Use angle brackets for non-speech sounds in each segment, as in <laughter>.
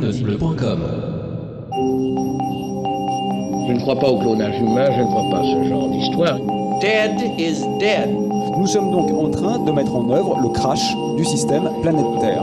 inaudible.com. Je ne crois pas au clonage humain, je ne crois pas à ce genre d'histoire. Dead is dead. Nous sommes donc en train de mettre en œuvre le crash du système planète Terre.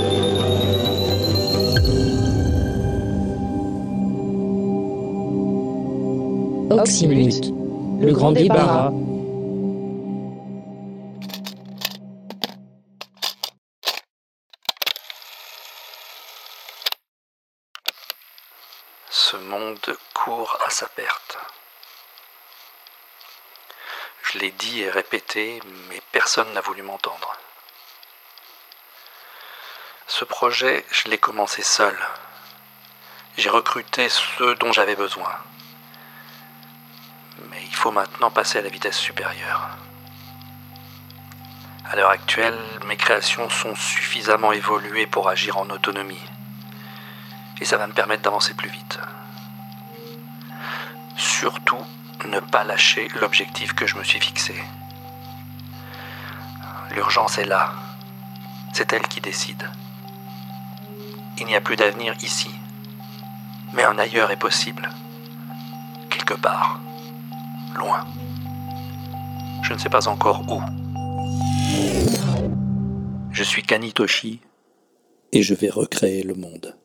Oxymute, le grand débarras. Ce monde court à sa perte. Je l'ai dit et répété, mais personne n'a voulu m'entendre. Ce projet, je l'ai commencé seul. J'ai recruté ceux dont j'avais besoin. Il faut maintenant passer à la vitesse supérieure. À l'heure actuelle, mes créations sont suffisamment évoluées pour agir en autonomie. Et ça va me permettre d'avancer plus vite. Surtout, ne pas lâcher l'objectif que je me suis fixé. L'urgence est là. C'est elle qui décide. Il n'y a plus d'avenir ici. Mais un ailleurs est possible. Quelque part. Loin. Je ne sais pas encore où. Je suis Kanitoshi et je vais recréer le monde.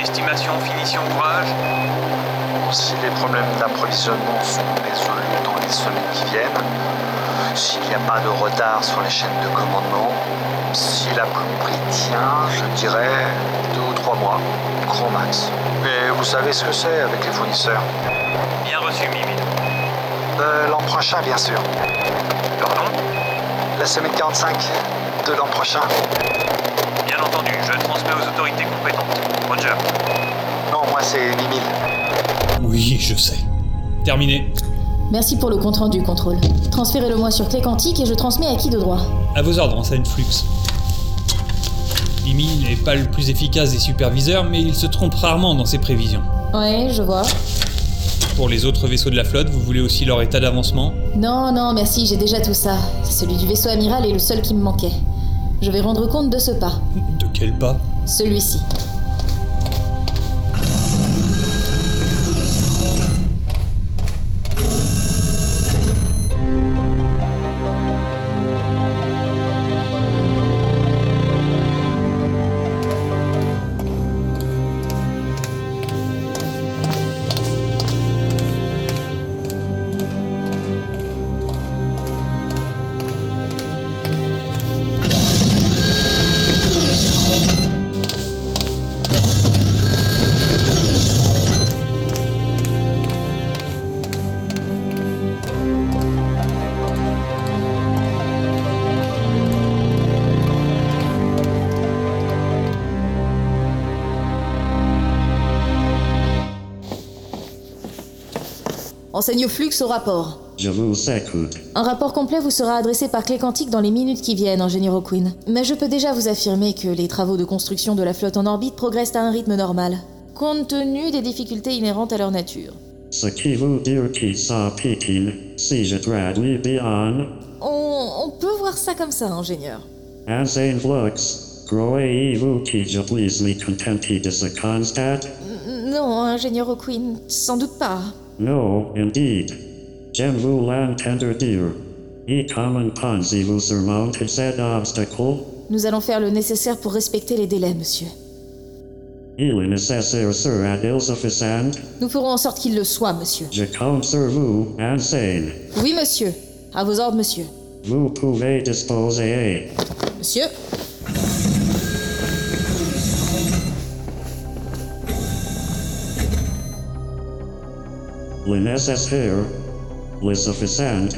Estimation, finition, ouvrage. Si les problèmes d'approvisionnement sont résolus dans les semaines qui viennent, s'il n'y a pas de retard sur les chaînes de commandement, si la plomberie tient, je dirais deux ou trois mois, gros max. Mais vous savez ce que c'est avec les fournisseurs? Bien reçu, Mimile. Euh, L'an prochain, bien sûr. Pardon? La semaine 45 de l'an prochain. Entendu, je transmets aux autorités compétentes. Roger. Non, moi c'est Mimile. Oui, je sais. Terminé. Merci pour le compte-rendu, contrôle. Transférez-le moi sur clé quantique et je transmets à qui de droit? À vos ordres, Enseigne Flux. Mimi n'est pas le plus efficace des superviseurs, mais il se trompe rarement dans ses prévisions. Ouais, je vois. Pour les autres vaisseaux de la flotte, vous voulez aussi leur état d'avancement? Non, non, merci, j'ai déjà tout ça. Celui du vaisseau amiral est le seul qui me manquait. Je vais rendre compte de ce pas. Quel pas? Celui-ci. Enseigne Flux au rapport. Je vous écoute. Un rapport complet vous sera adressé par clé quantique dans les minutes qui viennent, ingénieur O'Quinn. Mais je peux déjà vous affirmer que les travaux de construction de la flotte en orbite progressent à un rythme normal, compte tenu des difficultés inhérentes à leur nature. Ce qui veut dire qu'il s'applique, si je traduis bien, On, on peut voir ça comme ça, ingénieur. as un flux, croyez-vous que je puisse me contenter de ce constat? Non, ingénieur O'Quinn, sans doute pas. No, indeed. J'aime vous l'entendre dire. Et comment pensez-vous surmonter cet obstacle? Nous allons faire le nécessaire pour respecter les délais, monsieur. Il est nécessaire sera-t-il suffisant? Nous ferons en sorte qu'il le soit, monsieur. Je compte sur vous, insane. Oui, monsieur. À vos ordres, monsieur. Vous pouvez disposer. Monsieur Le nécessaire, le suffisant.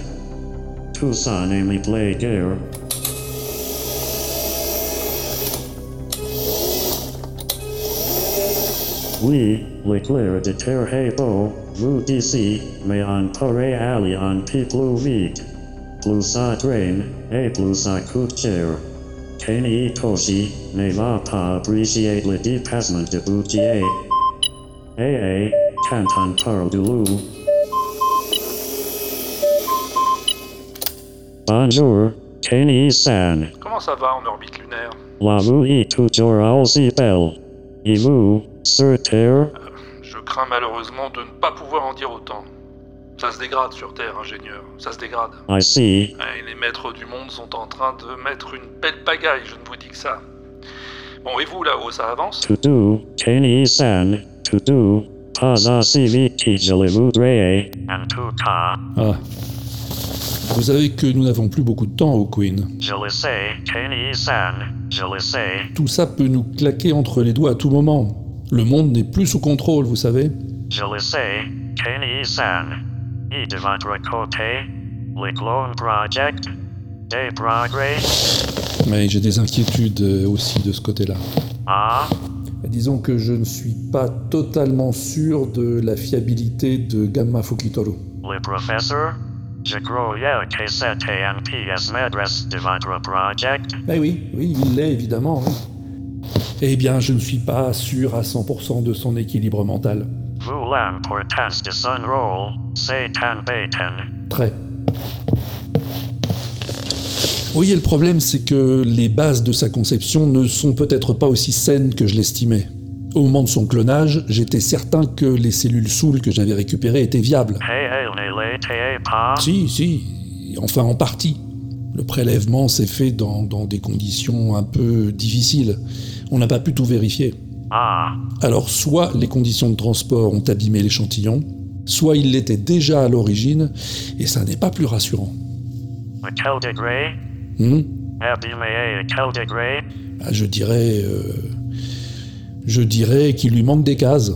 Tout ça ne me plaît guère. Oui, l'éclair de terre est beau, vous d'ici, mais on pourrait aller un peu plus vite. Plus ça traîne, et plus ça coûte cher. Kenny Toshi ne va pas apprécier le dépassement de budget. Eh eh, quand on parle de loup. Bonjour, Kenny-san. Comment ça va en orbite lunaire? La vous est toujours aussi belle. Et vous, sur Terre? Je crains malheureusement de ne pas pouvoir en dire autant. Ça se dégrade sur Terre, ingénieur. Ça se dégrade. I see. Et les maîtres du monde sont en train de mettre une belle pagaille, je ne vous dis que ça. Bon, et vous là-haut, ça avance? To do, Kenny-san, to do, cas, Ah. Vous savez que nous n'avons plus beaucoup de temps au Queen. je le sais, Kenny-san, je le sais. Tout ça peut nous claquer entre les doigts à tout moment. Le monde n'est plus sous contrôle, vous savez. Je le sais, Kenny-san. Et de votre côté, le Clone Project, des progrès. Mais j'ai des inquiétudes euh, aussi de ce côté-là. Ah, Disons que je ne suis pas totalement sûr de la fiabilité de Gamma Fukitoru. le professeur, je croyais que c'était une pièce maîtresse de votre project. Eh oui, oui, il l'est évidemment. oui. Eh bien, je ne suis pas sûr à 100% de son équilibre mental. Vous l'importance de son rôle, c'est embêtant. Très. Oui, et le problème, c'est que les bases de sa conception ne sont peut-être pas aussi saines que je l'estimais. Au moment de son clonage, j'étais certain que les cellules Soul que j'avais récupérées étaient viables. Si, si, enfin en partie. Le prélèvement s'est fait dans, dans des conditions un peu difficiles. On n'a pas pu tout vérifier. Ah, Alors soit les conditions de transport ont abîmé l'échantillon, soit il l'était déjà à l'origine, et ça n'est pas plus rassurant. Hmm? Ah, je dirais... euh, je dirais qu'il lui manque des cases.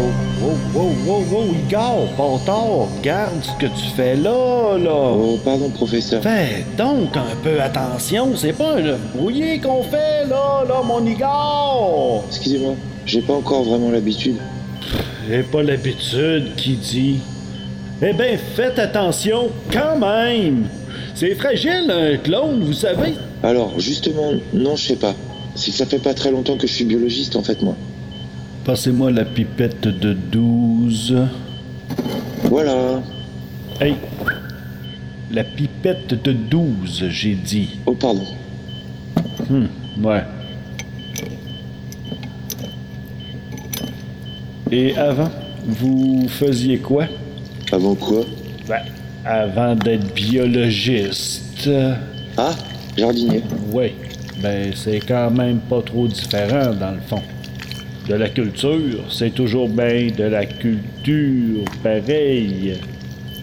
Oh, oh, oh, oh, oh, Igor, bâtard, regarde ce que tu fais là, là. Oh, pardon, professeur. Fais donc un peu attention, c'est pas un œuf brouillé qu'on fait là, là, mon Igor. Excusez-moi, j'ai pas encore vraiment l'habitude. J'ai pas l'habitude, qui dit? Eh ben, faites attention, quand même. C'est fragile, un clone, vous savez. Alors, justement, non, je sais pas. C'est que ça fait pas très longtemps que je suis biologiste, en fait, moi. Passez-moi la pipette de 12. Voilà. Hey, la pipette de 12, j'ai dit. Oh, pardon. Hum, ouais. Et avant, vous faisiez quoi? Avant quoi? Ben, avant d'être biologiste. Ah, jardinier. Oui. Ben, c'est quand même pas trop différent, dans le fond. De la culture, c'est toujours bien de la culture, pareil.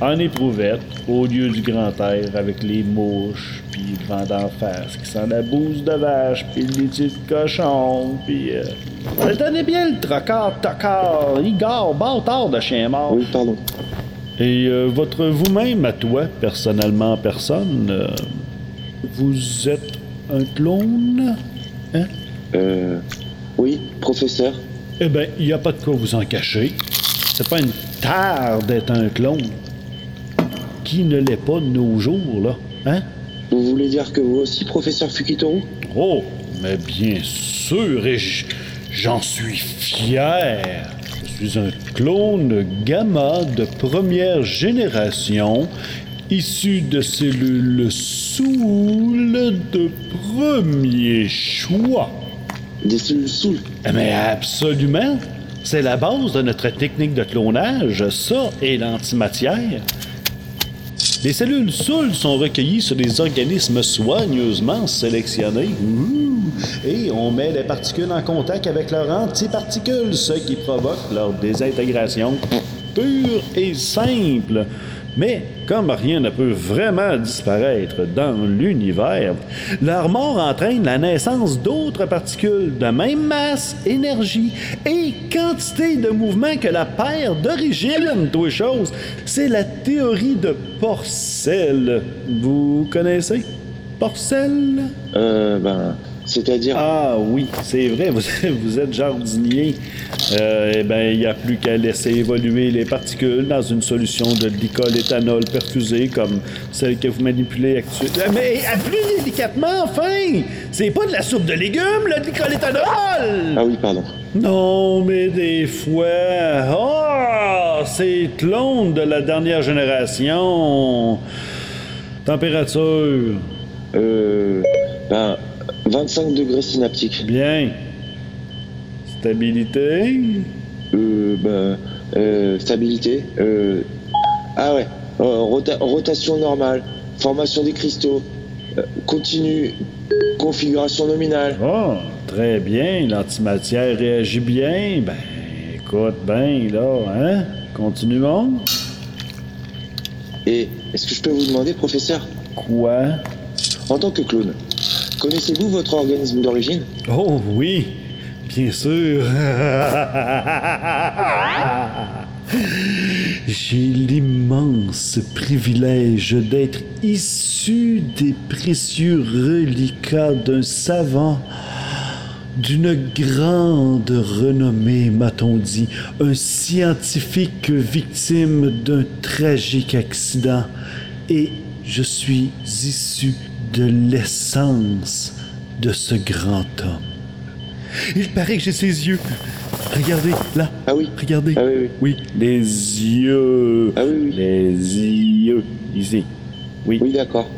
en éprouvette, au lieu du grand air avec les mouches, puis le vent d'en face qui sent la bouse de vache, puis le métier de cochon, puis... Euh... Tenez bien le trocard, tocard, Igor, bâtard de chien mort. Oui, pardon. Et euh, votre vous-même, à toi, personnellement, personne, euh, vous êtes un clone? Hein? Euh... Oui, professeur. Eh ben, il n'y a pas de quoi vous en cacher. C'est pas une tare d'être un clone. Qui ne l'est pas de nos jours, là? Hein? Vous voulez dire que vous aussi, professeur Fukitoru? Oh, mais bien sûr, et j'en suis fier. Je suis un clone gamma de première génération, issu de cellules Soul de premier choix. Des cellules Soul? Mais absolument. C'est la base de notre technique de clonage, ça et l'antimatière. Les cellules Soul sont recueillies sur des organismes soigneusement sélectionnés. Et on met les particules en contact avec leurs antiparticules, ce qui provoque leur désintégration pure et simple. Mais comme rien ne peut vraiment disparaître dans l'univers, leur mort entraîne la naissance d'autres particules de même masse, énergie et quantité de mouvement que la paire d'origine, choses. C'est la théorie de Porcel. Vous connaissez Porcel? Euh, ben, c'est-à-dire? Ah oui, c'est vrai, vous, <laughs> vous êtes jardinier. Euh, eh bien, il n'y a plus qu'à laisser évoluer les particules dans une solution de glycol éthanol perfusée comme celle que vous manipulez actuellement. Mais plus délicatement, enfin! C'est pas de la soupe de légumes, le glycol éthanol! Ah oui, pardon. Non, mais des fois... Oh! C'est clone de la dernière génération. Température? Euh... Ben... 25 degrés synaptiques. Bien. Stabilité Euh, ben, euh, stabilité. Euh, ah ouais. Euh, rota- rotation normale. Formation des cristaux. Euh, continue. Configuration nominale. Oh, très bien. L'antimatière réagit bien. Ben, écoute bien, là, hein? Continuons. Et est-ce que je peux vous demander, professeur? Quoi? En tant que clone, connaissez-vous votre organisme d'origine? Oh oui, bien sûr. J'ai l'immense privilège d'être issu des précieux reliquats d'un savant d'une grande renommée, m'a-t-on dit, un scientifique victime d'un tragique accident, et je suis issu de l'essence de ce grand homme. Il paraît que j'ai ses yeux. Regardez, là. Ah oui. Regardez. Ah oui, oui. Oui, les yeux. Ah oui, oui. Les yeux. Ici. Oui. Oui, d'accord.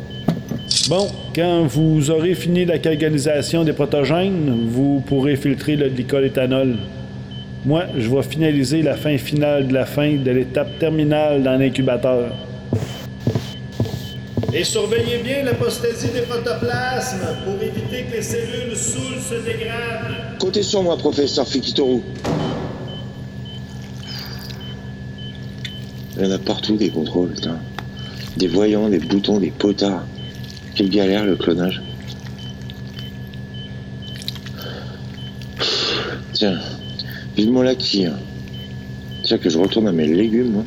Bon, quand vous aurez fini la catalysation des protogènes, vous pourrez filtrer le glycol éthanol. Moi, je vais finaliser la fin finale de la fin de l'étape terminale dans l'incubateur. Et surveillez bien l'apostasie des protoplasmes pour éviter que les cellules saoules se dégradent. Comptez sur moi, professeur Fukitoru. Il y en a partout des contrôles, putain. Des voyants, des boutons, des potards. Quelle galère le clonage. Tiens, vivement la qui. Hein. Tiens que je retourne à mes légumes, moi.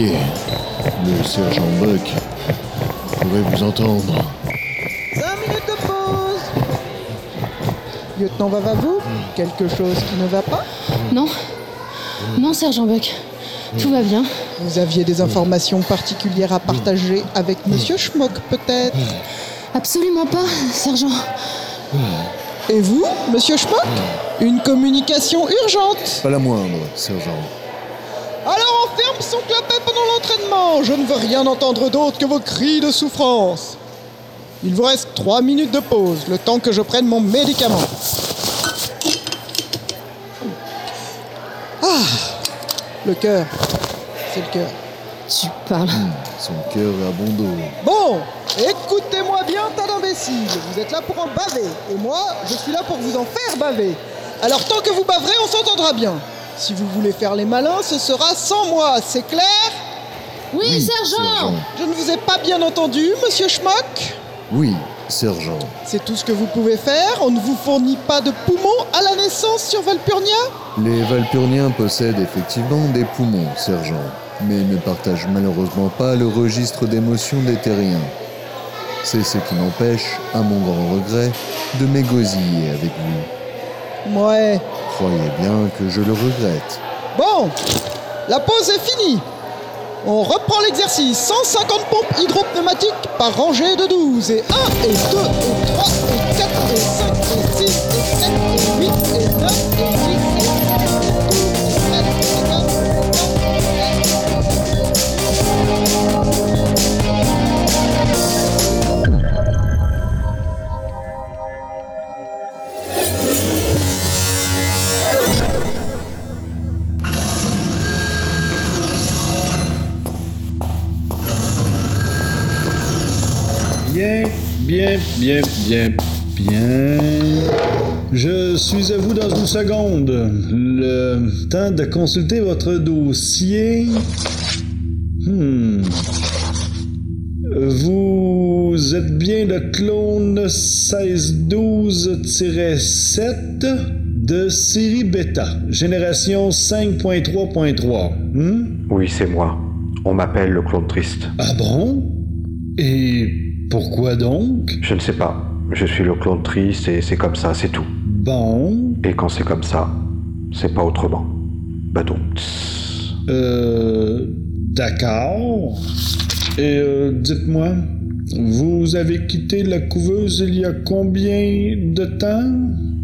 Le sergent Buck pourrait vous entendre. 5 minutes de pause Lieutenant Vavavou, quelque chose qui ne va pas? Non. Non, sergent Buck. Tout va bien. Vous aviez des informations particulières à partager avec Monsieur Schmock, peut-être? Absolument pas, sergent. Et vous, Monsieur Schmock? Une communication urgente Pas la moindre, sergent. Je ne veux rien entendre d'autre que vos cris de souffrance. Il vous reste trois minutes de pause, le temps que je prenne mon médicament. Ah Le cœur. C'est le cœur. Tu parles. Son cœur est à bon dos. Bon, écoutez-moi bien, tas d'imbéciles. Vous êtes là pour en baver. Et moi, je suis là pour vous en faire baver. Alors tant que vous baverez, on s'entendra bien. Si vous voulez faire les malins, ce sera sans moi, c'est clair Oui, sergent Je ne vous ai pas bien entendu, monsieur Schmock Oui, sergent. C'est tout ce que vous pouvez faire On ne vous fournit pas de poumons à la naissance sur Valpurnia? Les Valpurniens possèdent effectivement des poumons, sergent, mais ne partagent malheureusement pas le registre d'émotions des terriens. C'est ce qui m'empêche, à mon grand regret, de m'égosiller avec vous. Ouais. Croyez bien que je le regrette. Bon, la pause est finie. On reprend l'exercice. 150 pompes hydropneumatiques par rangée de 12. Et 1, et 2, et 3, et 4, et 5, et 6, et 7, et 8, et 9, et 10, et bien, bien, bien. Je suis à vous dans une seconde. Le temps de consulter votre dossier. Hmm. Vous êtes bien le clone 1612-7 de série bêta, génération 5.3.3. Hmm? Oui, c'est moi. On m'appelle le clone triste. Ah bon? Et pourquoi donc? Je ne sais pas. Je suis le clone triste et c'est comme ça, c'est tout. Bon. Et quand c'est comme ça, c'est pas autrement. Bah donc. Euh. D'accord. Et euh, dites-moi, vous avez quitté la couveuse il y a combien de temps?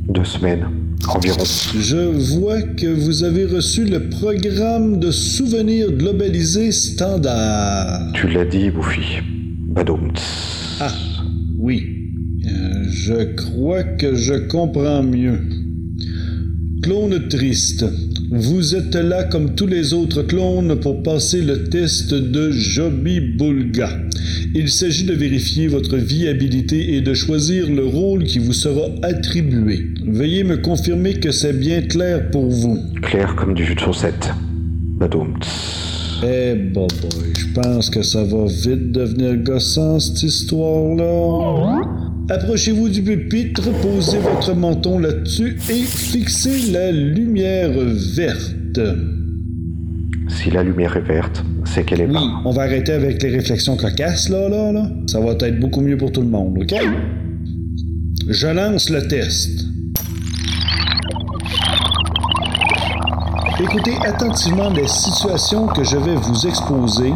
Deux semaines, environ. Je vois que vous avez reçu le programme de souvenirs globalisé standard. Tu l'as dit, Bouffi. Badoum. Ah, oui. Euh, je crois que je comprends mieux. Clone triste. Vous êtes là comme tous les autres clones pour passer le test de Joby Bulga. Il s'agit de vérifier votre viabilité et de choisir le rôle qui vous sera attribué. Veuillez me confirmer que c'est bien clair pour vous. Clair comme du jus de chaussette. Badoum. Eh bon boy, je pense que ça va vite devenir gossant cette histoire-là. Approchez-vous du pupitre, posez votre menton là-dessus et fixez la lumière verte. Si la lumière est verte, c'est qu'elle est Oui, pas. on va arrêter avec les réflexions cocasses là, là, là. Ça va être beaucoup mieux pour tout le monde, ok? Je lance le test. Écoutez attentivement les situations que je vais vous exposer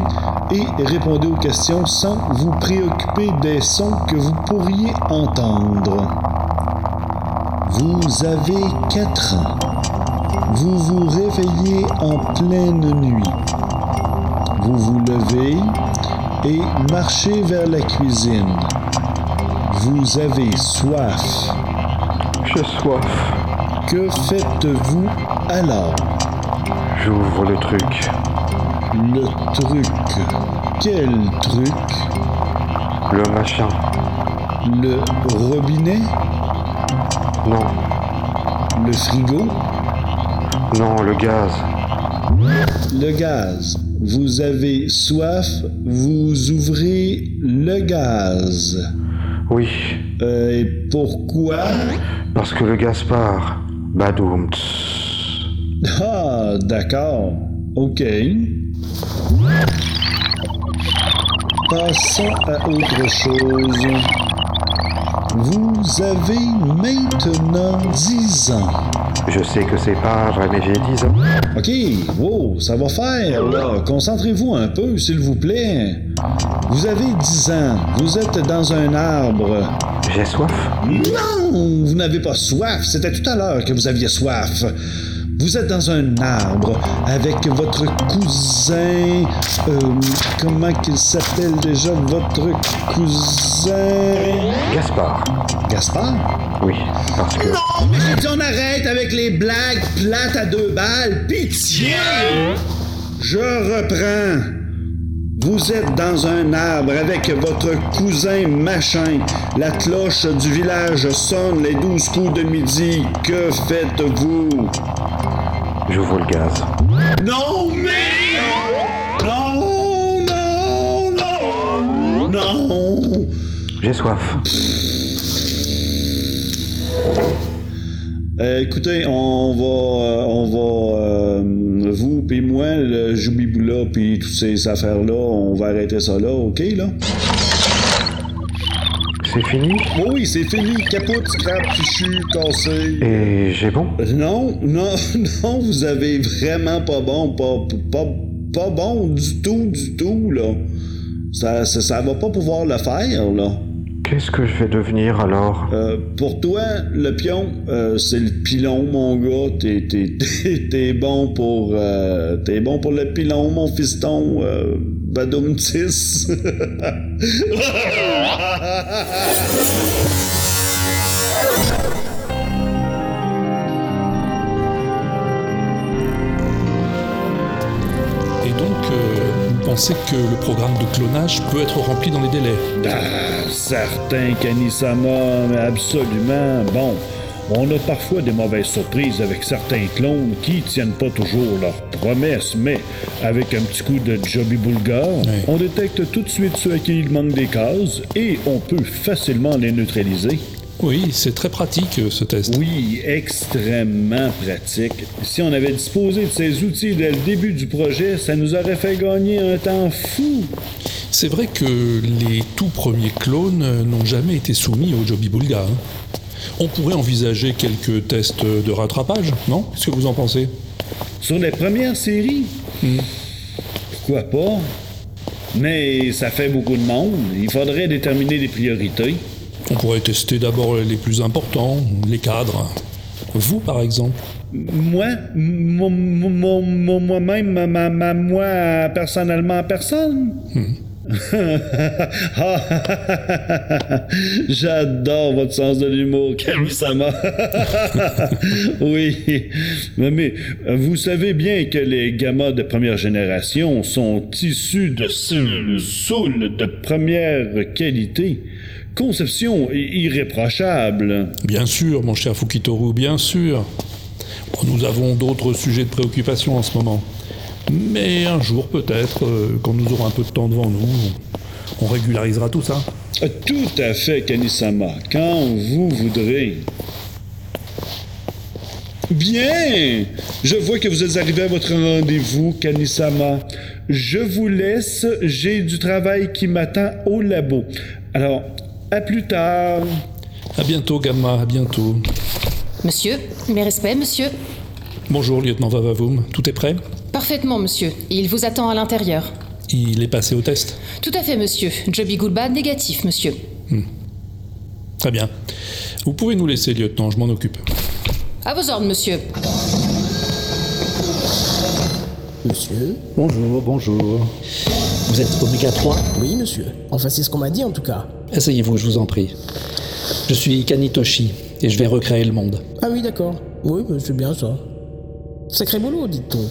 et répondez aux questions sans vous préoccuper des sons que vous pourriez entendre. Vous avez 4 ans. Vous vous réveillez en pleine nuit. Vous vous levez et marchez vers la cuisine. Vous avez soif. J'ai soif. Que faites-vous alors? J'ouvre le truc. Le truc. Quel truc? Le machin. Le robinet? Non. Le frigo? Non, le gaz. Le gaz. Vous avez soif, vous ouvrez le gaz. Oui. Euh, et pourquoi? Parce que le gaz part. Badoum. <laughs> Ah, d'accord. OK. Passons à autre chose. Vous avez maintenant 10 ans. Je sais que c'est pas vrai, mais j'ai 10 ans. OK, wow, ça va faire, là. Concentrez-vous un peu, s'il vous plaît. Vous avez 10 ans. Vous êtes dans un arbre. J'ai soif? Non, vous n'avez pas soif. C'était tout à l'heure que vous aviez soif. Vous êtes dans un arbre avec votre cousin. euh, comment qu'il s'appelle déjà votre cousin? Gaspard. Gaspard? Oui, parce que. Non, mais j'ai dit on arrête avec les blagues plates à deux balles. Pitié Je reprends. Vous êtes dans un arbre avec votre cousin machin. La cloche du village sonne les douze coups de midi. Que faites-vous? J'ouvre le gaz. Non, mais... Non, non, non, non. J'ai soif. Euh, écoutez, on va, euh, on va, euh, vous puis moi, le Joubiboula puis toutes ces affaires-là, on va arrêter ça là, ok là? C'est fini? Oui, c'est fini. Capote, scrap, fichu, cassé. Et j'ai bon? Non, non, <laughs> non, vous avez vraiment pas bon, pas, pas, pas bon du tout, du tout, là. Ça, ça, ça va pas pouvoir le faire, là. Qu'est-ce que je vais devenir alors? Euh, pour toi, le pion, euh, c'est le pilon, mon gars. T'es, t'es, <laughs> t'es, t'es bon pour. euh, t'es bon pour le pilon, mon fiston. Donc, euh, vous pensez que le programme de clonage peut être rempli dans les délais? Ah, certain, Kanisama, mais absolument. Bon, on a parfois des mauvaises surprises avec certains clones qui tiennent pas toujours leurs promesses, mais avec un petit coup de Joby Bulgar, on détecte tout de suite ceux à qui il manque des cases et on peut facilement les neutraliser. Oui, c'est très pratique euh, ce test. Oui, extrêmement pratique. Si on avait disposé de ces outils dès le début du projet, ça nous aurait fait gagner un temps fou. C'est vrai que les tout premiers clones euh, n'ont jamais été soumis au Joby Bulga. hein. On pourrait envisager quelques tests de rattrapage, non? Qu'est-ce que vous en pensez? Sur les premières séries, pourquoi pas? Mais ça fait beaucoup de monde. Il faudrait déterminer des priorités. On pourrait tester d'abord les plus importants, les cadres. Vous, par exemple? Moi, mo- mo- mo- mo- moi-même, ma- moi, personnellement, personne. <laughs> J'adore votre sens de l'humour, Kamisama. oui, <laughs> mais, vous savez bien que les gammas de première génération sont issus de cellules soules de première qualité. Conception irréprochable. Bien sûr, mon cher Fukitoru, bien sûr. Bon, nous avons d'autres sujets de préoccupation en ce moment. Mais un jour, peut-être, euh, quand nous aurons un peu de temps devant nous, on régularisera tout ça. Tout à fait, Kanisama, quand vous voudrez. Bien! Je vois que vous êtes arrivé à votre rendez-vous, Kanisama. Je vous laisse, j'ai du travail qui m'attend au labo. Alors, à plus tard. À bientôt, Gamma, à bientôt. Monsieur, mes respects, monsieur. Bonjour, lieutenant Vavavoum. Tout est prêt? Parfaitement, monsieur. Il vous attend à l'intérieur. Il est passé au test Tout à fait, monsieur. Joby Goulbad négatif, monsieur. Très bien. Vous pouvez nous laisser, lieutenant, je m'en occupe. À vos ordres, monsieur. Monsieur Bonjour, bonjour. Vous êtes Oméga 3 Oui, monsieur. Enfin, c'est ce qu'on m'a dit en tout cas. Asseyez-vous, je vous en prie. Je suis Kanitoshi et je vais recréer le monde. Ah oui, d'accord. Oui, c'est bien ça. Sacré boulot, dites-on.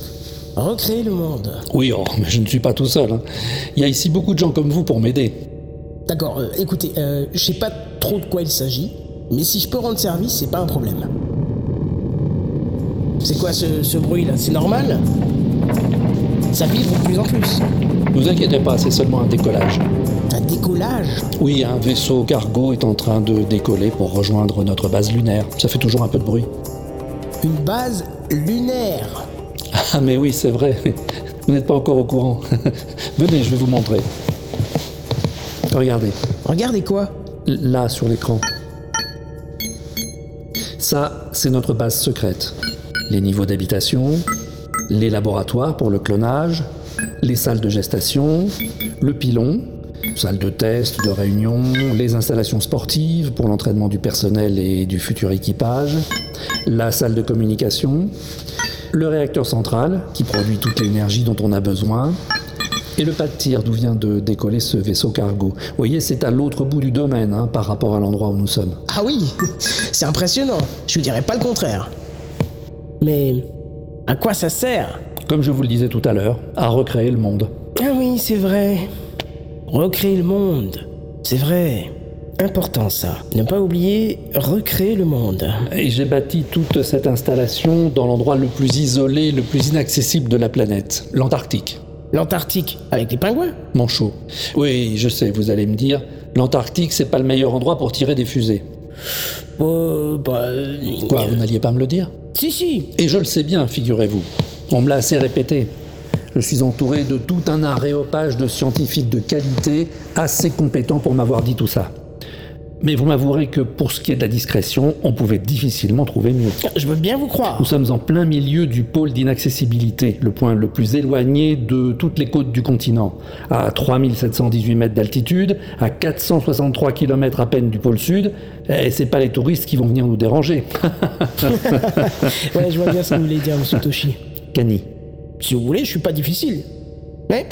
Recréer le monde. Oui, oh, mais je ne suis pas tout seul. hein. Il y a ici beaucoup de gens comme vous pour m'aider. D'accord, euh, écoutez, euh, je sais pas trop de quoi il s'agit, mais si je peux rendre service, c'est pas un problème. C'est quoi ce, ce bruit-là? C'est normal? Ça vibre de plus en plus. Ne vous inquiétez pas, c'est seulement un décollage. Un décollage? Oui, un vaisseau cargo est en train de décoller pour rejoindre notre base lunaire. Ça fait toujours un peu de bruit. Une base lunaire Ah mais oui, c'est vrai. Vous n'êtes pas encore au courant. <laughs> Venez, je vais vous montrer. Regardez. Regardez quoi? Là, sur l'écran. Ça, c'est notre base secrète. Les niveaux d'habitation, les laboratoires pour le clonage, les salles de gestation, le pilon, salle de test, de réunion, les installations sportives pour l'entraînement du personnel et du futur équipage, la salle de communication, le réacteur central qui produit toute l'énergie dont on a besoin, et le pas de tir d'où vient de décoller ce vaisseau cargo. Vous voyez, c'est à l'autre bout du domaine hein, par rapport à l'endroit où nous sommes. Ah oui, <laughs> c'est impressionnant. Je dirais pas le contraire. Mais à quoi ça sert? Comme je vous le disais tout à l'heure, à recréer le monde. Ah oui, c'est vrai. Recréer le monde. C'est vrai. Important ça. Ne pas oublier, recréer le monde. Et j'ai bâti toute cette installation dans l'endroit le plus isolé, le plus inaccessible de la planète, l'Antarctique. L'Antarctique, avec les pingouins Manchot. Oui, je sais, vous allez me dire, l'Antarctique, c'est pas le meilleur endroit pour tirer des fusées. Oh, bah. Quoi, vous n'alliez pas me le dire? Si, si. Et je le sais bien, figurez-vous. On me l'a assez répété. Je suis entouré de tout un aréopage de scientifiques de qualité assez compétents pour m'avoir dit tout ça. Mais vous m'avouerez que pour ce qui est de la discrétion, on pouvait difficilement trouver mieux. Je veux bien vous croire. Nous sommes en plein milieu du pôle d'inaccessibilité, le point le plus éloigné de toutes les côtes du continent, à 3718 mètres d'altitude, à 463 km à peine du pôle sud, et c'est pas les touristes qui vont venir nous déranger. <laughs> ouais, je vois bien ce que vous voulez dire, monsieur Toshi. Kani. Si vous voulez, je suis pas difficile. Mais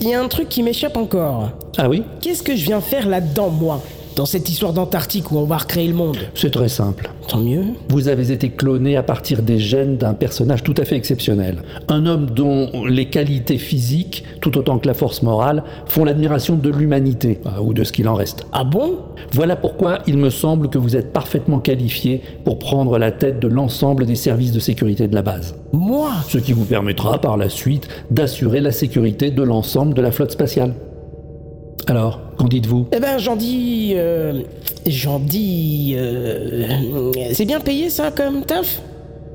il y a un truc qui m'échappe encore. Ah oui? Qu'est-ce que je viens faire là-dedans, moi? Dans cette histoire d'Antarctique où on va recréer le monde C'est très simple. Tant mieux. Vous avez été cloné à partir des gènes d'un personnage tout à fait exceptionnel. Un homme dont les qualités physiques, tout autant que la force morale, font l'admiration de l'humanité, ou de ce qu'il en reste. Ah bon? Voilà pourquoi il me semble que vous êtes parfaitement qualifié pour prendre la tête de l'ensemble des services de sécurité de la base. Moi? Ce qui vous permettra par la suite d'assurer la sécurité de l'ensemble de la flotte spatiale. Alors, qu'en dites-vous? Eh ben, j'en dis. euh, j'en dis. euh, c'est bien payé ça comme taf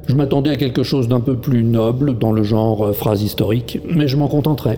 Je m'attendais à quelque chose d'un peu plus noble, dans le genre euh, phrase historique, mais je m'en contenterai.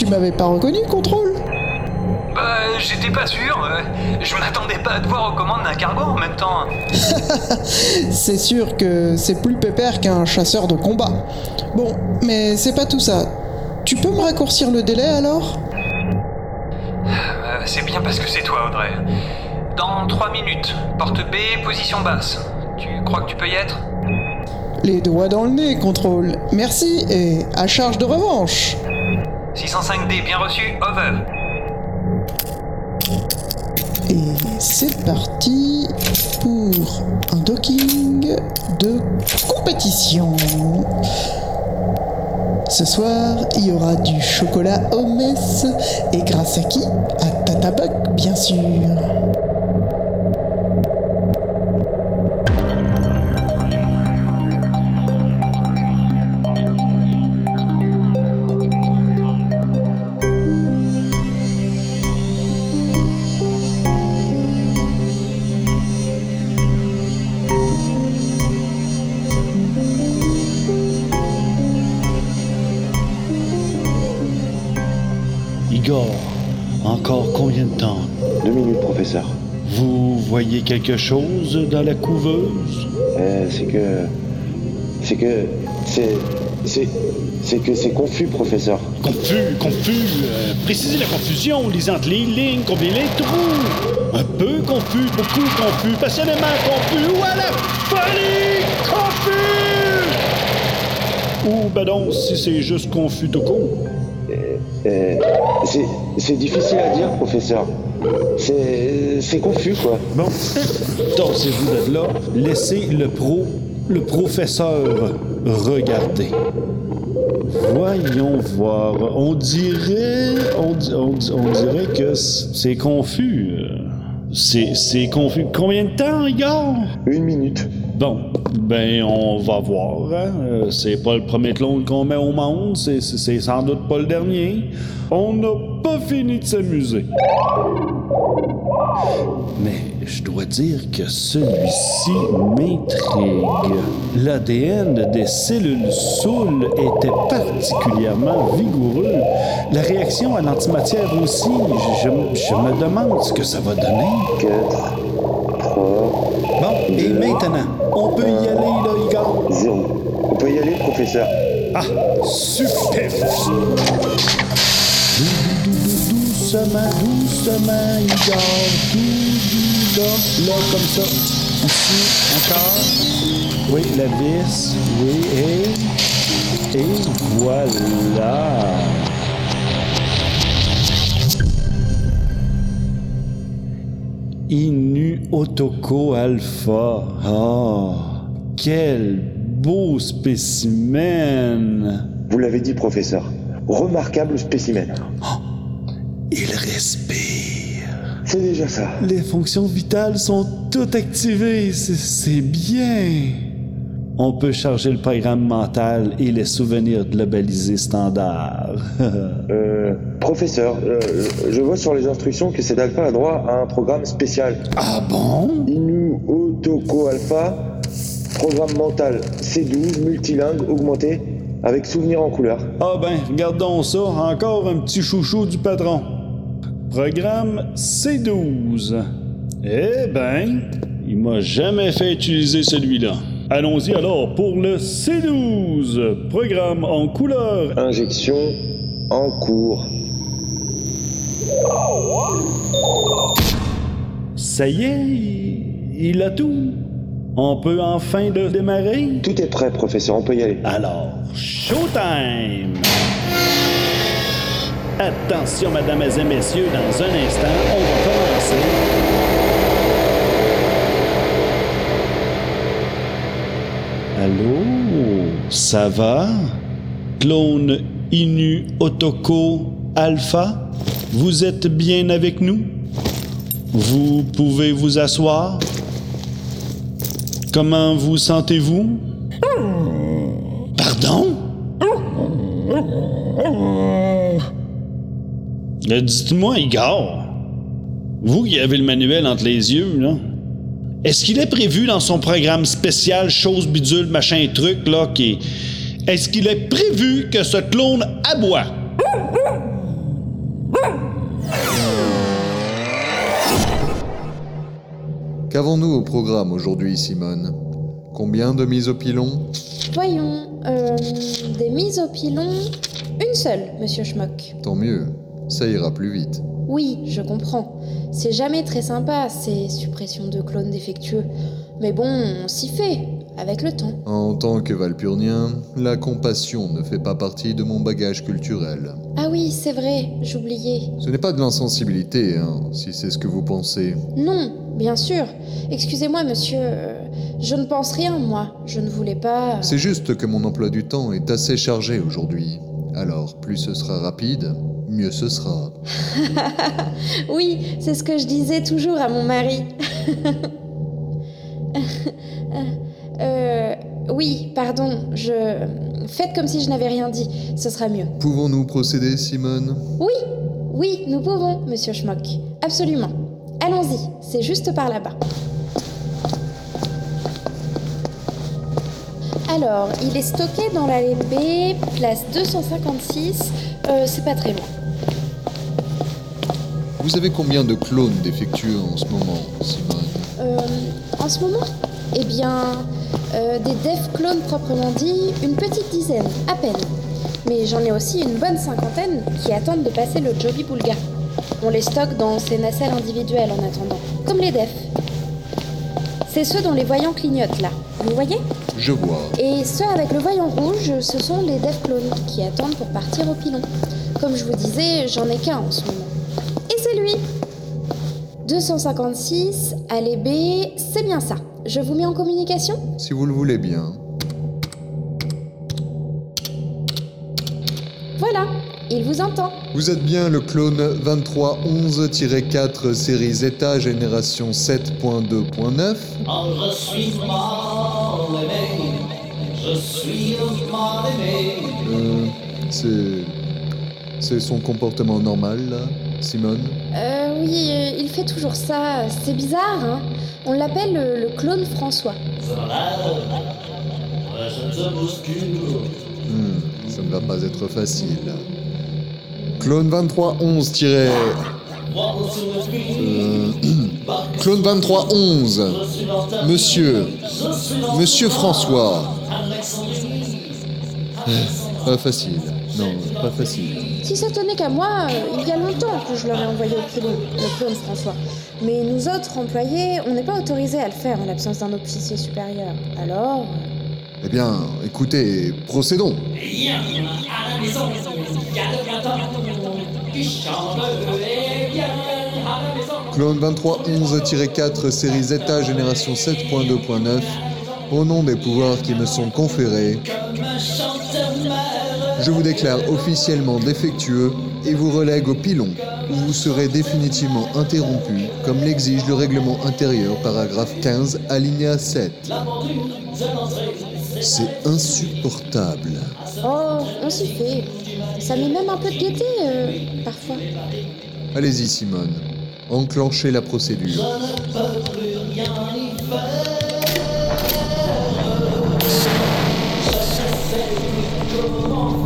Tu m'avais pas reconnu, contrôle Bah, j'étais pas sûr. euh, Je m'attendais pas à te voir aux commandes d'un cargo en même temps. <laughs> C'est sûr que c'est plus pépère qu'un chasseur de combat. Bon, mais c'est pas tout ça. Tu peux me raccourcir le délai alors? Euh, c'est bien parce que c'est toi, Audrey. Dans 3 minutes, porte B, position basse. Tu crois que tu peux y être? Les doigts dans le nez, contrôle. Merci et à charge de revanche. 605D, bien reçu, over. Et c'est parti pour un docking de compétition. Ce soir, il y aura du chocolat au mess. Et grâce à qui? À Tata Buck, bien sûr. Quelque chose dans la couveuse? Euh, c'est que. C'est que. C'est. C'est. C'est que c'est confus, professeur. Confus, confus. euh, précisez la confusion, lisez entre les lignes, combien les trous. Un peu confus, beaucoup confus, passionnément confus, ou à la folie confus. Ou ben donc, si c'est juste confus tout court. Euh, c'est. C'est difficile à dire, professeur. C'est. Confus, quoi. Bon, torsez-vous de là, laissez le pro, le professeur regarder. Voyons voir. On dirait, on, di- on di- on dirait que c'est confus. C'est, c'est confus. Combien de temps, Igor? Une minute. Bon, ben on va voir. hein. Euh, C'est pas le premier clone qu'on met au monde, c'est sans doute pas le dernier. On n'a pas fini de s'amuser. Mais je dois dire que celui-ci m'intrigue. L'ADN des cellules saules était particulièrement vigoureux. La réaction à l'antimatière aussi. Je, je- je me demande ce que ça va donner. 4, 3. Bon, et maintenant, on peut y aller, là, Igor? 0. On peut y aller, professeur. Ah, super! Dou, dou, dou, dou, Doucement, doucement, Igor. Tout doux, là, là, comme ça. Ici, encore. Oui, la vis. Oui, et. Et voilà. Inu Otoko Alpha. Oh, quel beau spécimen! Vous l'avez dit, professeur. Remarquable spécimen. Il respire. C'est déjà ça. Les fonctions vitales sont toutes activées. C'est- bien. On peut charger le programme mental et les souvenirs globalisés standards. <laughs> Euh, professeur, euh, je vois sur les instructions que cet alpha a droit à un programme spécial. Ah bon? Inu Otoko Alpha, programme mental C12, multilingue, augmenté, avec souvenirs en couleur. ah ben, regardons ça. Encore un petit chouchou du patron. Programme C12. Eh ben, il m'a jamais fait utiliser celui-là. Allons-y alors pour le C12. Programme en couleur. Injection en cours. Ça y est, il, a tout. On peut enfin le démarrer? Tout est prêt, professeur, on peut y aller. Alors, showtime! Attention, mesdames et messieurs, dans un instant, on va commencer. Allô? Ça va? Clone Inu Otoko Alpha? Vous êtes bien avec nous? Vous pouvez vous asseoir? Comment vous sentez-vous? Pardon? Dites-moi, Igor, vous qui avez le manuel entre les yeux, là, est-ce qu'il est prévu dans son programme spécial chose bidule machin truc là qui est-ce qu'il est prévu que ce clone aboie? Qu'avons-nous au programme aujourd'hui, Simone? Combien de mises au pilon? Voyons, euh, des mises au pilon, une seule, monsieur Schmock. Tant mieux, ça ira plus vite. Oui, je comprends. C'est jamais très sympa, ces suppressions de clones défectueux. Mais bon, on s'y fait, avec le temps. En tant que valpurnien, la compassion ne fait pas partie de mon bagage culturel. Ah oui, c'est vrai, j'oubliais. Ce n'est pas de l'insensibilité, hein, si c'est ce que vous pensez. Non, bien sûr. Excusez-moi, monsieur. euh, Je ne pense rien, moi. Je ne voulais pas. C'est juste que mon emploi du temps est assez chargé aujourd'hui. Alors, plus ce sera rapide, mieux ce sera. <laughs> oui, c'est ce que je disais toujours à mon mari. <laughs> euh, oui, pardon, je. Faites comme si je n'avais rien dit, ce sera mieux. Pouvons-nous procéder, Simone? Oui, oui, nous pouvons, monsieur Schmock. Absolument. Allons-y, c'est juste par là-bas. Alors, il est stocké dans l'allée B, place 256. Euh, c'est pas très loin. Vous avez combien de clones défectueux en ce moment, Simone Euh, en ce moment Eh bien, euh, des dev clones proprement dit, une petite dizaine, à peine. Mais j'en ai aussi une bonne cinquantaine qui attendent de passer le Joby Boulga. On les stocke dans ces nacelles individuelles en attendant, comme les defs. C'est ceux dont les voyants clignotent là, vous voyez? Je vois. Et ceux avec le voyant rouge, ce sont les dev clones qui attendent pour partir au pilon. Comme je vous disais, j'en ai qu'un en ce moment. Et c'est lui 256, allez B, c'est bien ça. Je vous mets en communication? Si vous le voulez bien. Voilà, il vous entend. Vous êtes bien le clone 2311-4 série Zeta génération 7.2.9 Je suis mal aimé, je suis mal aimé. Euh, c'est. C'est son comportement normal, là, Simone Euh, oui, euh, il fait toujours ça. C'est bizarre, hein On l'appelle euh, le clone François. Hmm, ça ne va pas être facile. Clone 2311 tiré. Euh, <clears throat> Clone 2311. Monsieur. Monsieur François. Pas facile. Non, pas facile. Si ça tenait qu'à moi, euh, il y a longtemps que je l'aurais envoyé au pilon, le clone François. Mais nous autres employés, on n'est pas autorisés à le faire en l'absence d'un officier supérieur. Alors. Eh bien, écoutez, procédons. Clone 2311-4 série Zeta génération 7.2.9. Au nom des pouvoirs qui me sont conférés, Comme un chanteur. Je vous déclare officiellement défectueux et vous relègue au pilon, où vous serez définitivement interrompu, comme l'exige le règlement intérieur, paragraphe 15, alinéa 7. La pendule de l'entrée, C'est insupportable. Oh, on s'y fait. Ça met même un peu de gaieté, euh, parfois. Allez-y, Simone. Enclenchez la procédure. je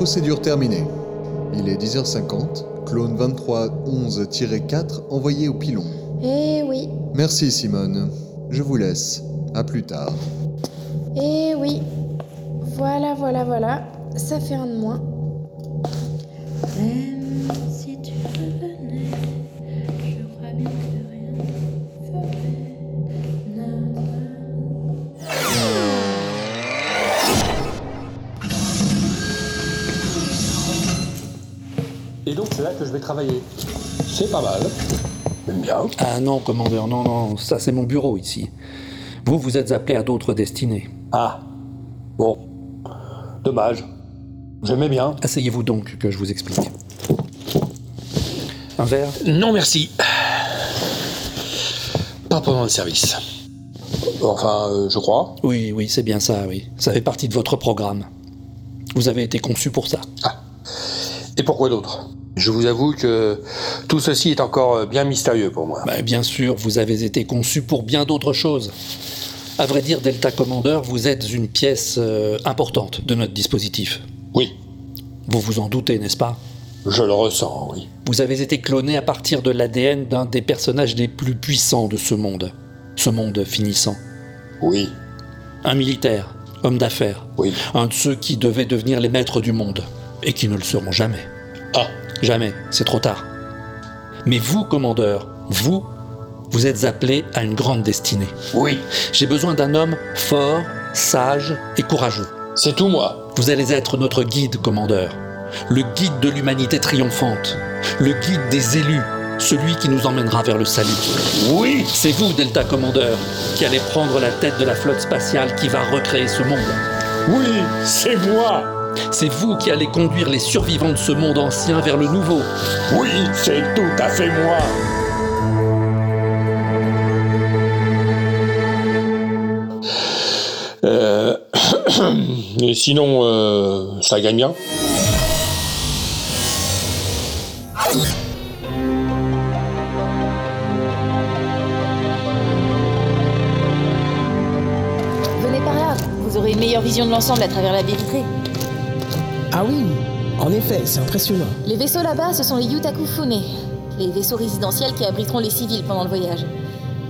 Procédure terminée. Il est 10h50. Clone 2311-4 envoyé au pilon. Eh oui, Merci, Simone. Je vous laisse. À plus tard. eh oui. Voilà, voilà, voilà. Ça fait un de moins. Même là que je vais travailler. C'est pas mal. J'aime bien. Ah non, commandeur, non, non, ça c'est mon bureau ici. Vous, vous êtes appelé à d'autres destinées. Ah. Bon. Dommage. J'aimais bien. Asseyez-vous donc que je vous explique. Un verre? Non merci. Pas pendant le service. Enfin, euh, je crois. Oui, oui, c'est bien ça, oui. Ça fait partie de votre programme. Vous avez été conçu pour ça. Et pourquoi d'autre? Je vous avoue que tout ceci est encore euh, bien mystérieux pour moi. Bah, bien sûr, vous avez été conçu pour bien d'autres choses. À vrai dire, Delta Commander, vous êtes une pièce euh, importante de notre dispositif. Oui. Vous vous en doutez, n'est-ce pas? Je le ressens, oui. Vous avez été cloné à partir de l'ADN d'un des personnages les plus puissants de ce monde. Ce monde finissant. Oui. Un militaire, homme d'affaires. Oui. Un de ceux qui devaient devenir les maîtres du monde. Et qui ne le seront jamais. Ah. Jamais, c'est trop tard. Mais vous, commandeur, vous, vous êtes appelé à une grande destinée. Oui. J'ai besoin d'un homme fort, sage et courageux. C'est tout moi. Vous allez être notre guide, commandeur. Le guide de l'humanité triomphante. Le guide des élus. Celui qui nous emmènera vers le salut. Oui C'est vous, Delta Commander, qui allez prendre la tête de la flotte spatiale qui va recréer ce monde. Oui, c'est moi c'est vous qui allez conduire les survivants de ce monde ancien vers le nouveau. Oui, c'est tout à fait moi. Euh... <coughs> Et sinon, euh, ça gagne bien. Venez par là, vous aurez une meilleure vision de l'ensemble à travers la vitrée. Ah oui, en effet, c'est impressionnant. Les vaisseaux là-bas, ce sont les Yutakufune, les vaisseaux résidentiels qui abriteront les civils pendant le voyage.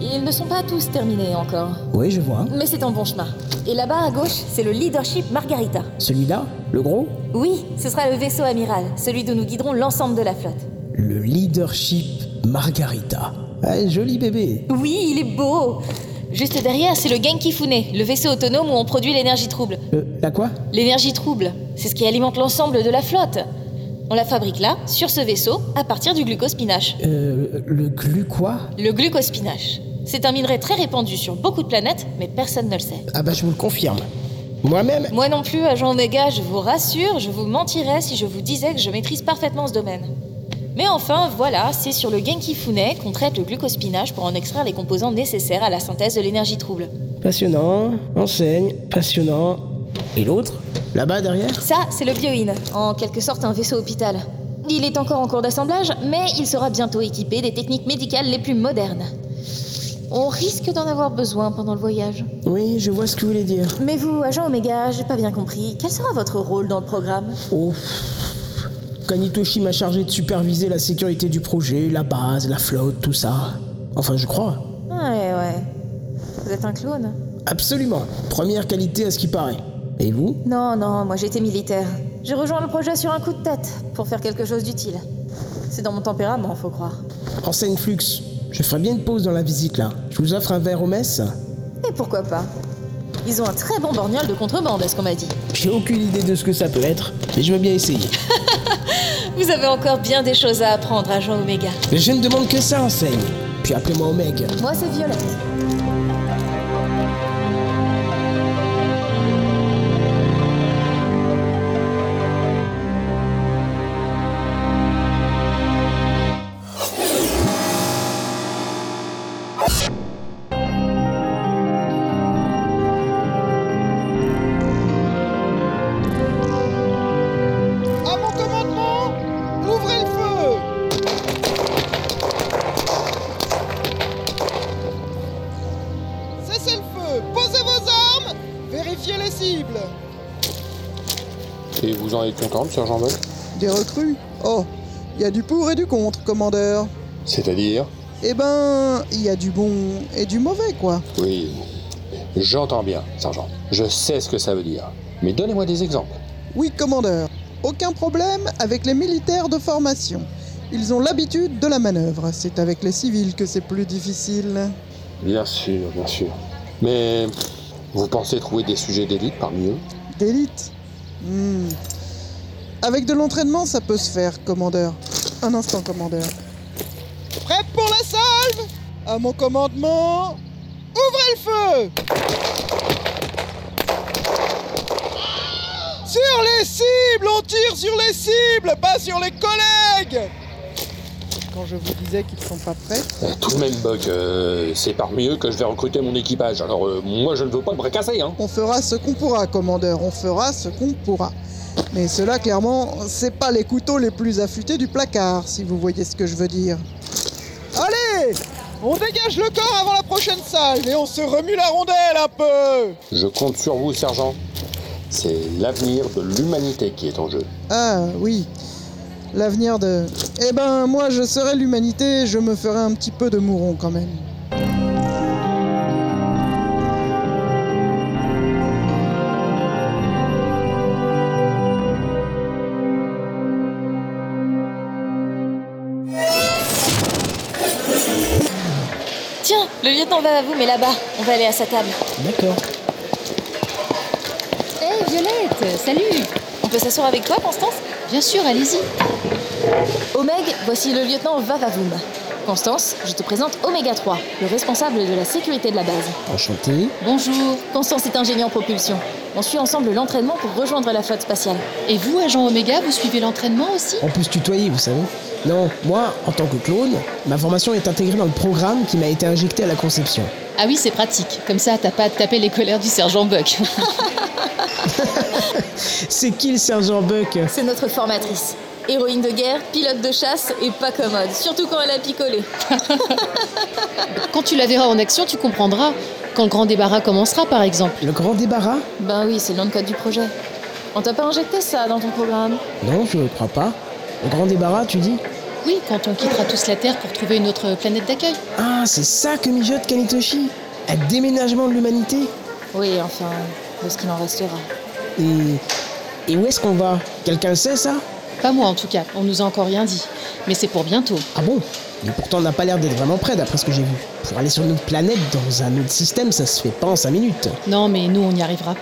Ils ne sont pas tous terminés encore. Oui, je vois. Mais c'est en bon chemin. Et là-bas à gauche, c'est le Leadership Margarita. Celui-là Le gros? Oui, ce sera le vaisseau amiral, celui d'où nous guiderons l'ensemble de la flotte. Le leadership Margarita. Ah, joli bébé. Oui, il est beau Juste derrière, c'est le Genkifune, le vaisseau autonome où on produit l'énergie trouble. Euh, la quoi? L'énergie trouble, c'est ce qui alimente l'ensemble de la flotte. On la fabrique là, sur ce vaisseau, à partir du glucospinache. Euh, le glu quoi? Le glucospinache. C'est un minerai très répandu sur beaucoup de planètes, mais personne ne le sait. Ah bah je vous le confirme. Moi-même Moi non plus, agent Omega, je vous rassure, je vous mentirais si je vous disais que je maîtrise parfaitement ce domaine. Mais enfin, voilà, c'est sur le Genkifune qu'on traite le glucospinache pour en extraire les composants nécessaires à la synthèse de l'énergie trouble. Passionnant, enseigne, passionnant. Et l'autre? Là-bas derrière? Ça, c'est le Bioin, en quelque sorte un vaisseau hôpital. Il est encore en cours d'assemblage, mais il sera bientôt équipé des techniques médicales les plus modernes. On risque d'en avoir besoin pendant le voyage. Oui, je vois ce que vous voulez dire. Mais vous, agent Omega, j'ai pas bien compris. Quel sera votre rôle dans le programme? Oh. Kanitoshi m'a chargé de superviser la sécurité du projet, la base, la flotte, tout ça. Enfin, je crois. Ouais, ouais. Vous êtes un clone Absolument. Première qualité à ce qui paraît. Et vous? Non, non, moi j'étais militaire. J'ai rejoint le projet sur un coup de tête, pour faire quelque chose d'utile. C'est dans mon tempérament, faut croire. Enseigne Flux. Je ferai bien une pause dans la visite là. Je vous offre un verre au mess Et pourquoi pas? Ils ont un très bon borgnol de contrebande, est ce qu'on m'a dit. J'ai aucune idée de ce que ça peut être, mais je veux bien essayer. <laughs> Vous avez encore bien des choses à apprendre, agent Omega. Mais je ne demande que ça, enseigne. Puis appelez-moi Omega. Moi, c'est Violette. En êtes content, sergent Buck Des recrues Oh, il y a du pour et du contre, commandeur. C'est-à-dire Eh ben, il y a du bon et du mauvais, quoi. Oui, j'entends bien, sergent. Je sais ce que ça veut dire. Mais donnez-moi des exemples. Oui, commandeur. Aucun problème avec les militaires de formation. Ils ont l'habitude de la manœuvre. C'est avec les civils que c'est plus difficile. Bien sûr, bien sûr. Mais vous pensez trouver des sujets d'élite parmi eux? D'élite? Hmm. Avec de l'entraînement, ça peut se faire, commandeur. Un instant, commandeur. Prêt pour la salve À mon commandement, ouvrez le feu Sur les cibles On tire sur les cibles, pas sur les collègues Quand je vous disais qu'ils sont pas prêts Tout de même, Buck, euh, c'est parmi eux que je vais recruter mon équipage. Alors, euh, moi, je ne veux pas me bracasser, hein. On fera ce qu'on pourra, commandeur, on fera ce qu'on pourra. Mais cela, clairement, c'est pas les couteaux les plus affûtés du placard, si vous voyez ce que je veux dire. Allez On dégage le corps avant la prochaine salve et on se remue la rondelle un peu Je compte sur vous, sergent. C'est l'avenir de l'humanité qui est en jeu. Ah oui, l'avenir de... Eh ben, moi, je serai l'humanité, je me ferai un petit peu de mouron quand même. Le lieutenant va à vous, mais là-bas. On va aller à sa table. D'accord. Hé, Violette, salut On peut s'asseoir avec toi, Constance Bien sûr, allez-y. Omeg, voici le lieutenant Vavavoum. Constance, je te présente Oméga 3, le responsable de la sécurité de la base. Enchanté. Bonjour. Constance est ingénieur en propulsion. On suit ensemble l'entraînement pour rejoindre la flotte spatiale. Et vous, agent Oméga, vous suivez l'entraînement aussi? On peut se tutoyer, vous savez. Non, moi, en tant que clone, ma formation est intégrée dans le programme qui m'a été injecté à la conception. Ah oui, c'est pratique. Comme ça, t'as pas à te taper les colères du sergent Buck. <laughs> C'est qui le sergent Buck? C'est notre formatrice. Héroïne de guerre, pilote de chasse et pas commode, surtout quand elle a picolé. <laughs> Quand tu la verras en action, tu comprendras. Quand le grand débarras commencera, par exemple. Le grand débarras Ben oui, c'est le nom de code du projet. On t'a pas injecté ça dans ton programme Non, je crois pas. Le grand débarras, tu dis Oui, quand on quittera tous la Terre pour trouver une autre planète d'accueil. Ah, c'est ça que mijote Kanitoshi Un déménagement de l'humanité Oui, enfin, de ce qu'il en restera. Et. Et où est-ce qu'on va? Quelqu'un le sait ça? Pas moi en tout cas, on nous a encore rien dit. Mais c'est pour bientôt. Ah bon? Mais pourtant on n'a pas l'air d'être vraiment près d'après ce que j'ai vu. Pour aller sur une autre planète dans un autre système, ça se fait pas en 5 minutes. Non, mais nous on y arrivera.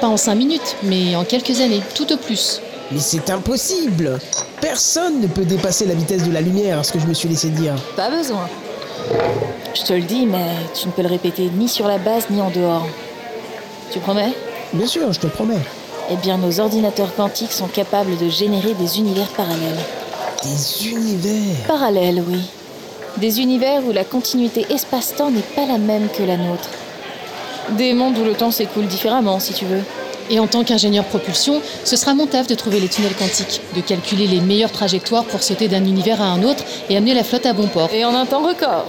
Pas en 5 minutes, mais en quelques années, tout au plus. Mais c'est impossible Personne ne peut dépasser la vitesse de la lumière, à ce que je me suis laissé dire. Pas besoin. Je te le dis, mais tu ne peux le répéter ni sur la base ni en dehors. Tu promets? Bien sûr, je te le promets. Eh bien, nos ordinateurs quantiques sont capables de générer des univers parallèles. Des univers? Parallèles, oui. Des univers où la continuité espace-temps n'est pas la même que la nôtre. Des mondes où le temps s'écoule différemment, si tu veux. Et en tant qu'ingénieur propulsion, ce sera mon taf de trouver les tunnels quantiques, de calculer les meilleures trajectoires pour sauter d'un univers à un autre et amener la flotte à bon port. Et en un temps record.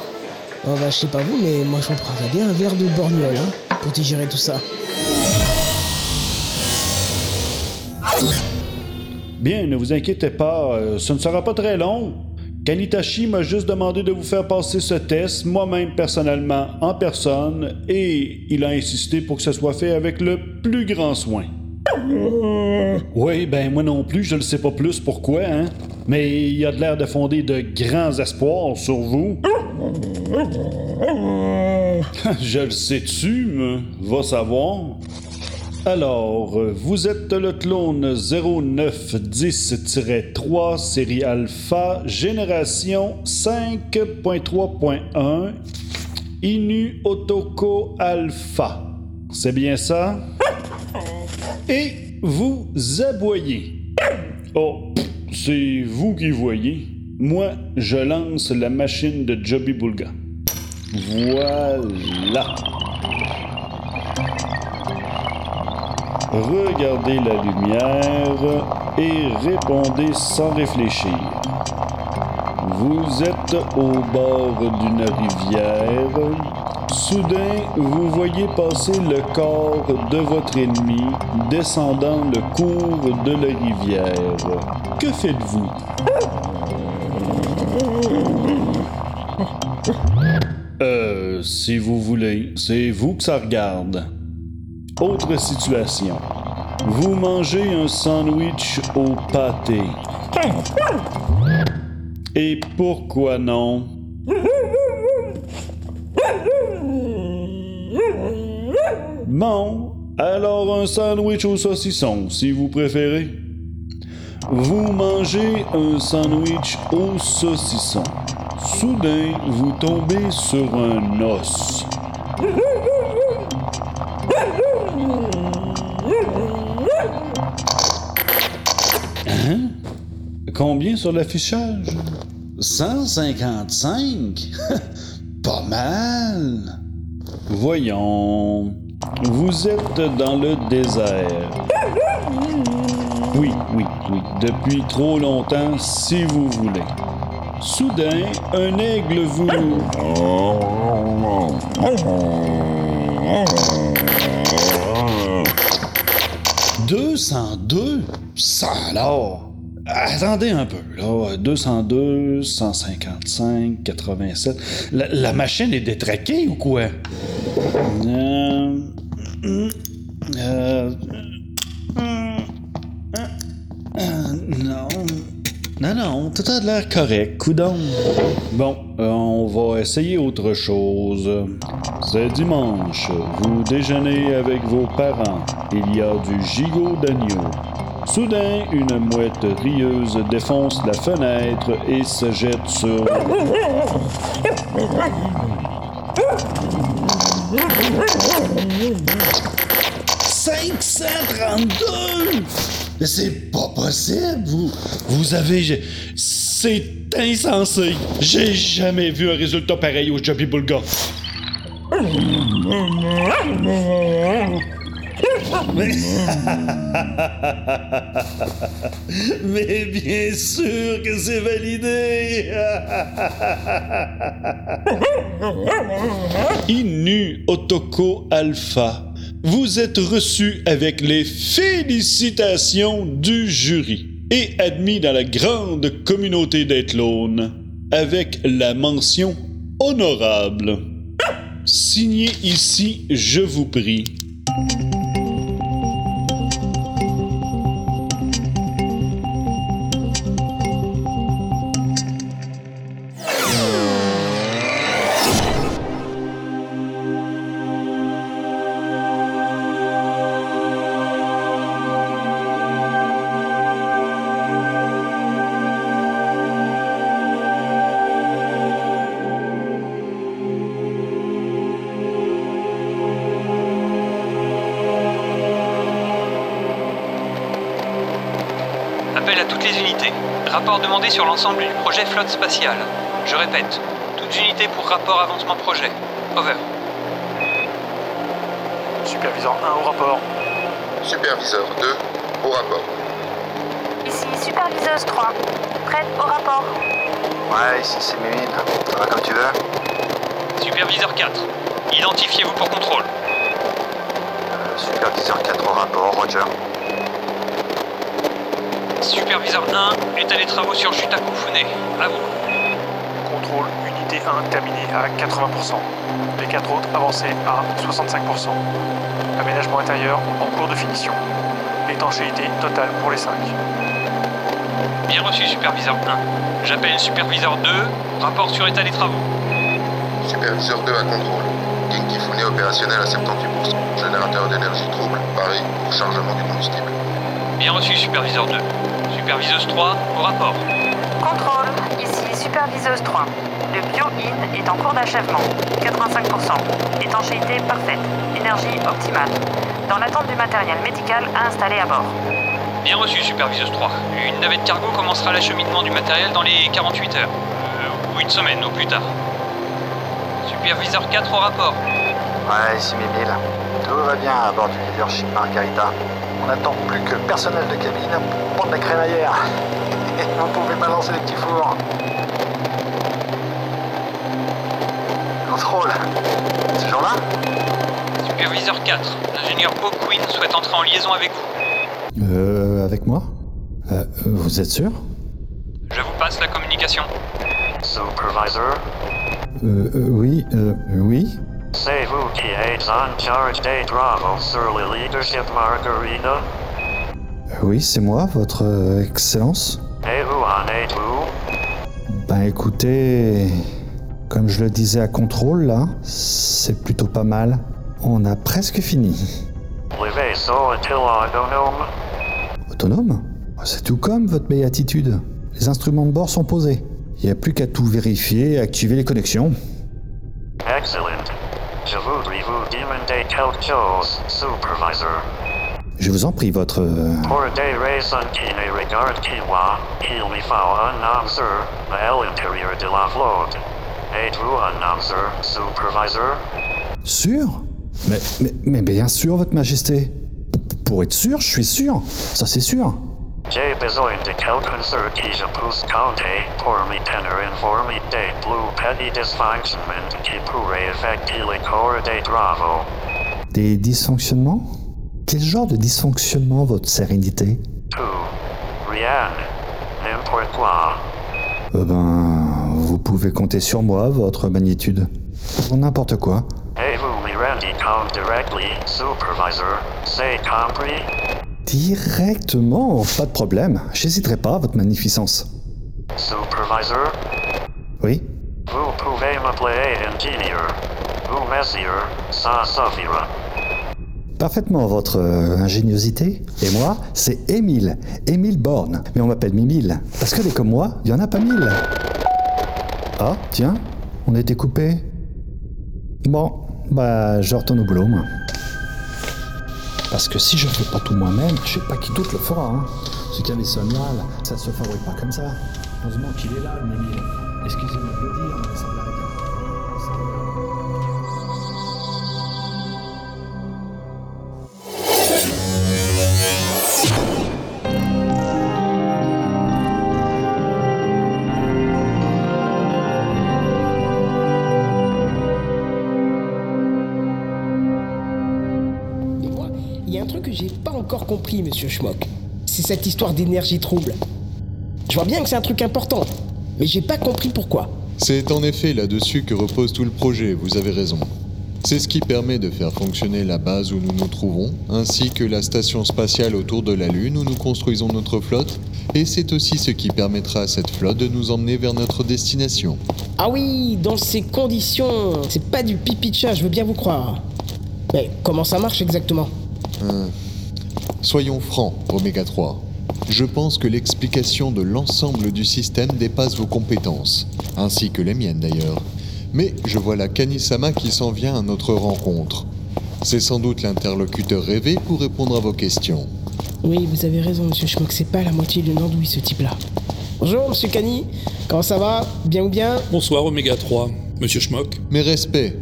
Oh bah je sais pas vous, mais moi je me prendrais bien un verre de borgnole, hein, pour digérer tout ça. Bien, ne vous inquiétez pas, euh, ce ne sera pas très long. Kanitashi m'a juste demandé de vous faire passer ce test, moi-même personnellement, en personne, et il a insisté pour que ce soit fait avec le plus grand soin. Oui, ben moi non plus, je ne sais pas plus pourquoi, hein. Mais il a de l'air de fonder de grands espoirs sur vous. <laughs> je le sais-tu? Va savoir? Alors, vous êtes le clone 0910-3 série Alpha, génération 5.3.1, Inu Otoko Alpha. C'est bien ça? <laughs> Et vous aboyez. Oh, c'est vous qui voyez. Moi, je lance la machine de Joby Bulga. Voilà. Regardez la lumière et répondez sans réfléchir. Vous êtes au bord d'une rivière. Soudain, vous voyez passer le corps de votre ennemi descendant le cours de la rivière. Que faites-vous? Euh, si vous voulez, c'est vous que ça regarde. Autre situation. Vous mangez un sandwich au pâté. Et pourquoi non? Bon, alors un sandwich au saucisson, si vous préférez. Vous mangez un sandwich au saucisson. Soudain, vous tombez sur un os. Combien sur l'affichage? 155? <laughs> Pas mal. Voyons. Vous êtes dans le désert. Oui, oui, oui. Depuis trop longtemps, si vous voulez. Soudain, un aigle vous... 202? Ça alors? Attendez un peu, là. 202, 155, 87. La, la machine est détraquée ou quoi? Euh, euh, euh, non. Non, non, tout a l'air correct, coudon. Bon, euh, on va essayer autre chose. C'est dimanche. Vous déjeunez avec vos parents. Il y a du gigot d'agneau. Soudain, une mouette rieuse défonce la fenêtre et se jette sur... 532! Mais c'est pas possible! Vous, vous avez. C'est insensé! J'ai jamais vu un résultat pareil au Joby Bulga! <laughs> Mais... Bien sûr que c'est validé! <laughs> Inu Otoko Alpha, vous êtes reçu avec les félicitations du jury et admis dans la grande communauté des clones avec la mention honorable. Signé ici, je vous prie. Sur l'ensemble du projet flotte spatiale. Je répète, toutes unités pour rapport avancement projet. Over. Superviseur 1 au rapport. Superviseur 2 au rapport. Ici superviseuse 3. Prête au rapport. Ouais, ici c'est Mimine. Ça va comme tu veux Superviseur 4. Identifiez-vous pour contrôle. Euh, Superviseur 4 au rapport, Roger. Superviseur 1, état des travaux sur Jutakufune. À vous. Contrôle unité 1 terminé à 80%. Les 4 autres avancés à 65%. Aménagement intérieur en cours de finition. Étanchéité totale pour les 5. Bien reçu, superviseur 1. J'appelle superviseur 2. Rapport sur état des travaux. Superviseur 2 à contrôle. Kinkifune opérationnel à 78%. Générateur d'énergie trouble. Paris pour chargement du combustible. Bien reçu, superviseur 2. Superviseuse 3, au rapport. Contrôle. Ici superviseuse 3. Le bio-in est en cours d'achèvement. 85%. Étanchéité parfaite. Énergie optimale. Dans l'attente du matériel médical à installer à bord. Bien reçu, superviseuse 3. Une navette cargo commencera l'acheminement du matériel dans les 48 heures. Euh, ou une semaine, au plus tard. Superviseur 4 au rapport. Ouais, ici Mimile. Tout va bien à bord du leadership Margarita. On n'attend plus que le personnel de cabine pour prendre la crémaillère. Vous pouvez balancer les petits fours. Contrôle. Ce jour-là Superviseur 4. L'ingénieur O'Quinn souhaite entrer en liaison avec vous. Euh, avec moi Euh, Vous êtes sûr Je vous passe la communication. Supervisor, Euh, euh, oui, euh, oui. Charge sur le leadership Margarita? Oui, c'est moi, votre euh, excellence. Et où en êtes-vous? Ben écoutez, comme je le disais à contrôle là, c'est plutôt pas mal. On a presque fini. Le vaisseau est-il autonome? Autonome? C'est tout comme votre béatitude. Les instruments de bord sont posés. Il n'y a plus qu'à tout vérifier et activer les connexions. Excellent. Je voudrais vous demander quelque chose, Supervisor. Je vous en prie, votre... euh, Pour des raisons qui ne regardent que moi, il me faut un officer à l'intérieur de la flotte. Êtes-vous un officer, Supervisor? Sûr? Mais, mais, mais bien sûr, votre majesté. Pour être sûr, je suis sûr. Ça, c'est sûr. J'ai besoin de quelqu'un sur qui je puisse compter pour me tenir informé des plus petits dysfonctionnements qui pourraient affecter le cours des travaux. Des dysfonctionnements? Quel genre de dysfonctionnement, votre sérénité? Tout. Rien. N'importe quoi. Euh ben, vous pouvez compter sur moi, votre magnitude. Pour n'importe quoi. Et vous me rendez compte directly, Supervisor. C'est compris? Directement, pas de problème. J'hésiterai pas, votre magnificence. Supervisor? Oui Vous pouvez m'appeler ingénieur. Ou messieurs, ça suffira. Parfaitement, votre euh, ingéniosité. Et moi, c'est Émile. Émile Borne. Mais on m'appelle Mimile. Parce que des comme moi, il y en a pas mille. Ah, tiens, on a été coupé. Bon, bah, je retourne au boulot, moi. Parce que si je fais pas tout moi-même, je sais pas qui d'autre le fera. Hein. Ce qu'avait Sonia, là, ça se fabrique pas comme ça. Heureusement qu'il est là, le Mimile. Excusez-moi de le dire, compris, monsieur Schmock? C'est cette histoire d'énergie trouble. Je vois bien que c'est un truc important, mais j'ai pas compris pourquoi. C'est en effet là-dessus que repose tout le projet, vous avez raison. C'est ce qui permet de faire fonctionner la base où nous nous trouvons, ainsi que la station spatiale autour de la Lune où nous construisons notre flotte, et c'est aussi ce qui permettra à cette flotte de nous emmener vers notre destination. Ah oui, dans ces conditions, c'est pas du pipi de chat, je veux bien vous croire. Mais comment ça marche exactement? Hein. Soyons francs, Oméga 3. Je pense que l'explication de l'ensemble du système dépasse vos compétences, ainsi que les miennes d'ailleurs. Mais je vois la Kanisama qui s'en vient à notre rencontre. C'est sans doute l'interlocuteur rêvé pour répondre à vos questions. Oui, vous avez raison, monsieur Schmock, c'est pas la moitié de andouille ce type-là. Bonjour, monsieur Kani. Comment ça va? Bien ou bien? Bonsoir Oméga 3, monsieur Schmock. Mes respects,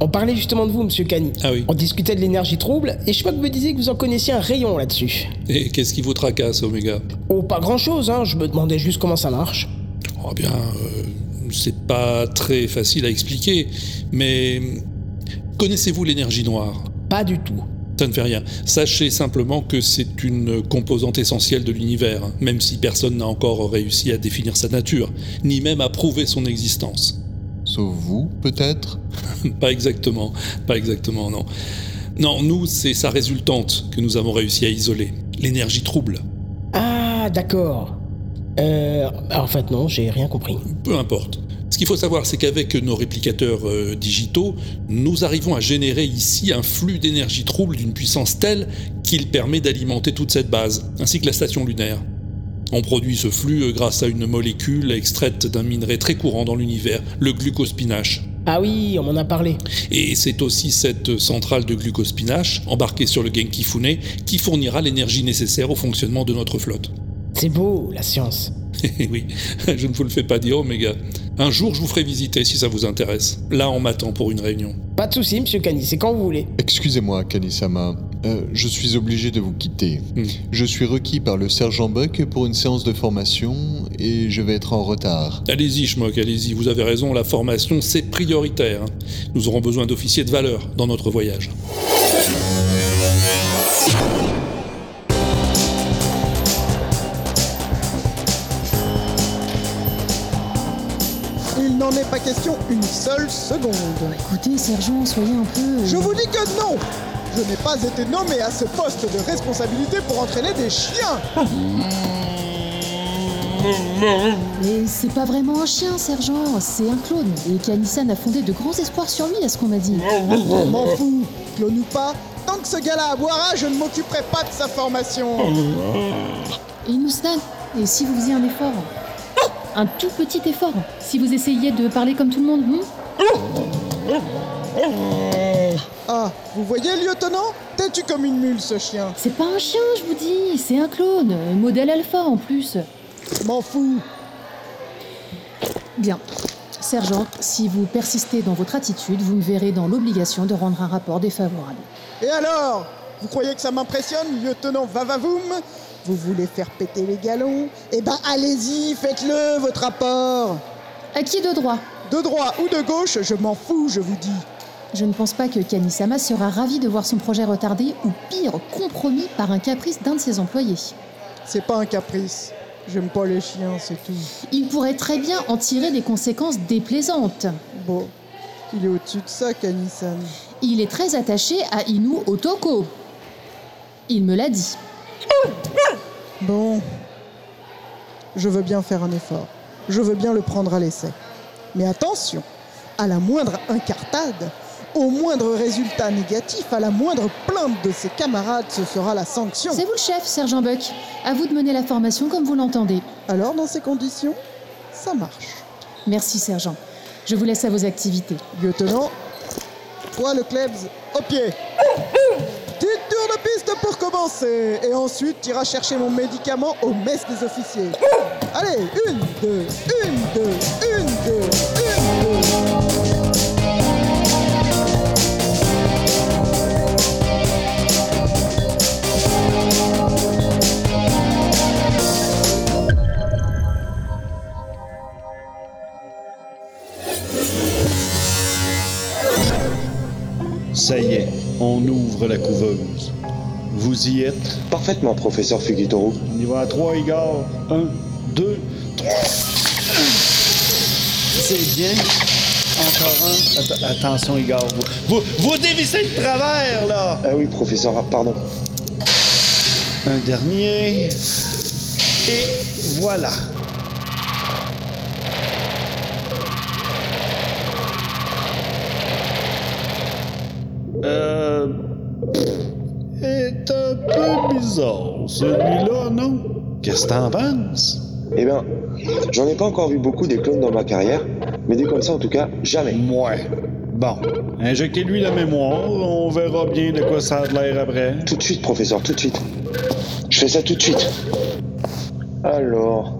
On parlait justement de vous, monsieur Kani. Ah oui. On discutait de l'énergie trouble, et Schmock me disait que vous en connaissiez un rayon là-dessus. Et qu'est-ce qui vous tracasse, Oméga Oh, pas grand-chose, hein, je me demandais juste comment ça marche. Oh bien, euh, c'est pas très facile à expliquer, mais connaissez-vous l'énergie noire? Pas du tout. Ça ne fait rien. Sachez simplement que c'est une composante essentielle de l'univers, hein, même si personne n'a encore réussi à définir sa nature, ni même à prouver son existence. Sauf vous, peut-être <laughs> Pas exactement, pas exactement, non. Non, nous, c'est sa résultante que nous avons réussi à isoler, l'énergie trouble. Ah, d'accord. Euh. En fait, non, j'ai rien compris. Peu importe. Ce qu'il faut savoir, c'est qu'avec nos réplicateurs euh, digitaux, nous arrivons à générer ici un flux d'énergie trouble d'une puissance telle qu'il permet d'alimenter toute cette base, ainsi que la station lunaire. On produit ce flux euh, grâce à une molécule extraite d'un minerai très courant dans l'univers, le glucospinache. Ah oui, on m'en a parlé. Et c'est aussi cette centrale de glucospinache, embarquée sur le Genki Fune, qui fournira l'énergie nécessaire au fonctionnement de notre flotte. C'est beau, la science. <laughs> oui, je ne vous le fais pas dire, Omega. Un jour, je vous ferai visiter si ça vous intéresse. Là, on m'attend pour une réunion. Pas de soucis, monsieur Kani, c'est quand vous voulez. Excusez-moi, Kanisama. Euh, je suis obligé de vous quitter. Hmm. Je suis requis par le sergent Buck pour une séance de formation et je vais être en retard. Allez-y, Schmock, allez-y, vous avez raison, la formation, c'est prioritaire. Nous aurons besoin d'officiers de valeur dans notre voyage. Il n'en est pas question une seule seconde. Écoutez, sergent, soyez un peu. Je vous dis que non Je n'ai pas été nommé à ce poste de responsabilité pour entraîner des chiens. Mais c'est pas vraiment un chien, sergent, c'est un clone. Et Kanisan a fondé de grands espoirs sur lui, à ce qu'on m'a dit. M'en fous Clone ou pas, tant que ce gars-là aboira, je ne m'occuperai pas de sa formation. Et Nousnan, et si vous faisiez un effort. Un tout petit effort. Si vous essayiez de parler comme tout le monde, hmm Ah, vous voyez, lieutenant? Têtu comme une mule, ce chien. C'est pas un chien, je vous dis, c'est un clone, modèle alpha en plus. M'en fous. Bien. Sergent, si vous persistez dans votre attitude, vous me verrez dans l'obligation de rendre un rapport défavorable. Et alors? Vous croyez que ça m'impressionne, lieutenant Vavavoum? Vous voulez faire péter les galons? Eh ben allez-y, faites-le, votre rapport. À qui de droit? De droit ou de gauche, je m'en fous, je vous dis. Je ne pense pas que Kanisama sera ravi de voir son projet retardé ou pire, compromis par un caprice d'un de ses employés. C'est pas un caprice. J'aime pas les chiens, c'est tout. Il pourrait très bien en tirer des conséquences déplaisantes. Bon, il est au-dessus de ça, Kanisan. Il est très attaché à Inu Otoko. Il me l'a dit. Bon, je veux bien faire un effort. Je veux bien le prendre à l'essai. Mais attention, à la moindre incartade, au moindre résultat négatif, à la moindre plainte de ses camarades, ce sera la sanction. C'est vous le chef, sergent Buck. À vous de mener la formation comme vous l'entendez. Alors, dans ces conditions, ça marche. Merci, sergent. Je vous laisse à vos activités. Lieutenant, toi le Klebs, au pied. Petite tour de piste pour commencer. Et ensuite, tu iras chercher mon médicament au mess des officiers. Allez, une, deux, une, deux, une, deux, une, deux. Ça y est, on ouvre la couveuse. Vous y êtes? Parfaitement, professeur Fugitoru. On y va à trois, Igor. Un, deux, trois. C'est bien. Encore un. Att- attention, Igor. Vous, vous, vous dévissez de travers, là! Ah oui, professeur, pardon. Un dernier. Et voilà. Euh. est un peu bizarre, celui-là, non? Qu'est-ce que t'en penses? Eh bien, j'en ai pas encore vu beaucoup des clones dans ma carrière, mais des comme ça, en tout cas, jamais. Ouais. Bon, injectez-lui la mémoire, on verra bien de quoi ça a de l'air après. Tout de suite, professeur, tout de suite. Je fais ça tout de suite. Alors.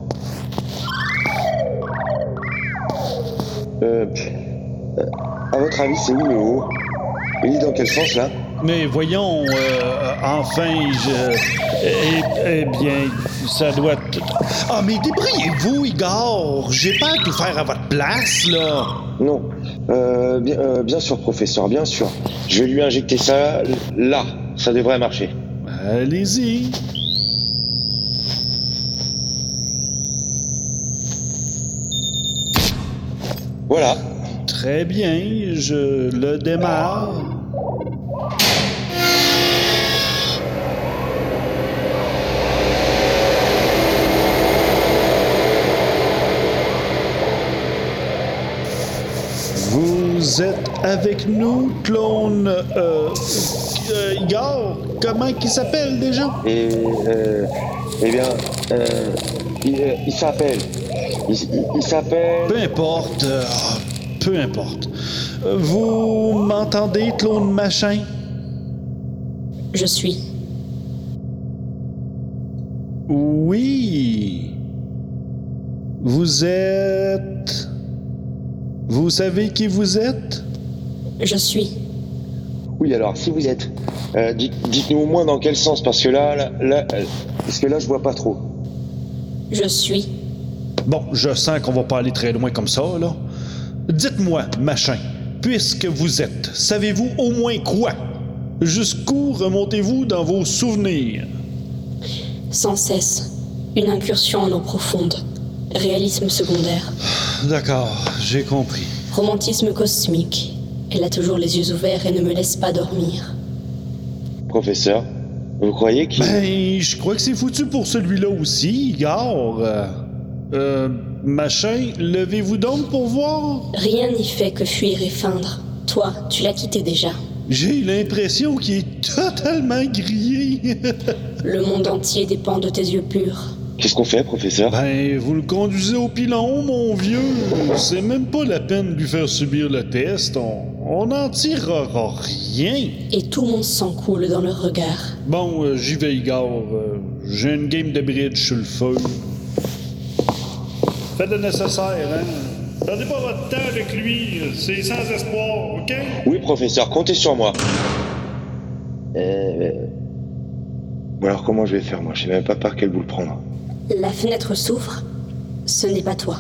Euh. euh, À votre avis, c'est où le haut? Est dans quel sens là? Mais voyons, euh, enfin, je. Eh, eh bien, ça doit. être- Ah, mais débrouillez-vous, Igor! J'ai pas à tout faire à votre place, là! Non. Euh, bien, euh, bien sûr, professeur, bien sûr. Je vais lui injecter ça là. Ça devrait marcher. Allez-y. Voilà. Très bien, je le démarre. Vous êtes avec nous, clone. Euh, euh, Igor, comment il s'appelle déjà? Et. Euh, eh bien. Euh, il il s'appelle. Il, il- il s'appelle. Peu importe. Peu importe. Vous m'entendez, clone machin? Je suis. Oui. Vous êtes. Vous savez qui vous êtes? Je suis. Oui, alors, si vous êtes? euh, dites- Dites-nous au moins dans quel sens, parce que là, là, là, parce que là, je vois pas trop. Je suis. Bon, je sens qu'on va pas aller très loin comme ça, là. Dites-moi, machin, puisque vous êtes, savez-vous au moins quoi? Jusqu'où remontez-vous dans vos souvenirs? Sans cesse. Une incursion en eau profonde. Réalisme secondaire. D'accord, j'ai compris. Romantisme cosmique. Elle a toujours les yeux ouverts et ne me laisse pas dormir. Professeur, vous croyez qu'il. Ben, je crois que c'est foutu pour celui-là aussi, Igor. Euh, euh, machin, levez-vous donc pour voir? Rien n'y fait que fuir et feindre. Toi, tu l'as quitté déjà. J'ai l'impression qu'il est totalement grillé. Le monde entier dépend de tes yeux purs. Qu'est-ce qu'on fait, professeur? Ben, vous le conduisez au pilon, mon vieux. C'est même pas la peine de lui faire subir le test. On on n'en tirera rien. Et tout mon sang coule dans leur regard. Bon, euh, j'y vais, Igor. Euh, J'ai une game de bridge sur le feu. Faites le nécessaire, hein. Perdez pas votre temps avec lui. C'est sans espoir, OK? Oui, professeur, comptez sur moi. Euh. Bon, alors, comment je vais faire, moi? Je sais même pas par quel bout le prendre. La fenêtre s'ouvre. Ce n'est pas toi.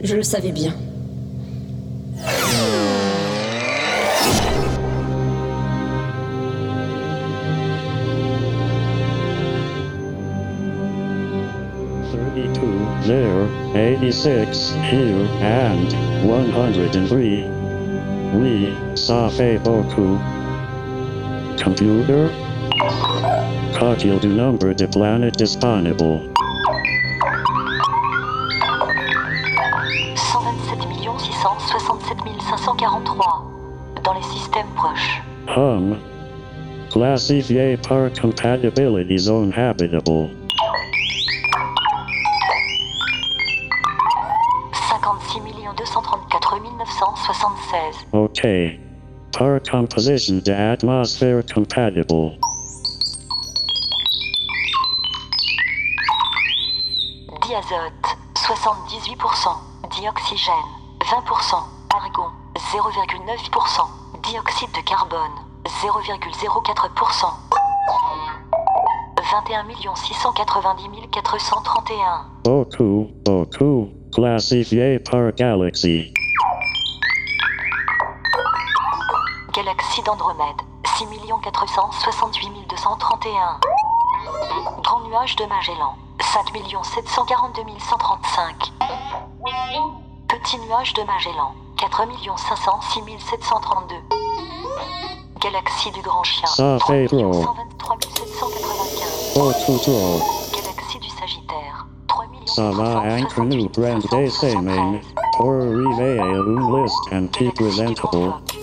Je le savais bien. Thirty-two there, eighty-six here, and one hundred and three. Oui, ça fait beaucoup. Computer? Cotil du number de planet disponible. 127 667 543 dans les systèmes proches. Hum. Classifié par compatibility zone habitable. OK. Par composition de atmosphere compatible. Diazote 78%, dioxygène 20%, argon 0,9%, dioxyde de carbone 0,04%. 21 690 431. Beaucoup, beaucoup. Classifié par galaxy. Galaxie d'Andromède, 6 468 231. Grand nuage de Magellan, 5 742 135. Petit nuage de Magellan, 4 506 732. Galaxie du Grand Chien, Ça 3 fait trop. 123 795. Oh, tout, tout. Galaxie du Sagittaire, Ça va être nous prendre des semaines pour arriver à une liste anti presentable.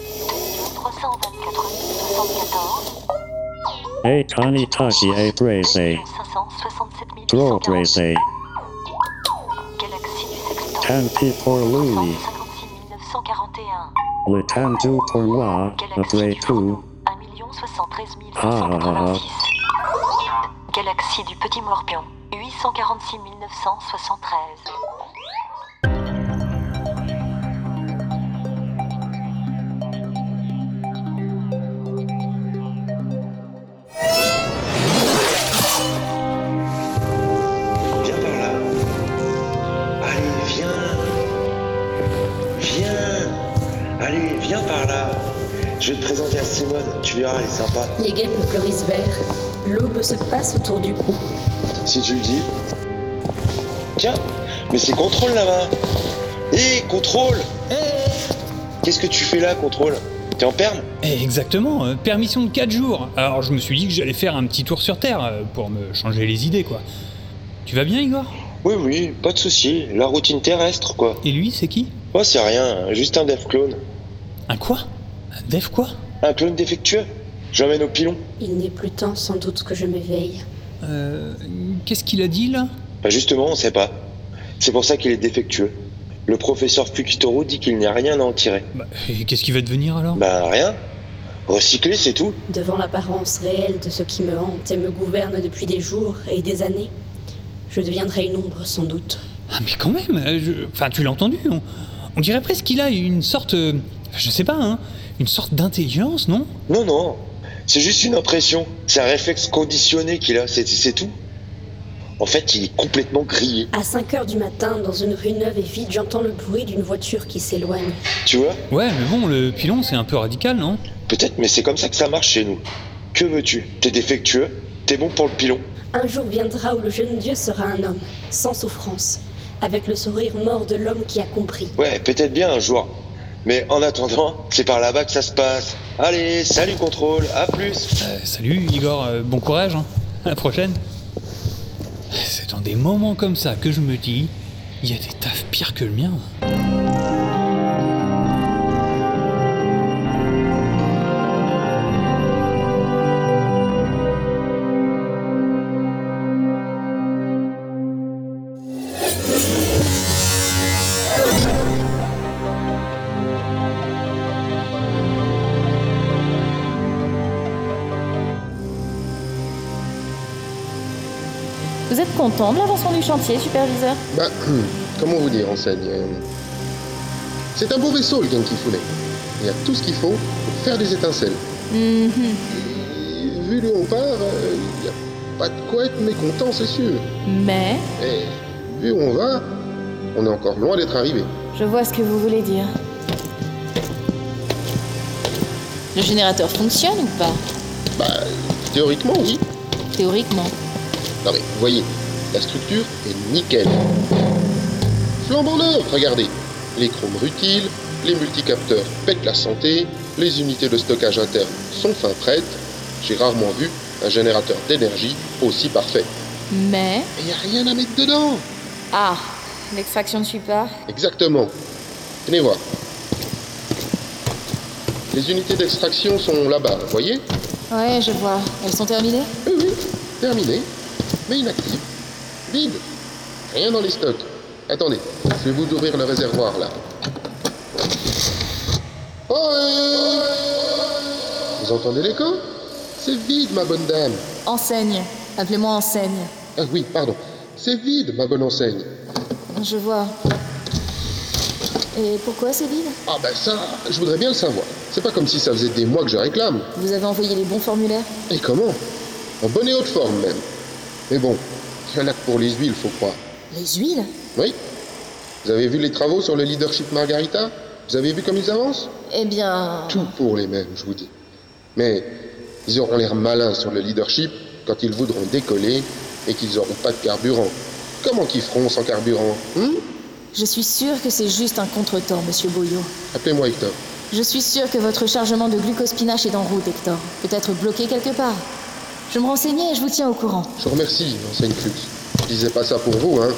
Et Tony Tashi est pressé. 567 Trop pressé. Tant pis pour lui. 941. Le tout pour moi, après tout. 1 73 Ah, ah, ah. 986. Galaxie du Petit Morpion, 846 973. Allez, viens par là. Je vais te présenter à Simone. Tu verras, elle est sympa. Les guêpes fleurissent vert. L'aube se passe autour du cou. Si tu le dis. Tiens, mais c'est contrôle là-bas. Hé, contrôle Qu'est-ce que tu fais là, contrôle? T'es en perme? Eh, Exactement, euh, permission de 4 jours. Alors je me suis dit que j'allais faire un petit tour sur Terre euh, pour me changer les idées, quoi. Tu vas bien, Igor? Oui, oui, pas de souci. La routine terrestre, quoi. Et lui, c'est qui? Oh, c'est rien, juste un dev clone. Un quoi? Un dev quoi? Un clone défectueux? J'emmène au pilon. Il n'est plus temps sans doute que je m'éveille. Euh. Qu'est-ce qu'il a dit là? Bah justement, on sait pas. C'est pour ça qu'il est défectueux. Le professeur Fukitoro dit qu'il n'y a rien à en tirer. Et qu'est-ce qui va devenir alors? Bah rien. Recycler, c'est tout. Devant l'apparence réelle de ce qui me hante et me gouverne depuis des jours et des années, je deviendrai une ombre sans doute. Ah mais quand même, euh, je- enfin tu l'as entendu, on, on dirait presque qu'il a une sorte, euh, je sais pas, hein, une sorte d'intelligence, non? Non, non. C'est juste une impression. C'est un réflexe conditionné qu'il a, c'est c'est tout. En fait, il est complètement grillé. À 5 heures du matin, dans une rue neuve et vide, j'entends le bruit d'une voiture qui s'éloigne. Tu vois? Ouais, mais bon, le pilon c'est un peu radical, non? Peut-être, mais c'est comme ça que ça marche chez nous. Que veux-tu? T'es défectueux, t'es bon pour le pilon? Un jour viendra où le jeune Dieu sera un homme, sans souffrance, avec le sourire mort de l'homme qui a compris. Ouais, peut-être bien un jour. Mais en attendant, c'est par là-bas que ça se passe. Allez, salut contrôle, à plus. Euh, salut Igor, euh, bon courage, hein. à la prochaine. C'est dans des moments comme ça que je me dis, il y a des tafs pires que le mien. Content de l'avancement du chantier, superviseur Bah, <clears throat> comment vous dire, enseigne euh, C'est un beau vaisseau, le Genkifune. Il y a tout ce qu'il faut pour faire des étincelles. Mhm. Et vu d'où on part, euh, il n'y a pas de quoi être mécontent, c'est sûr. Mais Et vu où on va, on est encore loin d'être arrivé. je vois ce que vous voulez dire. Le générateur fonctionne ou pas? Bah, théoriquement, oui. Théoriquement. Non mais, voyez, la structure est nickel. Flambant neuf, regardez. Les chromes rutiles, les multicapteurs pètent la santé, les unités de stockage interne sont fin prêtes. J'ai rarement vu un générateur d'énergie aussi parfait. Mais. Il n'y a rien à mettre dedans. Ah, l'extraction ne suit pas. Exactement. Venez voir. Les unités d'extraction sont là-bas, vous voyez? Ouais, je vois. Elles sont terminées? Oui, oui, terminé, mais inactive. Vide. Rien dans les stocks. Attendez, je vais vous ouvrir le réservoir là. Oh euh, Vous entendez l'écho? C'est vide, ma bonne dame. Enseigne. Appelez-moi enseigne. Ah oui, pardon. C'est vide, ma bonne enseigne. Je vois. Et pourquoi c'est vide? Ah ben ça, je voudrais bien le savoir. C'est pas comme si ça faisait des mois que je réclame. Vous avez envoyé les bons formulaires? Et comment? En bonne et haute forme même. Mais bon, pour les huiles, faut croire. Les huiles Oui. Vous avez vu les travaux sur le leadership Margarita? Vous avez vu comme ils avancent? Eh bien... Tout pour les mêmes, je vous dis. Mais ils auront l'air malins sur le leadership quand ils voudront décoller et qu'ils n'auront pas de carburant. Comment qu'ils feront sans carburant hein? Je suis sûre que c'est juste un contretemps, monsieur Boyot. Appelez-moi Hector. Je suis sûre que votre chargement de glucospinache est en route, Hector. Peut-être bloqué quelque part. Je me renseignais et je vous tiens au courant. Je vous remercie, enseigne Flux. Je disais pas ça pour vous, hein.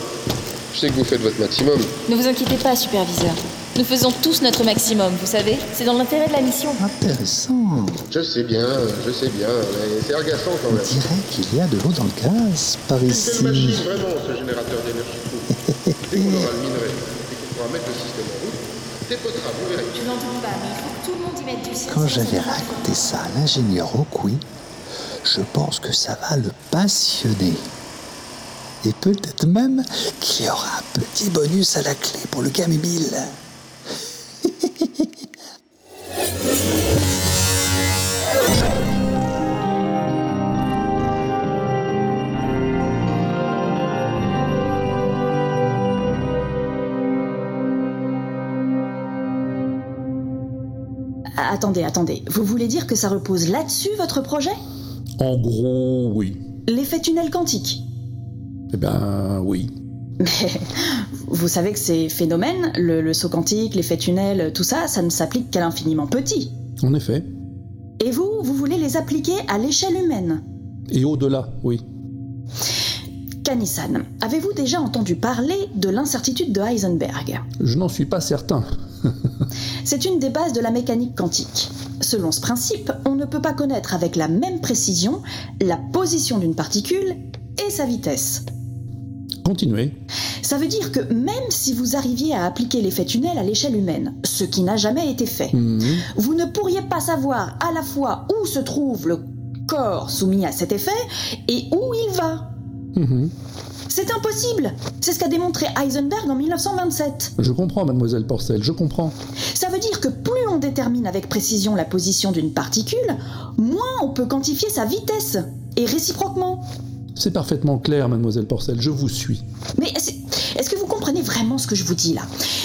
Je sais que vous faites votre maximum. Ne vous inquiétez pas, superviseur. Nous faisons tous notre maximum, vous savez. C'est dans l'intérêt de la mission. Intéressant. Je sais bien, je sais bien, mais c'est agaçant quand On même. dirait qu'il y a de l'eau dans le gaz par Quelle ici. machine, vraiment, ce générateur d'énergie. Dès <laughs> qu'on aura le minerai et qu'on pourra mettre le système en route, dépotera, vous verrez. Je n'en doute pas, mais il faut que tout le monde y mette du sien. Quand j'avais raconté ça à l'ingénieur Okui, je pense que ça va le passionner. Et peut-être même qu'il y aura un petit bonus à la clé pour le gamme 1000. Ah, Attendez, attendez. Vous voulez dire que ça repose là-dessus, votre projet? En gros, oui. L'effet tunnel quantique Eh ben, oui. Mais vous savez que ces phénomènes, le, le saut quantique, l'effet tunnel, tout ça, ça ne s'applique qu'à l'infiniment petit. En effet. Et vous, vous voulez les appliquer à l'échelle humaine Et au-delà, oui. Kanisan, avez-vous déjà entendu parler de l'incertitude de Heisenberg? Je n'en suis pas certain. <laughs> C'est une des bases de la mécanique quantique. Selon ce principe, on ne peut pas connaître avec la même précision la position d'une particule et sa vitesse. Continuez. Ça veut dire que même si vous arriviez à appliquer l'effet tunnel à l'échelle humaine, ce qui n'a jamais été fait, Mhm. vous ne pourriez pas savoir à la fois où se trouve le corps soumis à cet effet et où il va. Mhm. C'est impossible C'est ce qu'a démontré Heisenberg en 1927. Je comprends, mademoiselle Porcel, je comprends. Ça veut dire que plus on détermine avec précision la position d'une particule, moins on peut quantifier sa vitesse. Et réciproquement. C'est parfaitement clair, mademoiselle Porcel, je vous suis. Mais est-ce que vous comprenez vraiment ce que je vous dis là?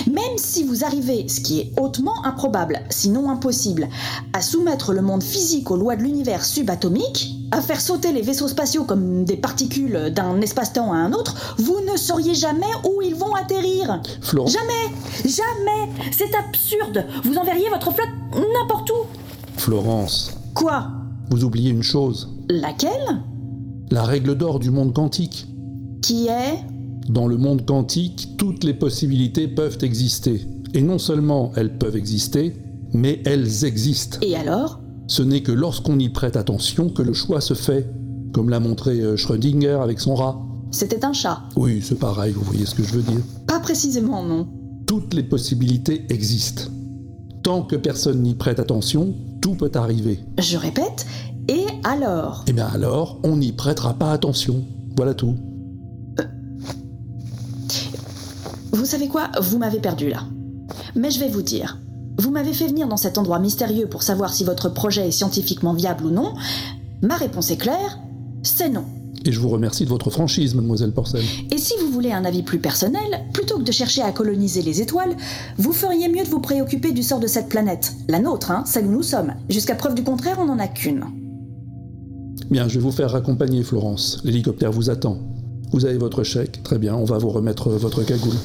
Même si vous arrivez, ce qui est hautement improbable, sinon impossible, à soumettre le monde physique aux lois de l'univers subatomique, à faire sauter les vaisseaux spatiaux comme des particules d'un espace-temps à un autre, vous ne sauriez jamais où ils vont atterrir. Florent Jamais Jamais C'est absurde Vous enverriez votre flotte n'importe où Florence, Quoi? Vous oubliez une chose. Laquelle? La règle d'or du monde quantique. Qui est? Dans le monde quantique, toutes les possibilités peuvent exister. Et non seulement elles peuvent exister, mais elles existent. Et alors? Ce n'est que lorsqu'on y prête attention que le choix se fait, comme l'a montré euh, Schrödinger avec son rat. C'était un chat. Oui, c'est pareil, vous voyez ce que je veux dire. Pas précisément, non. Toutes les possibilités existent. Tant que personne n'y prête attention, tout peut arriver. Je répète, et alors? Et bien alors, on n'y prêtera pas attention. Voilà tout. Vous savez quoi? Vous m'avez perdu là. Mais je vais vous dire. Vous m'avez fait venir dans cet endroit mystérieux pour savoir si votre projet est scientifiquement viable ou non. Ma réponse est claire, c'est non. Et je vous remercie de votre franchise, mademoiselle Porcel. Et si vous voulez un avis plus personnel, plutôt que de chercher à coloniser les étoiles, vous feriez mieux de vous préoccuper du sort de cette planète. La nôtre, hein, celle où nous sommes. Jusqu'à preuve du contraire, on n'en a qu'une. Bien, je vais vous faire raccompagner, Florence. L'hélicoptère vous attend. Vous avez votre chèque. Très bien, on va vous remettre votre cagoule.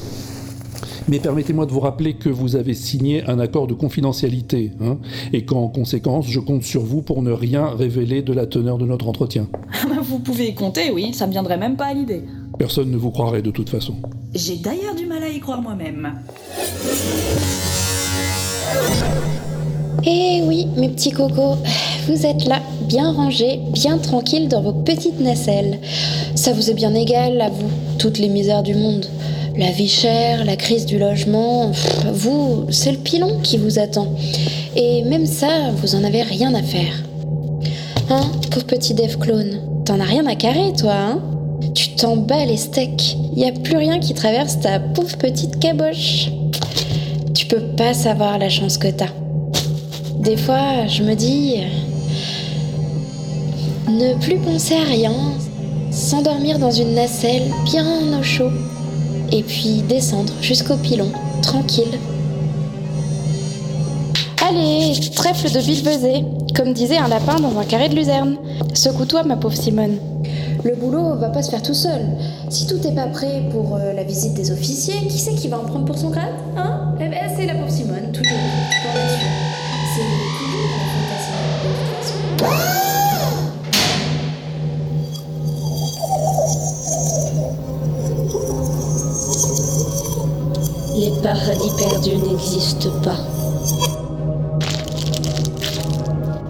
Mais permettez-moi de vous rappeler que vous avez signé un accord de confidentialité, hein, et qu'en conséquence, je compte sur vous pour ne rien révéler de la teneur de notre entretien. vous pouvez y compter, oui, ça me viendrait même pas à l'idée. Personne ne vous croirait de toute façon. J'ai d'ailleurs du mal à y croire moi-même. Eh oui, mes petits cocos, vous êtes là, bien rangés, bien tranquilles dans vos petites nacelles. Ça vous est bien égal, à vous, toutes les misères du monde. La vie chère, la crise du logement, vous, c'est le pilon qui vous attend. Et même ça, vous en avez rien à faire. Hein, pauvre petit Dev Clone, t'en as rien à carrer, toi, hein? Tu t'en bats les steaks, y a plus rien qui traverse ta pauvre petite caboche. Tu peux pas savoir la chance que t'as. Des fois, je me dis. Ne plus penser à rien, s'endormir dans une nacelle bien au chaud, et puis descendre jusqu'au pilon, tranquille. Allez, trèfle de bilvesé, comme disait un lapin dans un carré de luzerne. Secoue-toi, ma pauvre Simone. Le boulot va pas se faire tout seul. Si tout n'est pas prêt pour euh, la visite des officiers, qui c'est qui va en prendre pour son grade Hein? Eh ben, c'est la pauvre Simone, toujours. Rassure. C'est. Paradis perdus n'existent pas.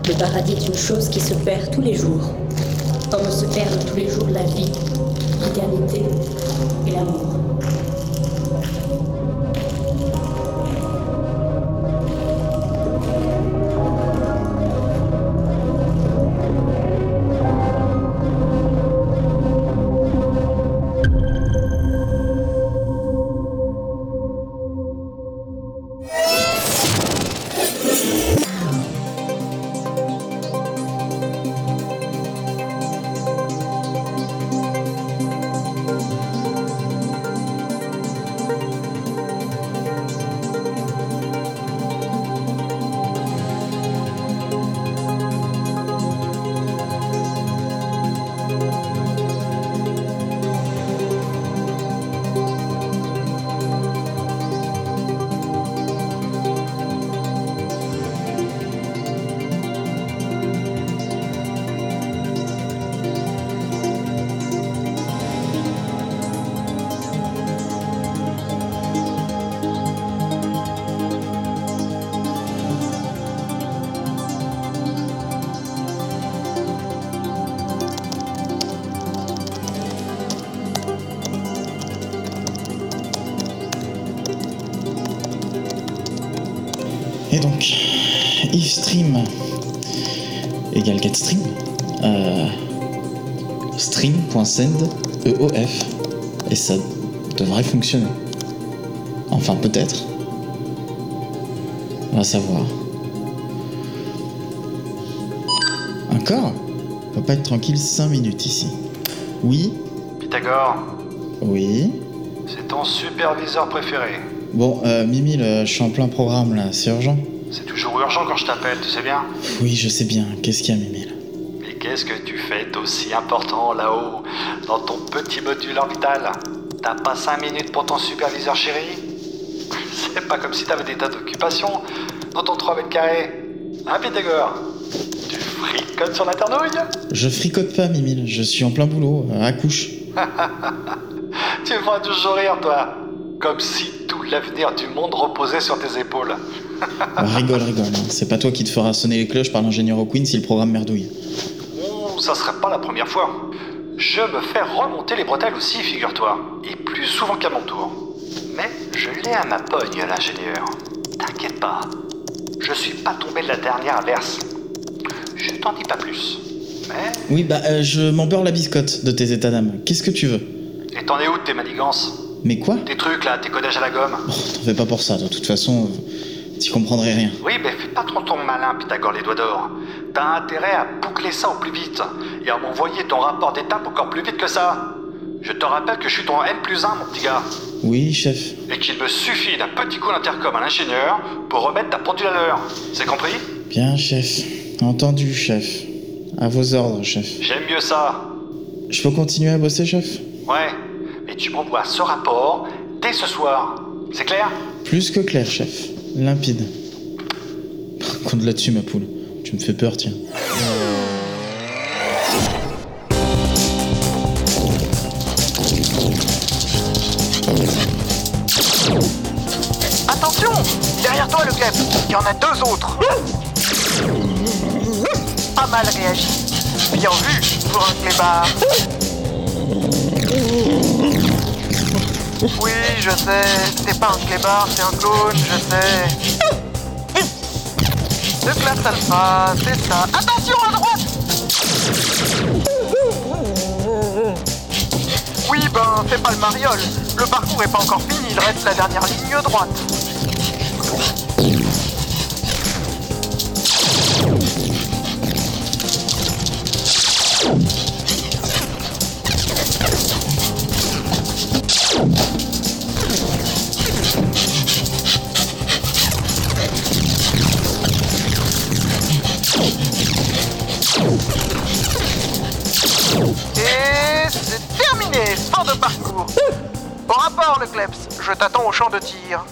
Le paradis est une chose qui se perd tous les jours, comme se perdent tous les jours la vie, l'éternité et l'amour. EOF, et ça devrait fonctionner. Enfin, peut-être. On va savoir. Encore On va pas être tranquille 5 minutes ici. Oui Pythagore, Oui c'est ton superviseur préféré. Bon, euh, Mimi, là, je suis en plein programme là, c'est urgent C'est toujours urgent quand je t'appelle, tu sais bien. Oui, je sais bien. Qu'est-ce qu'il y a, Mimi là? Mais qu'est-ce que tu fais d'aussi important là-haut, dans ton petit module orbital T'as pas 5 minutes pour ton superviseur chéri <laughs> C'est pas comme si t'avais des tas d'occupations dans ton 3 mètres carrés. Hein, Pythagore? Tu fricotes sur la ternouille? Je fricote pas, Mimi, je suis en plein boulot, à couche. <laughs> Tu me feras toujours rire, toi. Comme si tout l'avenir du monde reposait sur tes épaules. Euh, <laughs> rigole, rigole, hein. c'est pas toi qui te feras sonner les cloches par l'ingénieur O'Quinn si le programme merdouille. Oh, ça serait pas la première fois. Je me fais remonter les bretelles aussi, figure-toi. Et plus souvent qu'à mon tour. Mais je l'ai à ma pogne, l'ingénieur. T'inquiète pas. Je suis pas tombé de la dernière averse. Je t'en dis pas plus. Mais. Oui, bah, euh, je m'en beurre la biscotte de tes états d'âme. Qu'est-ce que tu veux? Et t'en es où de tes manigances? Mais quoi? Tes trucs là, tes codages à la gomme? Oh, T'en fais pas pour ça, de toute façon, euh, t'y comprendrais rien. Oui, mais fais pas trop ton malin, Pythagore les doigts d'or. T'as intérêt à boucler ça au plus vite et à m'envoyer ton rapport d'étape encore plus vite que ça. Je te rappelle que je suis ton N plus 1, mon petit gars. Oui, chef. Et qu'il me suffit d'un petit coup d'intercom à l'ingénieur pour remettre ta pendule à l'heure. C'est compris? Bien, chef. Entendu, chef. À vos ordres, chef. J'aime mieux ça. Je peux continuer à bosser, chef? Ouais. Mais tu m'envoies ce rapport dès ce soir. C'est clair? Plus que clair, chef. Limpide. Compte là-dessus, ma poule. Tu me fais peur, tiens. Attention Derrière toi, le glaive Il y en a deux autres Pas mal réagi. Bien vu pour un clébard. Oui, je sais, c'est pas un clébard, c'est un clone, je sais. De classe alpha, c'est ça. Attention à droite Oui, ben, c'est pas le mariole. Le parcours est pas encore fini, il reste la dernière ligne droite. Au champ de tir.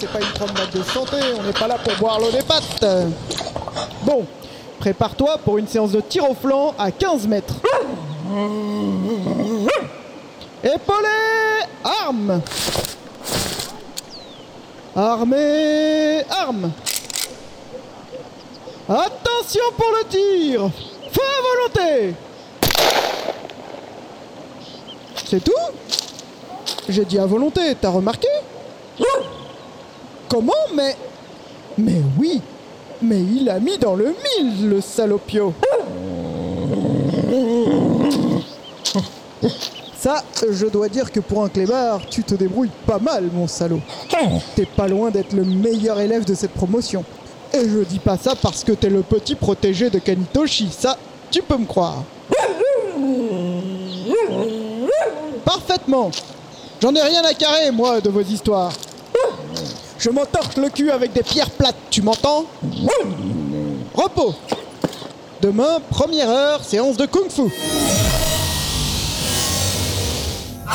C'est pas une promenade de santé, on n'est pas là pour boire l'eau des pattes. Bon, prépare-toi pour une séance de tir au flanc à 15 mètres. Épaulé, arme Armée, arme Attention pour le tir Feu à volonté. C'est tout? J'ai dit à volonté, t'as remarqué? Comment? Mais... Mais oui. Mais il a mis dans le mille, le salopio. Ça, je dois dire que pour un clébard, tu te débrouilles pas mal, mon salaud. T'es pas loin d'être le meilleur élève de cette promotion. Et je dis pas ça parce que t'es le petit protégé de Kanitoshi, ça, tu peux me croire. Parfaitement. J'en ai rien à carrer, moi, de vos histoires. Je m'entorche le cul avec des pierres plates, tu m'entends? Repos. Demain, première heure, séance de kung-fu.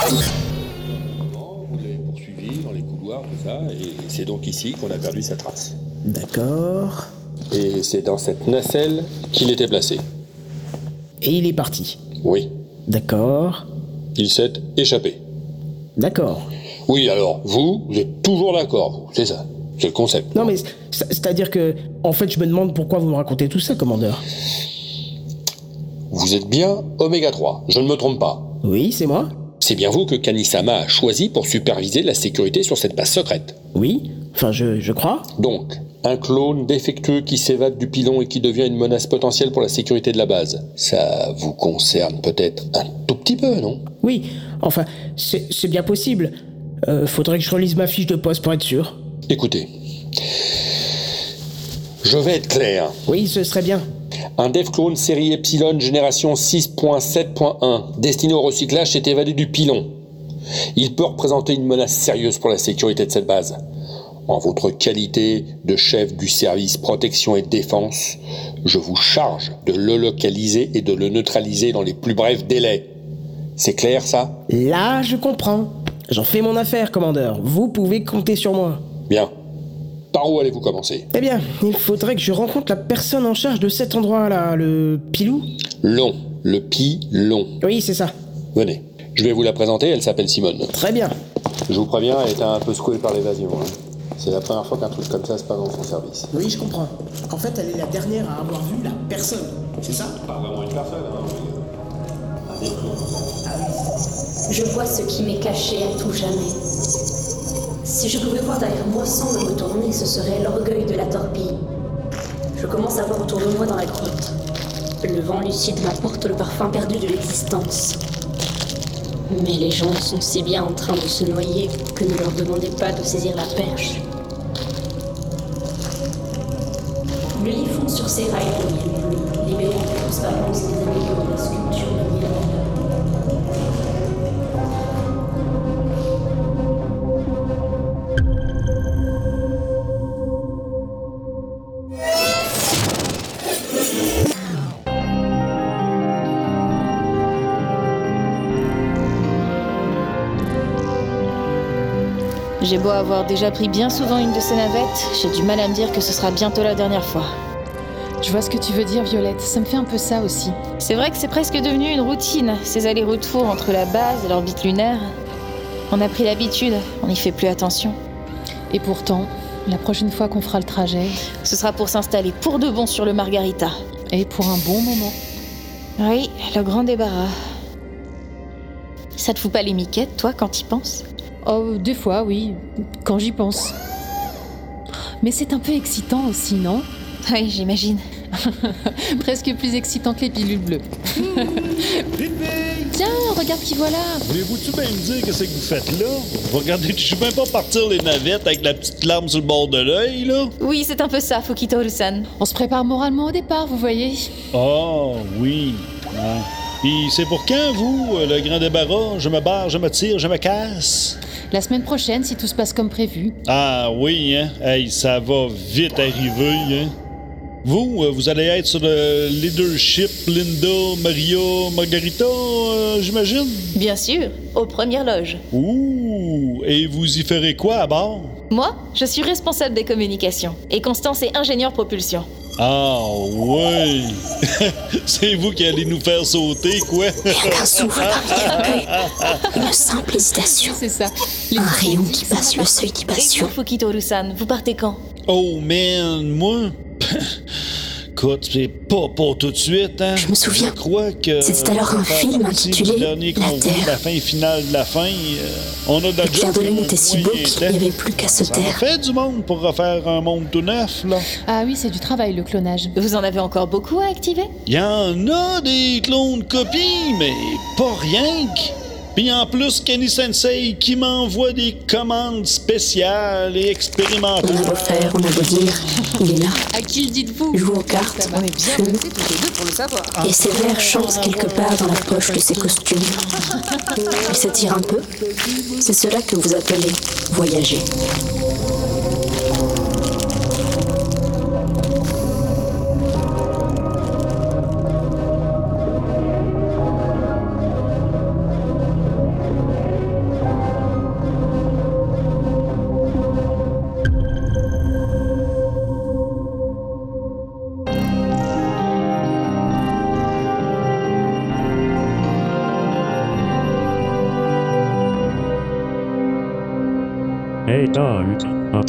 Vous l'avez poursuivi dans les couloirs, tout ça, et c'est donc ici qu'on a perdu sa trace. D'accord. Et c'est dans cette nacelle qu'il était placé. Et il est parti. Oui. D'accord. Il s'est échappé. D'accord. Oui, alors, vous, vous êtes toujours d'accord, vous, c'est ça. C'est le concept. Non mais c'est- c'est-à-dire que, en fait, je me demande pourquoi vous me racontez tout ça, commandeur. Vous êtes bien Oméga 3, je ne me trompe pas. Oui, c'est moi. C'est bien vous que Kanisama a choisi pour superviser la sécurité sur cette base secrète. Oui, enfin je, je crois. Donc, un clone défectueux qui s'évade du pilon et qui devient une menace potentielle pour la sécurité de la base. Ça vous concerne peut-être un tout petit peu, non? Oui, enfin, c'est bien possible. Euh, faudrait que je relise ma fiche de poste pour être sûr. Écoutez, je vais être clair. Oui, ce serait bien. Un Dev Clone série Epsilon génération 6.7.1 destiné au recyclage s'est évadé du pilon. Il peut représenter une menace sérieuse pour la sécurité de cette base. En votre qualité de chef du service protection et défense, je vous charge de le localiser et de le neutraliser dans les plus brefs délais. C'est clair ça? Là, je comprends. J'en fais mon affaire, commandeur. Vous pouvez compter sur moi. Bien. Par où allez-vous commencer? Eh bien, il faudrait que je rencontre la personne en charge de cet endroit-là, le pilou Long, le pi long. Oui, c'est ça. Venez. Je vais vous la présenter, elle s'appelle Simone. Très bien. Je vous préviens, elle était un peu secouée par l'évasion. hein. C'est la première fois qu'un truc comme ça se passe dans son service. Oui, je comprends. En fait, elle est la dernière à avoir vu la personne. C'est ça? Pas vraiment une personne, hein. Je vois ce qui m'est caché à tout jamais. Si je pouvais voir derrière moi sans me retourner, ce serait l'orgueil de la torpille. Je commence à voir autour de moi dans la grotte. Le vent lucide m'apporte le parfum perdu de l'existence. Mais les gens sont si bien en train de se noyer que ne leur demandez pas de saisir la perche. Le lit fond sur ses rails libérant transparence des améliorant J'ai beau avoir déjà pris bien souvent une de ces navettes, j'ai du mal à me dire que ce sera bientôt la dernière fois. Je vois ce que tu veux dire, Violette. Ça me fait un peu ça aussi. C'est vrai que c'est presque devenu une routine, ces allers-retours entre la base et l'orbite lunaire. On a pris l'habitude, on n'y fait plus attention. Et pourtant, la prochaine fois qu'on fera le trajet. Ce sera pour s'installer pour de bon sur le Margarita. Et pour un bon moment. Oui, le grand débarras. Ça te fout pas les miquettes, toi, quand y penses? Oh, des fois, oui, quand j'y pense. Mais c'est un peu excitant aussi, non? Oui, j'imagine. <laughs> Presque plus excitant que les pilules bleues. Tiens, regarde qui voilà Voulez-vous tout bien me dire qu'est-ce que vous faites là? Vous regardez, je sais même pas partir les navettes avec la petite larme sur le bord de l'œil, là? Oui, c'est un peu ça, Fukito-san. On se prépare moralement au départ, vous voyez Oh, oui. Ouais. Puis c'est pour quand, vous, euh, le grand débarras? Je me barre, je me tire, je me casse? La semaine prochaine, si tout se passe comme prévu. Ah oui, hein? Hey, ça va vite arriver, hein? Vous, euh, vous allez être sur le leadership Linda, Maria, Margarita, euh, j'imagine? Bien sûr, aux premières loges. Ouh! Et vous y ferez quoi à bord? Moi, je suis responsable des communications. Et Constance est ingénieur propulsion. Ah, ouais! <laughs> C'est vous qui allez nous faire sauter, quoi? Souffle parmi les Une simple hésitation. C'est ça. Un rayon qui passe le seuil passions. Fukito-Rusan, vous partez quand? Oh, man, moi? Écoute, c'est pas pour tout de suite, hein? Je me souviens. Je crois que. C'était alors un film intitulé dernier La Terre. La fin finale de la fin. euh, on a de la Le clair de lune était si beau qu'il n'y avait plus qu'à se taire. fait du monde pour refaire un monde tout neuf, là. Ah oui, c'est du travail le clonage. Vous en avez encore beaucoup à activer? Il y en a des clones copies, mais pas rien que. Puis en plus, Kenny Sensei qui m'envoie des commandes spéciales et On expérimentales. a beau faire, on a beau dire, il est là. À qui le dites-vous Joue aux cartes, On est bien tous les deux pour le savoir. et ses verres chantent quelque part dans la poche de ses costumes. Il s'étire un peu. C'est cela que vous appelez voyager.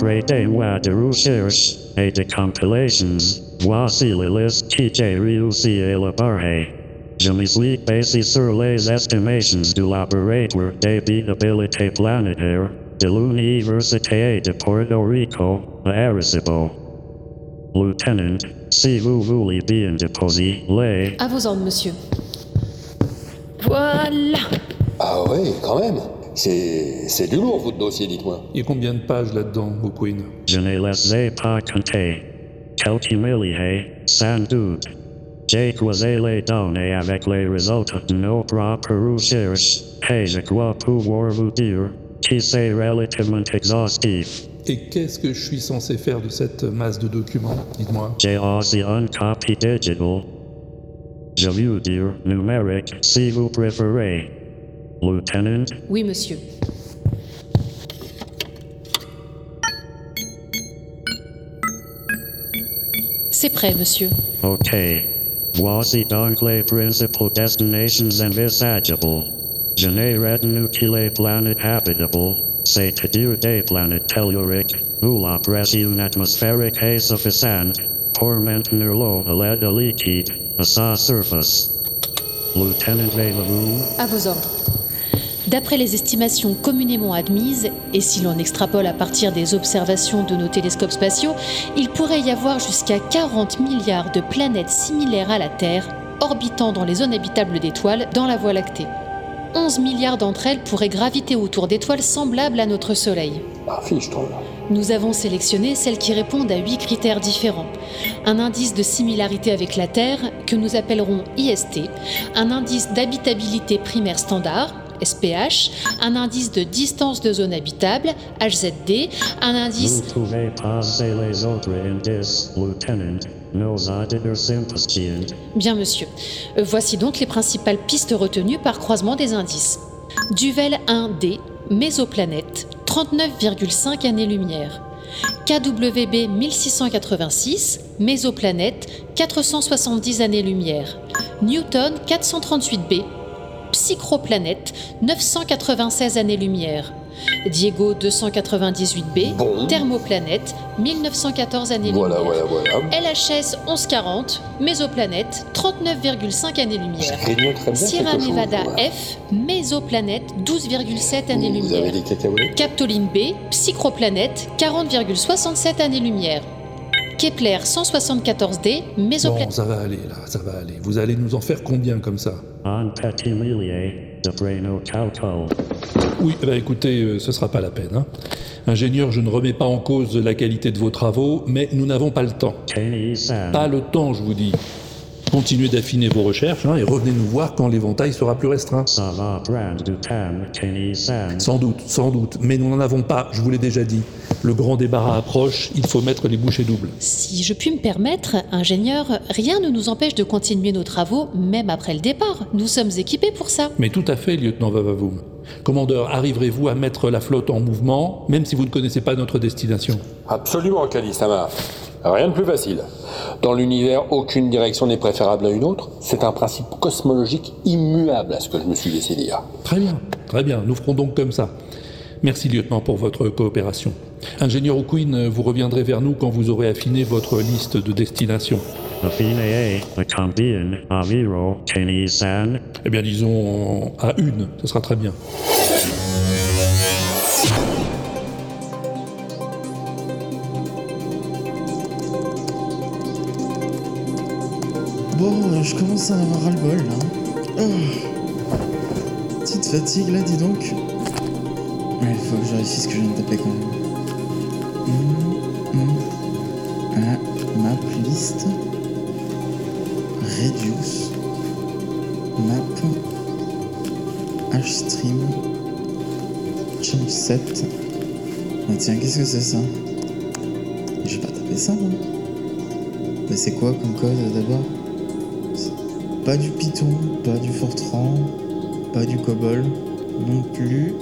Upgradez-moi de recherche et de compilations. Voici la liste qui j'ai réussi à élaborer. Je me suis basé sur les estimations du laboratoire d'habitabilité planétaire de l'Université de Puerto Rico à Arecibo. Lieutenant, si vous voulez bien déposer les... À vos ordres, monsieur. Voilà. Ah ouais, quand même. C'est, c'est du lourd, votre dossier, dites-moi. Il y a combien de pages là-dedans, O'Quinn Je ne les ai pas comptés. Quelques milliers, sans doute. J'ai croisé les données avec les résultats de nos propres recherches, et je crois pouvoir vous dire que c'est relativement exhaustif. Et qu'est-ce que je suis censé faire de cette masse de documents Dites-moi? J'ai aussi une copie digital. Je veux dire numérique si vous préférez. Lieutenant, Oui, monsieur. C'est prêt, monsieur. ok. Voici donc les principales destinations envisageables. Je n'ai retenu que les planètes habitables, c'est-à-dire des planètes telluriques, où la pression atmosphérique est suffisante pour maintenir l'eau à l'aide liquide à sa surface. Lieutenant Veyleroux, À vos ordres. D'après les estimations communément admises, et si l'on extrapole à partir des observations de nos télescopes spatiaux, il pourrait y avoir jusqu'à 40 milliards de planètes similaires à la Terre, orbitant dans les zones habitables d'étoiles dans la Voie lactée. 11 milliards d'entre elles pourraient graviter autour d'étoiles semblables à notre Soleil. Nous avons sélectionné celles qui répondent à huit critères différents. Un indice de similarité avec la Terre, que nous appellerons IST, un indice d'habitabilité primaire standard, SPH, un indice de distance de zone habitable, HZD, un indice... vous pouvez passer les autres indices, Lieutenant. Bien monsieur. Euh, Voici donc les principales pistes retenues par croisement des indices. Duvel 1D, mésoplanète, 39,5 années-lumière. KWB 1686, mésoplanète, 470 années-lumière. Newton 438b, psychroplanète, 996 années-lumière. Diego 298b, Bon. thermoplanète, 1914 années-lumière. Voilà, voilà, voilà. LHS 1140, mésoplanète, 39,5 années-lumière. Sierra chose, Nevada. F, mésoplanète, 12,7 Vous avez années-lumière. Captoline B, psychroplanète, 40,67 années-lumière. Kepler 174d, Bon, mésoplanète. ça va aller là, ça va aller. Vous allez nous en faire combien comme ça? Oui, bah écoutez, euh, ce sera pas la peine. hein. Ingénieur, je ne remets pas en cause la qualité de vos travaux, mais nous n'avons pas le temps. Pas le temps, je vous dis. Continuez d'affiner vos recherches hein, et revenez nous voir quand l'éventail sera plus restreint. Sans doute, sans doute, mais nous n'en avons pas, je vous l'ai déjà dit. Le grand débarras approche, il faut mettre les bouchées doubles. Si je puis me permettre, ingénieur, rien ne nous empêche de continuer nos travaux, même après le départ. Nous sommes équipés pour ça. Mais tout à fait, lieutenant Vavavoum. Commandeur, arriverez-vous à mettre la flotte en mouvement, même si vous ne connaissez pas notre destination? Absolument, Kalisama. Rien de plus facile. Dans l'univers, aucune direction n'est préférable à une autre. C'est un principe cosmologique immuable à ce que je me suis laissé dire. Très bien, très bien, nous ferons donc comme ça. Merci, lieutenant, pour votre coopération. Ingénieur O'Quinn, vous reviendrez vers nous quand vous aurez affiné votre liste de destinations. Kenny-san. Eh? Bien, disons à une, ce sera très bien. Bon, je commence à avoir ras-le-bol là. Oh. Petite fatigue là, dis donc. Il faut que je vérifie ce que je viens de taper quand même. Hum, hum. Ah, map list. Reduce. Map. Hstream. Jump set. Ah, tiens, qu'est-ce que c'est ça? Je vais pas taper ça moi. Mais c'est quoi comme code d'abord? Pas du Python, pas du Fortran, pas du COBOL, non plus.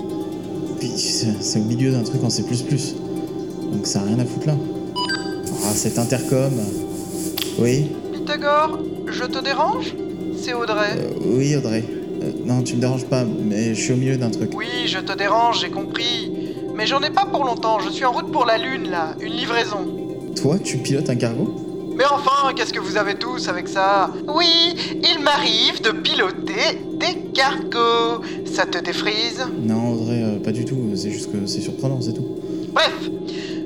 Puis c'est au milieu d'un truc en C++. Donc ça a rien à foutre là. Ah, cet intercom. Oui Pythagore, je te dérange? C'est Audrey. Euh, Oui, Audrey. Euh, non, tu me déranges pas, mais je suis au milieu d'un truc. Oui, je te dérange, j'ai compris. Mais j'en ai pas pour longtemps, je suis en route pour la Lune là, une livraison. Toi, tu pilotes un cargo? Mais enfin, qu'est-ce que vous avez tous avec ça? Oui, il m'arrive de piloter des cargos. Ça te défrise? Non, Audrey, euh, pas du tout. C'est juste que c'est surprenant, c'est tout. Bref,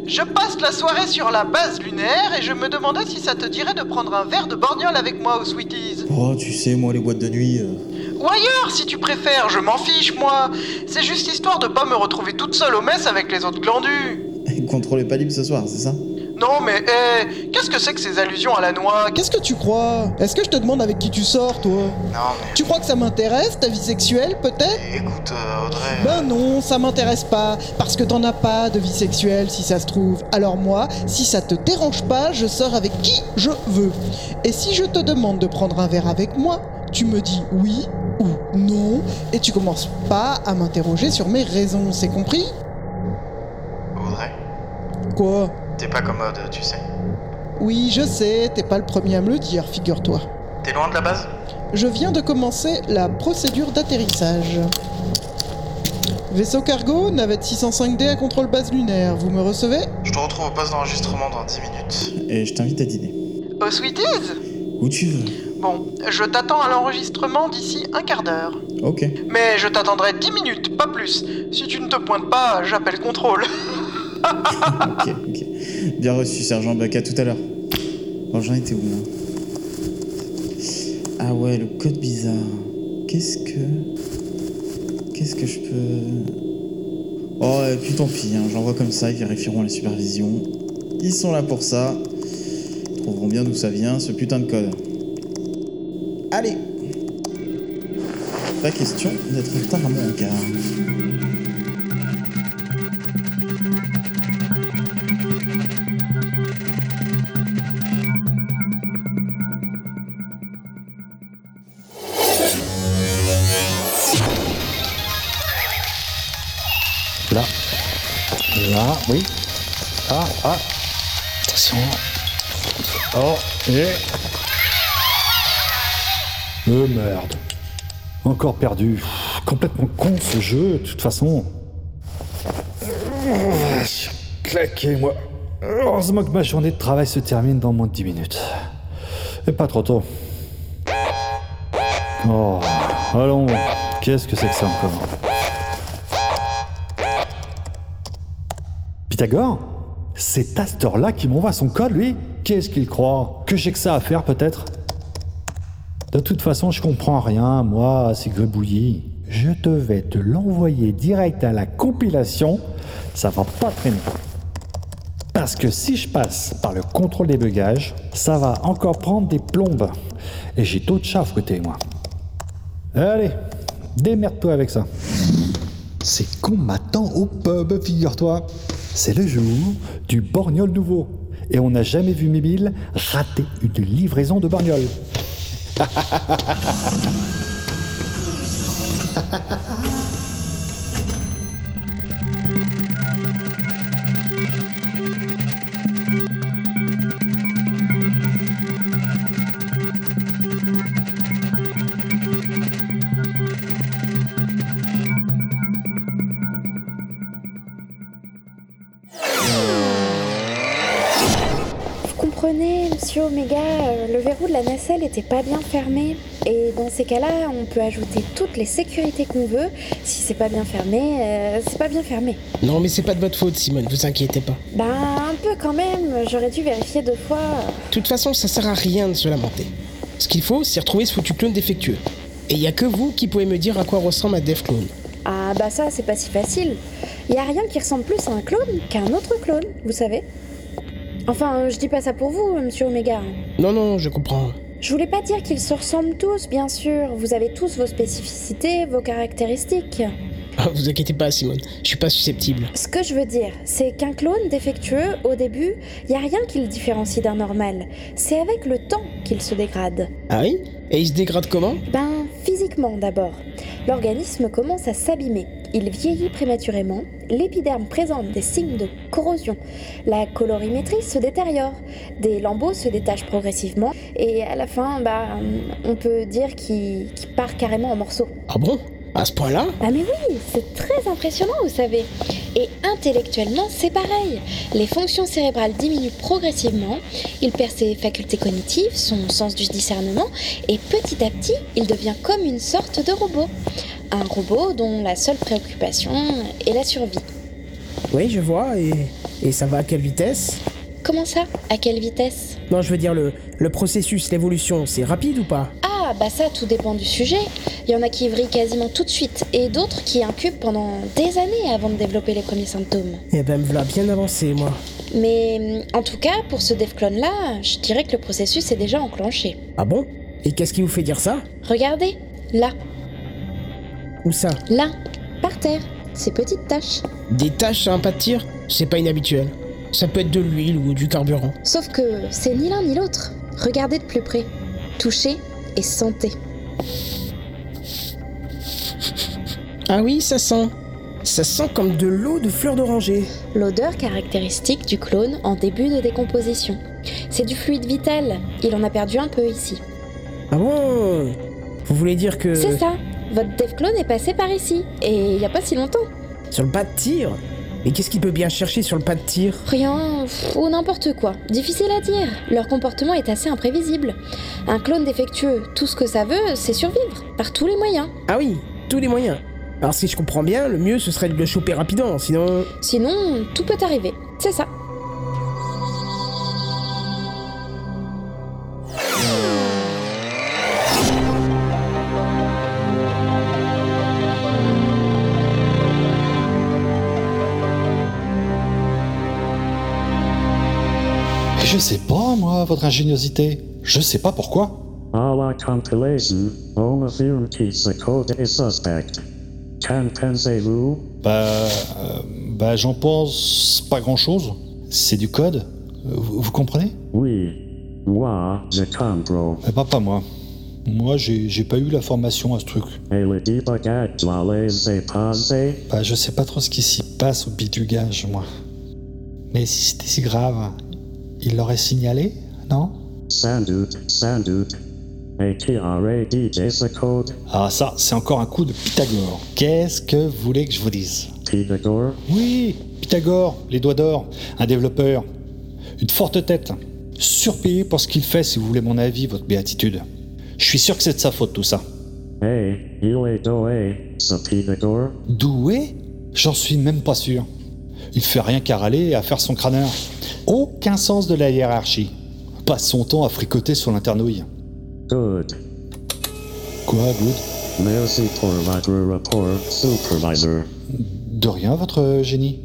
je passe la soirée sur la base lunaire et je me demandais si ça te dirait de prendre un verre de borgnole avec moi aux Sweeties. Oh, tu sais, moi, les boîtes de nuit. euh, Ou ailleurs, si tu préfères, je m'en fiche, moi. C'est juste histoire de pas me retrouver toute seule au mess avec les autres glandus. <laughs> Contrôlez pas libre ce soir, c'est ça? Non, mais hé, qu'est-ce que c'est que ces allusions à la noix? Qu'est-ce que tu crois? Est-ce que je te demande avec qui tu sors, toi? Non, mais. Tu crois que ça m'intéresse, ta vie sexuelle, peut-être? Écoute, euh, Audrey. Ben non, ça m'intéresse pas, parce que t'en as pas de vie sexuelle si ça se trouve. Alors moi, si ça te dérange pas, je sors avec qui je veux. Et si je te demande de prendre un verre avec moi, tu me dis oui ou non, et tu commences pas à m'interroger sur mes raisons, c'est compris? Audrey, Quoi? T'es pas commode, tu sais. Oui, je sais, t'es pas le premier à me le dire, figure-toi. T'es loin de la base? Je viens de commencer la procédure d'atterrissage. Vaisseau cargo, navette 605D à contrôle base lunaire, vous me recevez? Je te retrouve au poste d'enregistrement dans 10 minutes. Et je t'invite à dîner. Aux Sweeties Où tu veux. Bon, je t'attends à l'enregistrement d'ici un quart d'heure. Ok. Mais je t'attendrai 10 minutes, pas plus. Si tu ne te pointes pas, j'appelle contrôle. <laughs> ok, ok. Bien reçu, sergent à tout à l'heure. Bon, j'en étais où là Ah ouais, le code bizarre. Qu'est-ce que. Qu'est-ce que je peux. Oh, et puis tant pis, hein, j'envoie comme ça, ils vérifieront la supervision. Ils sont là pour ça. Ils trouveront bien d'où ça vient, ce putain de code. Allez Pas question d'être en retard à mon quart. Oui. Ah, ah. Attention. Oh, et. Euh, merde. Encore perdu. Complètement con ce jeu, de toute façon. Claqué, moi. Heureusement que ma journée de travail se termine dans moins de 10 minutes. Et pas trop tôt. Oh, allons. Qu'est-ce que c'est que ça encore? Pythagore C'est à heure-là qu'il m'envoie son code, lui Qu'est-ce qu'il croit? Que j'ai que ça à faire, peut-être? De toute façon, je comprends rien, moi, c'est gribouillis. Je devais te l'envoyer direct à la compilation, ça va pas traîner. Parce que si je passe par le contrôle des bugages, ça va encore prendre des plombes. Et j'ai taux de chaf côté, moi. Allez, démerde-toi avec ça. C'est m'attend au pub, figure-toi. C'est le jour du borgnol nouveau. Et on n'a jamais vu Mimile rater une livraison de borgnol. <laughs> la nacelle était pas bien fermé. Et dans ces cas-là, on peut ajouter toutes les sécurités qu'on veut. Si c'est pas bien fermé, euh, c'est pas bien fermé. Non, mais c'est pas de votre faute, Simone, vous inquiétez pas. Ben, un peu quand même, j'aurais dû vérifier deux fois. De toute façon, ça sert à rien de se lamenter. Ce qu'il faut, c'est retrouver ce foutu clone défectueux. Et il y a que vous qui pouvez me dire à quoi ressemble un Dev Clone. Ah bah ça, c'est pas si facile. Y a rien qui ressemble plus à un clone qu'à un autre clone, vous savez. Enfin, euh, je dis pas ça pour vous, monsieur Omega. Non, non, je comprends. Je voulais pas dire qu'ils se ressemblent tous, bien sûr. Vous avez tous vos spécificités, vos caractéristiques. Ah, vous inquiétez pas, Simone, je suis pas susceptible. Ce que je veux dire, c'est qu'un clone défectueux, au début, y a rien qui le différencie d'un normal. C'est avec le temps qu'il se dégrade. Ah oui? Et il se dégrade comment? Ben, physiquement d'abord. L'organisme commence à s'abîmer. Il vieillit prématurément, l'épiderme présente des signes de corrosion, la colorimétrie se détériore, des lambeaux se détachent progressivement, et à la fin, bah, on peut dire qu'il qu'il part carrément en morceaux. Ah bon? À ce point-là? Ah mais oui, c'est très impressionnant, vous savez. Et intellectuellement, c'est pareil. Les fonctions cérébrales diminuent progressivement, il perd ses facultés cognitives, son sens du discernement, et petit à petit, il devient comme une sorte de robot. Un robot dont la seule préoccupation est la survie. Oui, je vois, et, et ça va à quelle vitesse? Comment ça? À quelle vitesse? Non, je veux dire, le, le processus, l'évolution, c'est rapide ou pas? Ah, bah ça, tout dépend du sujet. Il y en a qui vrillent quasiment tout de suite, et d'autres qui incubent pendant des années avant de développer les premiers symptômes. Eh ben, me voilà bien avancé, moi. Mais en tout cas, pour ce dev clone-là, je dirais que le processus est déjà enclenché. Ah bon? Et qu'est-ce qui vous fait dire ça? Regardez, là, Où ça là, par terre, ces petites taches. Des taches sur un pas de tir C'est pas inhabituel. Ça peut être de l'huile ou du carburant. Sauf que c'est ni l'un ni l'autre. Regardez de plus près. Touchez et sentez. Ah oui, ça sent. Ça sent comme de l'eau de fleurs d'oranger. L'odeur caractéristique du clone en début de décomposition. C'est du fluide vital. Il en a perdu un peu ici. Ah bon? Vous voulez dire que... C'est ça. Votre dev clone est passé par ici. Et il y a pas si longtemps. Sur le pas de tir Mais qu'est-ce qu'il peut bien chercher sur le pas de tir Rien, pff, ou n'importe quoi. Difficile à dire. Leur comportement est assez imprévisible. Un clone défectueux, tout ce que ça veut, c'est survivre, par tous les moyens. Ah oui, tous les moyens. Alors si je comprends bien, le mieux ce serait de le choper rapidement, sinon... Sinon, tout peut arriver. C'est ça. Je sais pas, moi, votre ingéniosité. Je sais pas pourquoi. La compilation, on affirme que ce code est suspect. Qu'en pensez-vous Bah. euh, bah, j'en pense pas grand chose. C'est du code. Vous, vous comprenez? Oui. Moi, je comprends. Eh bah, pas moi. Moi, j'ai j'ai pas eu la formation à ce truc. Et le débugage passer. Bah, je sais pas trop ce qui s'y passe au bidugage, moi. Mais si c'était si grave, il l'aurait signalé, non? Sans doute, sans doute. Et qui ce code Ah, ça, c'est encore un coup de Pythagore. Qu'est-ce que vous voulez que je vous dise? Pythagore? Oui, Pythagore, les doigts d'or, un développeur. Une forte tête. Surpayé pour ce qu'il fait, si vous voulez mon avis, votre béatitude. Je suis sûr que c'est de sa faute, tout ça. Hey, il est doué, ce Pythagore. Doué? J'en suis même pas sûr. Il fait rien qu'à râler et à faire son crâneur. Aucun sens de la hiérarchie. Passe son temps à fricoter sur l'internouille. Good. Quoi, good? Merci pour votre rapport, supervisor. De rien, votre génie.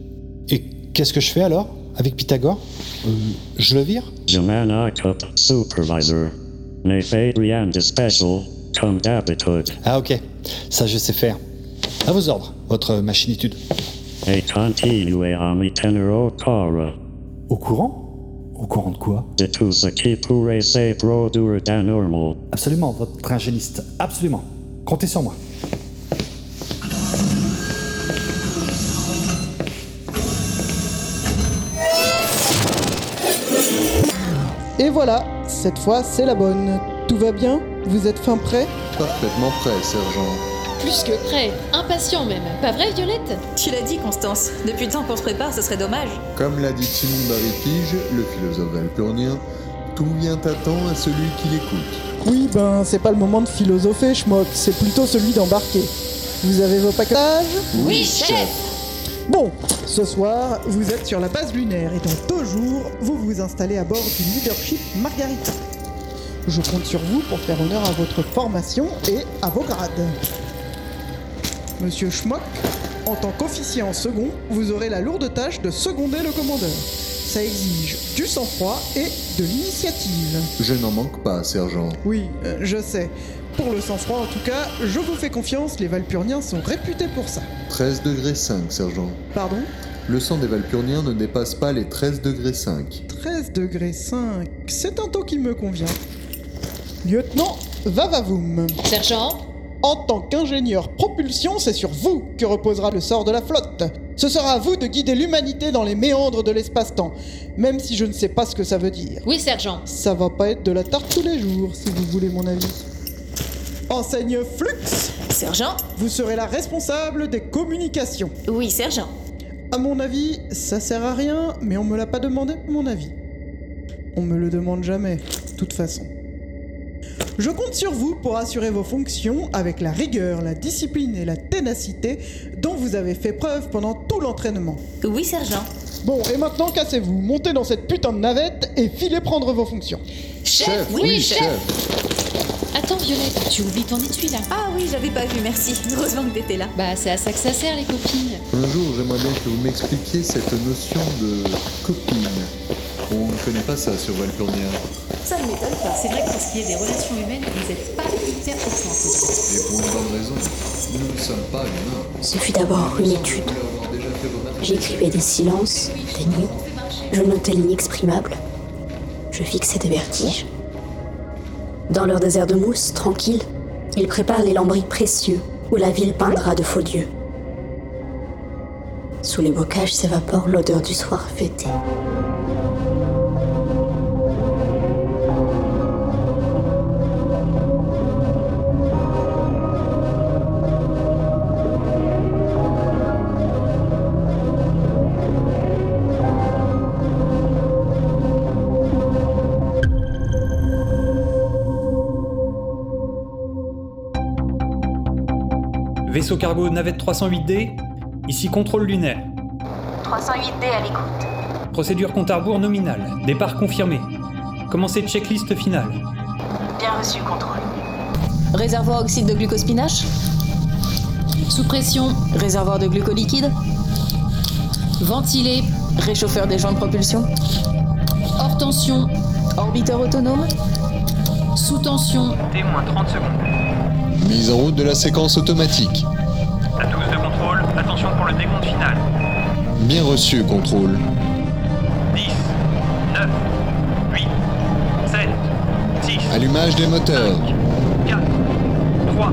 Et qu'est-ce que je fais alors avec Pythagore? Euh, je le vire? Jemana Cup Supervisor. Nef Adrian Special. Come d'habitude. Ah ok, ça je sais faire. À vos ordres, votre machinitude. Et continue à mi tenero cara. Au courant? Au courant de quoi? De tout ce qui pourrait se produire d'anormal. Absolument, votre ingéniste. Absolument. Comptez sur moi. Et voilà, cette fois c'est la bonne. Tout va bien? Vous êtes fin prêt? Parfaitement prêt, sergent. Plus que prêt, impatient même. Pas vrai, Violette? Tu l'as dit, Constance. Depuis le temps qu'on se prépare, ce serait dommage. Comme l'a dit Simon Barry-Pige, le philosophe valpurnien, tout vient à temps à celui qui l'écoute. Oui, ben c'est pas le moment de philosopher, schmock, c'est plutôt celui d'embarquer. Vous avez vos packages? Oui, chef Bon, ce soir, vous êtes sur la base lunaire et dans deux jours, vous vous installez à bord du Leadership Margarita. Je compte sur vous pour faire honneur à votre formation et à vos grades. Monsieur Schmock, en tant qu'officier en second, vous aurez la lourde tâche de seconder le commandeur. Ça exige du sang-froid et de l'initiative. Je n'en manque pas, sergent. Oui, euh, je sais. Pour le sang-froid, en tout cas, je vous fais confiance, les Valpurniens sont réputés pour ça. 13 degrés 5, sergent. Pardon? Le sang des Valpurniens ne dépasse pas les 13 degrés 5. 13 degrés 5, c'est un taux qui me convient. Lieutenant Vavavoum. Sergent? En tant qu'ingénieur propulsion, c'est sur vous que reposera le sort de la flotte. Ce sera à vous de guider l'humanité dans les méandres de l'espace-temps, même si je ne sais pas ce que ça veut dire. Oui, sergent. Ça va pas être de la tarte tous les jours, si vous voulez mon avis. Enseigne Flux, Sergent vous serez la responsable des communications. Oui, sergent. À mon avis, ça sert à rien, mais on me l'a pas demandé, mon avis. On me le demande jamais, de toute façon. Je compte sur vous pour assurer vos fonctions avec la rigueur, la discipline et la ténacité dont vous avez fait preuve pendant tout l'entraînement. Oui, sergent. Bon, et maintenant cassez-vous, montez dans cette putain de navette et filez prendre vos fonctions. Chef, oui, chef. Attends, Violette, tu oublies ton étui là. Ah oui, j'avais pas vu, merci. Heureusement que t'étais là. Bah, c'est à ça que ça sert, les copines. Un jour, j'aimerais bien que vous m'expliquiez cette notion de copine. On ne connaît pas ça sur Valpurnia. Ça ne m'étonne pas. C'est vrai que pour ce qui est des relations humaines, vous n'êtes pas hyper point. Et pour une bonne raison. Nous ne sommes pas humains. Ce fut d'abord une étude. J'écrivais des silences, des nuits. Je notais l'inexprimable. Je fixais des vertiges. Dans leur désert de mousse, tranquille, ils préparent les lambris précieux où la ville peindra de faux dieux. Sous les bocages s'évapore l'odeur du soir fêté. Vaisseau cargo navette 308D, ici contrôle lunaire. 308D à l'écoute. Procédure compte à rebours nominale. Départ confirmé. Commencez checklist finale. Bien reçu, contrôle. Réservoir oxyde de glucospinache Sous pression, Réservoir de glucoliquide ventilé, Réchauffeur des joints de propulsion hors tension, Orbiteur autonome sous tension, T-30 secondes. Mise en route de la séquence automatique. Attention pour le décompte final. Bien reçu, contrôle. 10, 9, 8, 7, 6, Allumage des moteurs. 4, 3,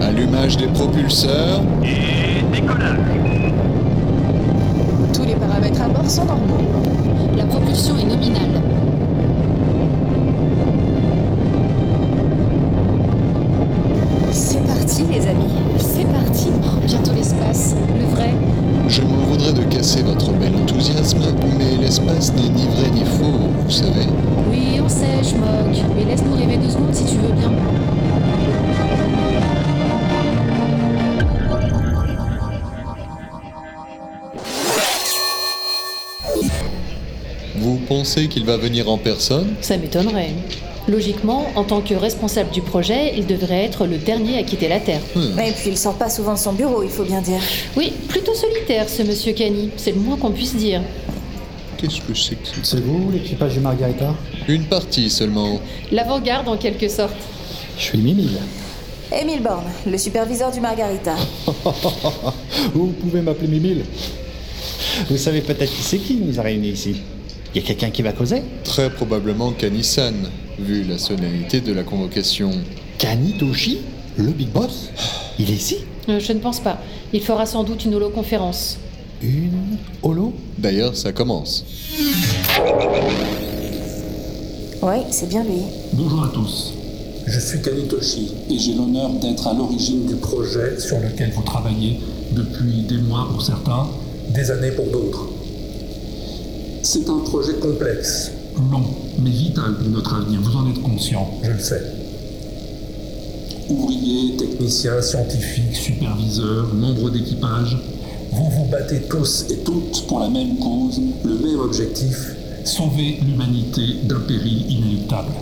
2, Allumage des propulseurs. et décollage. Tous les paramètres à bord sont normaux. la propulsion est nominale. Vous pensez qu'il va venir en personne? Ça m'étonnerait. Logiquement, en tant que responsable du projet, il devrait être le dernier à quitter la Terre. Et puis il sort pas souvent de son bureau, il faut bien dire. Oui, plutôt solitaire ce monsieur Cani, c'est le moins qu'on puisse dire. Qu'est-ce que c'est que C'est vous, l'équipage du Margarita? Une partie seulement. L'avant-garde en quelque sorte. Je suis Mimile. Émile Born, le superviseur du Margarita. <laughs> vous pouvez m'appeler Mimile. Vous savez peut-être qui c'est qui nous a réunis ici? Il y a quelqu'un qui va causer Très probablement Kanisan, vu la solennité de la convocation. Kani Toshi Le Big Boss <sighs> Il est ici Euh, je ne pense pas. Il fera sans doute une holoconférence. Une holo? D'ailleurs, ça commence. Ouais, c'est bien lui. Bonjour à tous. Je suis Kanitoshi et j'ai l'honneur d'être à l'origine du projet sur lequel vous travaillez depuis des mois pour certains, des années pour d'autres. C'est un projet complexe, long, mais vital pour notre avenir. Vous en êtes conscient, je le sais. Ouvriers, techniciens, scientifiques, superviseurs, membres d'équipage, vous vous battez tous et toutes pour la même cause, le même objectif, sauver l'humanité d'un péril inéluctable.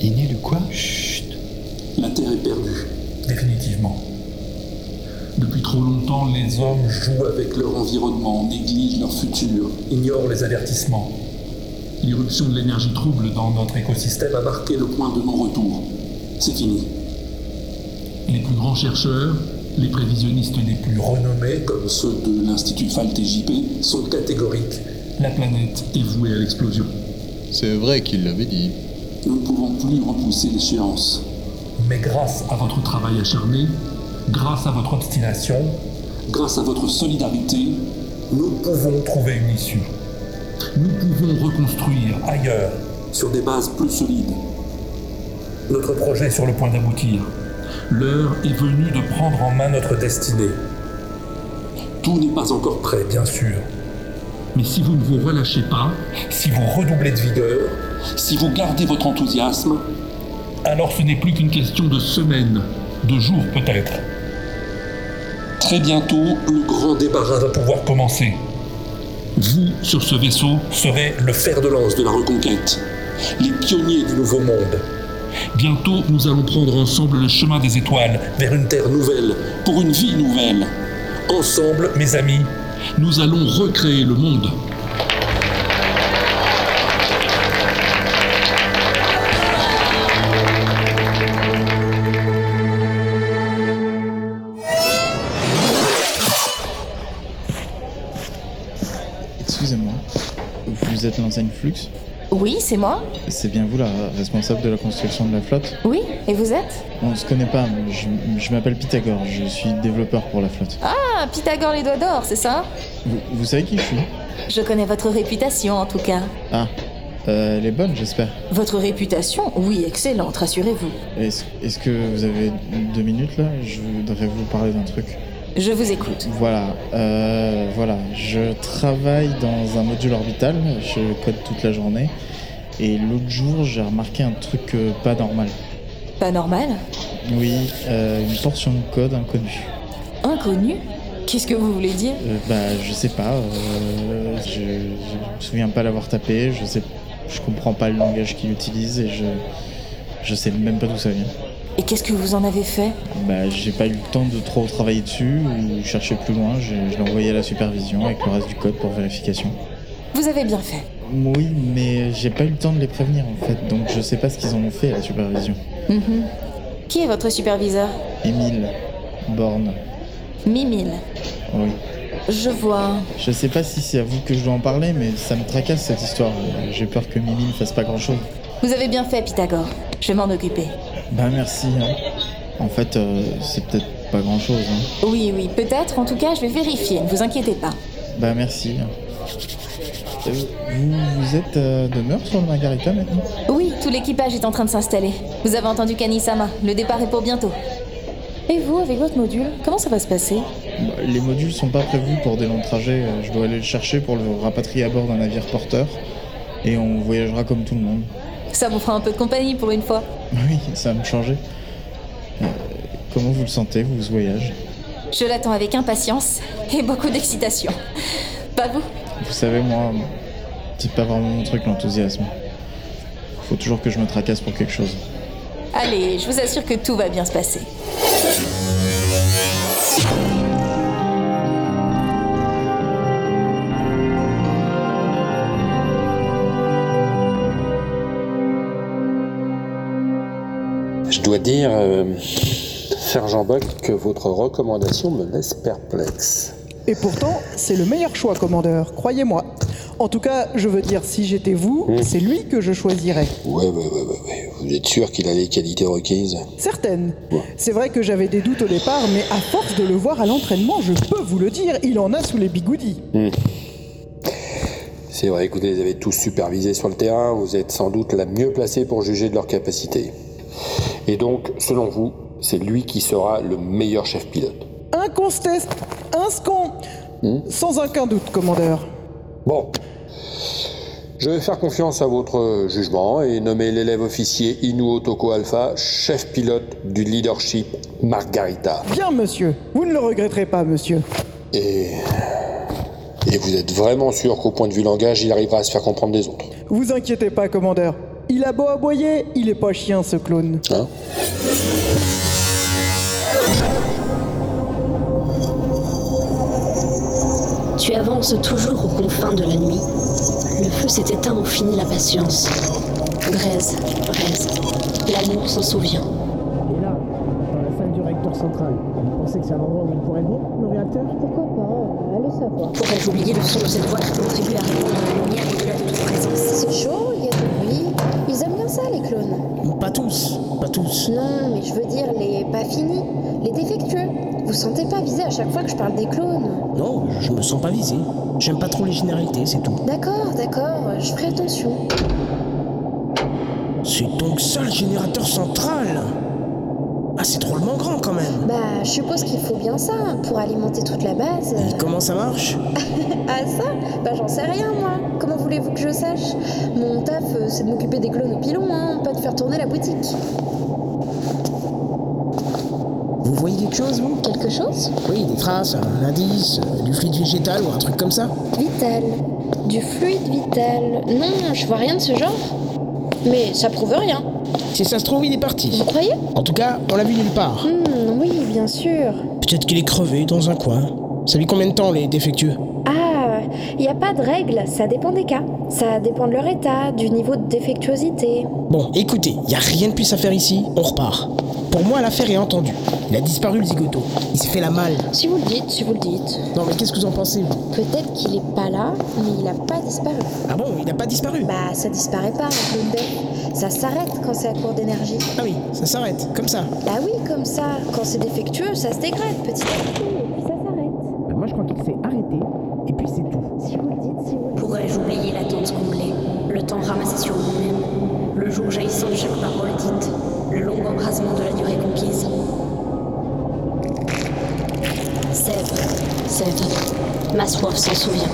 Inélu quoi? Chut La Terre est perdue, définitivement. Depuis trop longtemps, les hommes jouent avec leur environnement, négligent leur futur, ignorent les avertissements. L'irruption de l'énergie trouble dans notre écosystème a marqué le point de non-retour. C'est fini. Les plus grands chercheurs, les prévisionnistes les plus renommés, comme ceux de l'Institut FAL-TJP, sont catégoriques. La planète est vouée à l'explosion. C'est vrai qu'il l'avait dit. Nous ne pouvons plus repousser l'échéance. Mais grâce à votre travail acharné, grâce à votre obstination, grâce à votre solidarité, nous pouvons trouver une issue. Nous pouvons reconstruire ailleurs, sur des bases plus solides. Notre projet est sur le point d'aboutir. L'heure est venue de prendre en main notre destinée. Tout n'est pas encore prêt, bien sûr. Mais si vous ne vous relâchez pas, si vous redoublez de vigueur, si vous gardez votre enthousiasme, alors ce n'est plus qu'une question de semaines, de jours peut-être. Très bientôt, le grand débarras va pouvoir commencer. Vous, sur ce vaisseau, serez le fer de lance de la reconquête, les pionniers du nouveau monde. Bientôt, nous allons prendre ensemble le chemin des étoiles vers une terre nouvelle, pour une vie nouvelle. Ensemble, mes amis, nous allons recréer le monde. Vous êtes l'enseigne Flux Oui, c'est moi. C'est bien vous la responsable de la construction de la flotte Oui, et vous êtes On se connaît pas, mais je, je m'appelle Pythagore, je suis développeur pour la flotte. Ah, Pythagore les doigts d'or, c'est ça Vous, vous savez qui je suis Je connais votre réputation en tout cas. Ah, euh, elle est bonne j'espère. Votre réputation Oui, excellente, rassurez-vous. Est-ce est-ce que vous avez deux minutes là? Je voudrais vous parler d'un truc. Je vous écoute. Voilà, euh, voilà, je travaille dans un module orbital, je code toute la journée, et l'autre jour j'ai remarqué un truc euh, pas normal. Pas normal? Oui, euh, une portion de code inconnue. Inconnu Qu'est-ce que vous voulez dire? Euh, bah je sais pas, euh, je, je me souviens pas l'avoir tapé, je sais, je comprends pas le langage qu'il utilise et je, je sais même pas d'où ça vient. Et qu'est-ce que vous en avez fait Bah j'ai pas eu le temps de trop travailler dessus ou chercher plus loin, je, je l'ai envoyé à la supervision avec le reste du code pour vérification. Vous avez bien fait. Oui, mais j'ai pas eu le temps de les prévenir en fait, donc je sais pas ce qu'ils en ont fait à la supervision. Mhm. Qui est votre superviseur Émile, Borne, Mimile. oui. Je vois. Je sais pas si c'est à vous que je dois en parler, mais ça me tracasse cette histoire. J'ai peur que Mimi ne fasse pas grand chose. Vous avez bien fait, Pythagore. Je vais m'en occuper. Bah merci. hein. En fait, euh, c'est peut-être pas grand chose. Hein. Oui, oui, peut-être. En tout cas, je vais vérifier. Ne vous inquiétez pas. Bah merci. Euh, Vous, vous êtes euh, demeure sur le Margarita maintenant? Oui, tout l'équipage est en train de s'installer. Vous avez entendu Kanisama. Le départ est pour bientôt. Et vous, avec votre module, comment ça va se passer? Bah, Les modules sont pas prévus pour des longs trajets. Je dois aller le chercher pour le rapatrier à bord d'un navire porteur. Et on voyagera comme tout le monde. Ça vous fera un peu de compagnie pour une fois. Oui, ça va me changer. Euh, comment vous le sentez, vous, ce voyage? Je l'attends avec impatience et beaucoup d'excitation. Pas vous? Vous savez, moi, c'est pas vraiment mon truc, l'enthousiasme. Faut toujours que je me tracasse pour quelque chose. Allez, je vous assure que tout va bien se passer. Dois dire, euh, Sergent Buck, que votre recommandation me laisse perplexe. Et pourtant, c'est le meilleur choix, commandeur, croyez-moi. En tout cas, je veux dire, si j'étais vous, Hmm. c'est lui que je choisirais. Ouais, ouais, ouais, ouais, ouais. Vous êtes sûr qu'il a les qualités requises? Certaines. C'est vrai que j'avais des doutes au départ, mais à force de le voir à l'entraînement, je peux vous le dire, il en a sous les bigoudis. Hmm. C'est vrai vous les avez tous supervisés sur le terrain, vous êtes sans doute la mieux placée pour juger de leur capacité. Et donc, selon vous, c'est lui qui sera le meilleur chef pilote. Incontest, inscon, sans aucun doute, commandeur. Bon. Je vais faire confiance à votre jugement et nommer l'élève officier Inu Otoko Alpha chef pilote du leadership Margarita. Bien, monsieur. Vous ne le regretterez pas, monsieur. Et. Et vous êtes vraiment sûr qu'au point de vue langage, il arrivera à se faire comprendre des autres? Vous inquiétez pas, commandeur. Il a beau aboyer, il est pas chien, ce clone. Hein? Tu avances toujours aux confins de la nuit. Le feu s'est éteint au fini la patience. Braise, braise. L'amour s'en souvient. Et là, dans la salle du réacteur central, vous pensez que c'est un endroit où il pourrait venir, le réacteur? Pourquoi pas Allez savoir. Pourrais-je oublier le son de cette voix qui contribue à répondre à la lumière de toute présence? C'est chaud, Non, mais je veux dire les pas finis, les défectueux. Vous sentez pas visé à chaque fois que je parle des clones Non, je me sens pas visé. J'aime pas trop les généralités, c'est tout. D'accord, d'accord, je ferai attention. C'est donc ça le générateur central? Ah, c'est drôlement grand quand même. Bah, je suppose qu'il faut bien ça pour alimenter toute la base. Comment ça marche? <laughs> Ah ça? Bah j'en sais rien moi. Comment voulez-vous que je sache? Mon taf, euh, c'est de m'occuper des clones au pilon, hein, pas de faire tourner la boutique. Vous voyez quelque chose, vous? Quelque chose? Oui, des traces, un indice, euh, du fluide végétal ou un truc comme ça Vital. Du fluide vital. Non, je vois rien de ce genre. Mais ça prouve rien. Si ça se trouve, il est parti. Vous croyez? En tout cas, on l'a vu nulle part. Hmm, oui, bien sûr. Peut-être qu'il est crevé dans un coin. Ça lui combien de temps, les défectueux? Ah, il n'y a pas de règle, ça dépend des cas. Ça dépend de leur état, du niveau de défectuosité. Bon, écoutez, il y a rien de plus à faire ici, on repart. Pour moi, l'affaire est entendue. Il a disparu, le zigoto. Il s'est fait la malle. Si vous le dites, si vous le dites. Non, mais qu'est-ce que vous en pensez, vous Peut-être qu'il est pas là, mais il a pas disparu. Ah bon, il n'a pas disparu? Bah, ça disparaît pas, un clone d'œuf. Ça s'arrête quand c'est à court d'énergie. Ah oui, ça s'arrête, comme ça. Bah oui, comme ça. Quand c'est défectueux, ça se dégrade petit à petit, soif s'en souvient.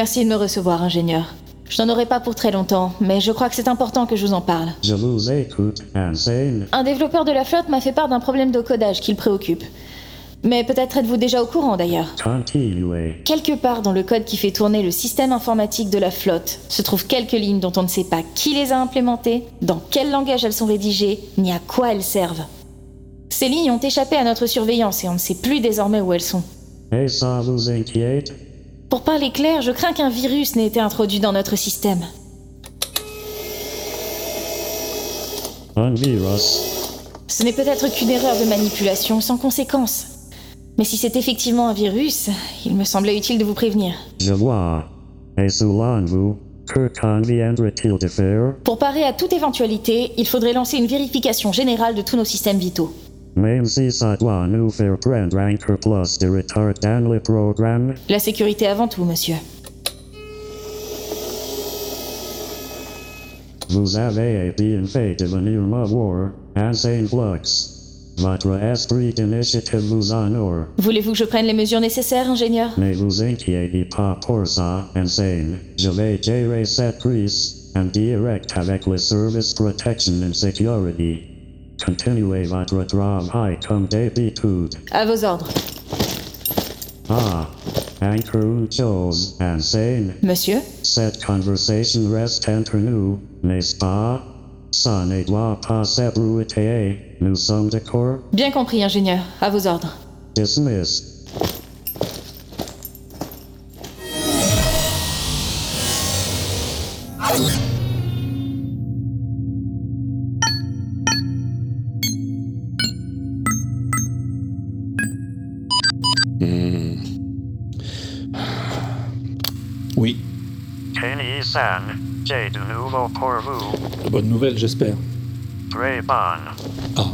Merci de me recevoir, ingénieur. Je n'en aurai pas pour très longtemps, mais je crois que c'est important que je vous en parle. Je vous écoute, Insane. Un développeur de la flotte m'a fait part d'un problème de codage qui le préoccupe. Mais peut-être êtes-vous déjà au courant d'ailleurs. Continuez. Quelque part dans le code qui fait tourner le système informatique de la flotte se trouvent quelques lignes dont on ne sait pas qui les a implémentées, dans quel langage elles sont rédigées, ni à quoi elles servent. Ces lignes ont échappé à notre surveillance et on ne sait plus désormais où elles sont. Et ça vous inquiète? Pour parler clair, je crains qu'un virus n'ait été introduit dans notre système. Un virus. Ce n'est peut-être qu'une erreur de manipulation sans conséquence. Mais si c'est effectivement un virus, il me semblait utile de vous prévenir. Je vois. Et selon vous, que conviendrait-il de faire? Pour parer à toute éventualité, il faudrait lancer une vérification générale de tous nos systèmes vitaux. Même si ça doit nous faire prendre un peu plus de retard dans le programme, La sécurité avant tout, monsieur. vous avez bien fait de venir me voir, Insane Flux. Votre esprit d'initiative vous honore. Voulez-vous que je prenne les mesures nécessaires, ingénieur? Ne vous inquiétez pas pour ça, Insane. Je vais gérer cette crise en direct avec le Service Protection and Security. Continuez votre travail comme d'habitude. À vos ordres. Ah, une chose, Insane. Monsieur? Cette conversation reste entre nous, n'est-ce pas? Ça ne doit pas s'ébruiter. Nous sommes d'accord? Bien compris, ingénieur. À vos ordres. Dismissed. De nouveau pour vous. de bonnes nouvelles, j'espère. Très. Ah,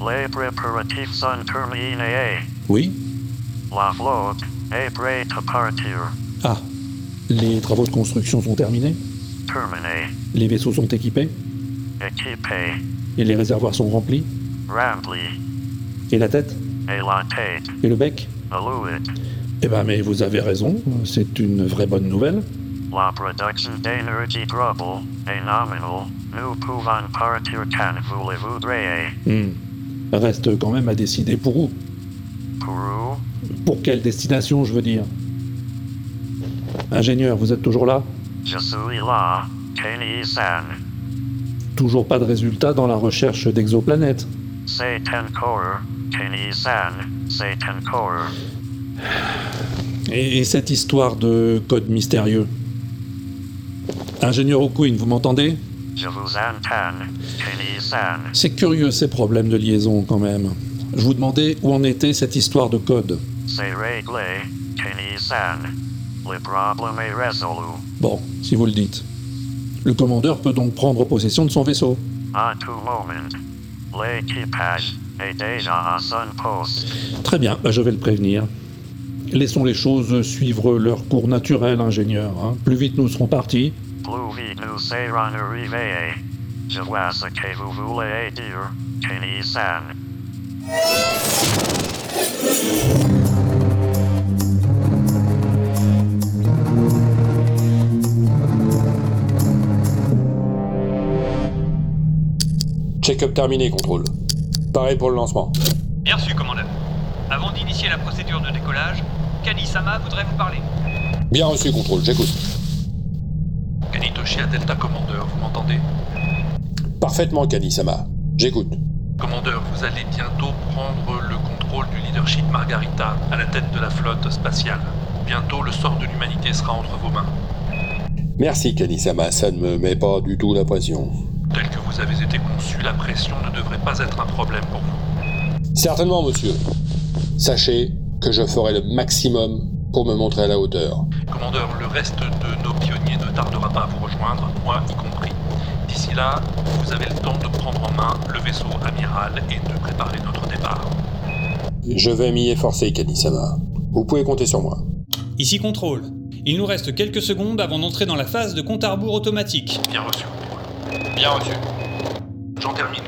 Les préparatifs sont terminés. oui La flotte est prête à partir. Ah, les travaux de construction sont terminés Terminé. Les vaisseaux sont équipés Équipé. Et les réservoirs sont remplis Rempli. Et la tête Et la tête. Et le bec Alouette. Eh ben, mais vous avez raison, c'est une vraie bonne nouvelle. La production d'énergie trouble est nominale. Nous pouvons partir quand vous le voudrez. Hmm. Reste quand même à décider pour où? Pour où? Pour quelle destination, je veux dire? Ingénieur, vous êtes toujours là? Je suis là, Kenny-san. Toujours pas de résultat dans la recherche d'exoplanètes. C'est encore. C'est encore. Et, et cette histoire de code mystérieux? Ingénieur O'Quinn, vous m'entendez? Je vous entends. C'est curieux ces problèmes de liaison quand même. Je vous demandais où en était cette histoire de code. C'est réglé. Le problème est résolu. Bon, si vous le dites. Le commandeur peut donc prendre possession de son vaisseau. À tout moment. L'équipage est déjà à son poste. Très bien, bah, je vais le prévenir. Laissons les choses suivre leur cours naturel, ingénieur. hein. Plus vite nous serons partis, Plus vite nous serons arrivés. Je vois ce que vous voulez dire, Kenny-san. Check-up terminé, contrôle. Pareil pour le lancement. Bien reçu, commandeur. Avant d'initier la procédure de décollage, Kani-sama voudrait vous parler. Bien reçu, contrôle, j'écoute. Delta Commandeur, vous m'entendez Parfaitement, Kani-sama. J'écoute. Commandeur, vous allez bientôt prendre le contrôle du leadership Margarita à la tête de la flotte spatiale. Bientôt, le sort de l'humanité sera entre vos mains. Merci, Kani-sama. Ça ne me met pas du tout la pression. Tel que vous avez été conçu, la pression ne devrait pas être un problème pour vous. Certainement, monsieur. Sachez que je ferai le maximum pour me montrer à la hauteur. Commandeur, le reste de nos pionniers tardera pas à vous rejoindre, moi y compris. D'ici là, vous avez le temps de prendre en main le vaisseau amiral et de préparer notre départ. Je vais m'y efforcer, Kani-sama. Vous pouvez compter sur moi. Ici contrôle. Il nous reste quelques secondes avant d'entrer dans la phase de compte à rebours automatique. Bien reçu. Bien reçu. J'en termine,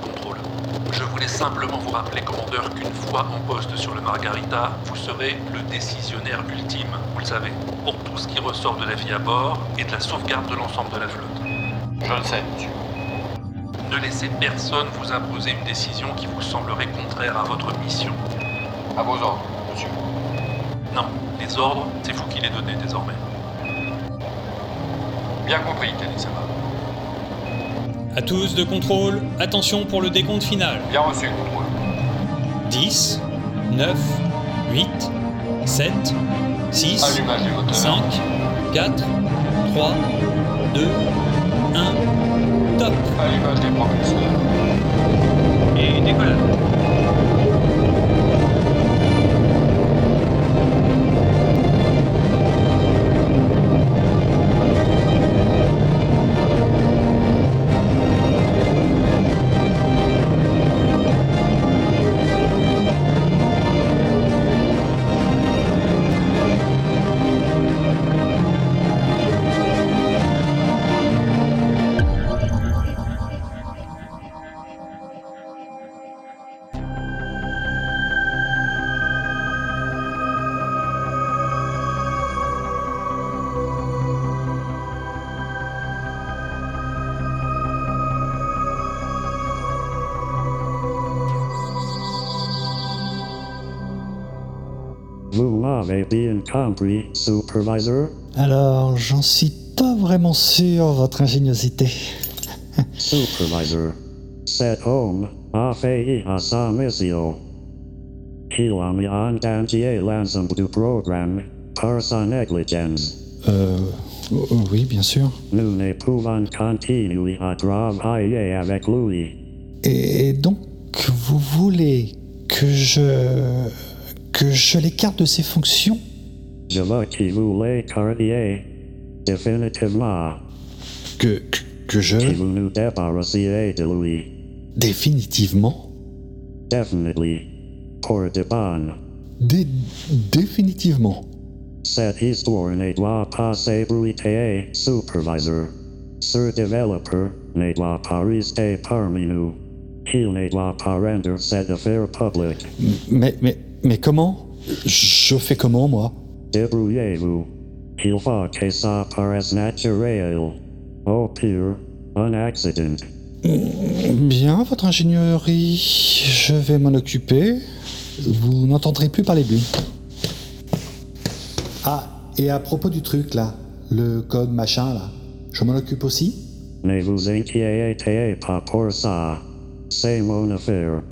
voulais simplement vous rappeler, commandeur, qu'une fois en poste sur le Margarita, vous serez le décisionnaire ultime, vous le savez, pour tout ce qui ressort de la vie à bord et de la sauvegarde de l'ensemble de la flotte. Je le sais, monsieur. Ne laissez personne vous imposer une décision qui vous semblerait contraire à votre mission. À vos ordres, monsieur. Non, les ordres, c'est vous qui les donnez désormais. Bien compris, Kani-sama. À tous de contrôle, attention pour le décompte final. Bien reçu, contrôle. 10, 9, 8, 7, 6, Allumage des moteurs. 5, 4, 3, 2, 1, top Allumage des propulseurs. Et décollage. Bien compris, supervisor? Alors, j'en suis pas vraiment sûr, votre ingéniosité. Supervisor. Cet homme a failli à sa mission. Il a mis en danger l'ensemble du programme par sa négligence. Euh. Oui, bien sûr. Nous ne pouvons continuer à travailler avec lui. Et donc, vous voulez que je. Que je l'écarte de ses fonctions Je veux qu'il vous l'écartiez. Définitivement. Que. que, que je. Que vous nous débarrassiez de lui. Définitivement Definitely. Pour de bon. Dé. définitivement. Cette histoire ne doit pas s'ébruiter, supervisor. Ce développeur ne doit pas rester parmi nous. Il ne doit pas rendre cette affaire publique. Mais. mais. Mais comment Je fais comment, moi Débrouillez-vous. Il faut que ça paraisse naturel. Au pire, un accident. Bien, votre ingénierie. Je vais m'en occuper. Vous n'entendrez plus parler de lui. Ah, et à propos du truc là, le code machin là, je m'en occupe aussi? Ne vous inquiétez pas pour ça. C'est mon affaire.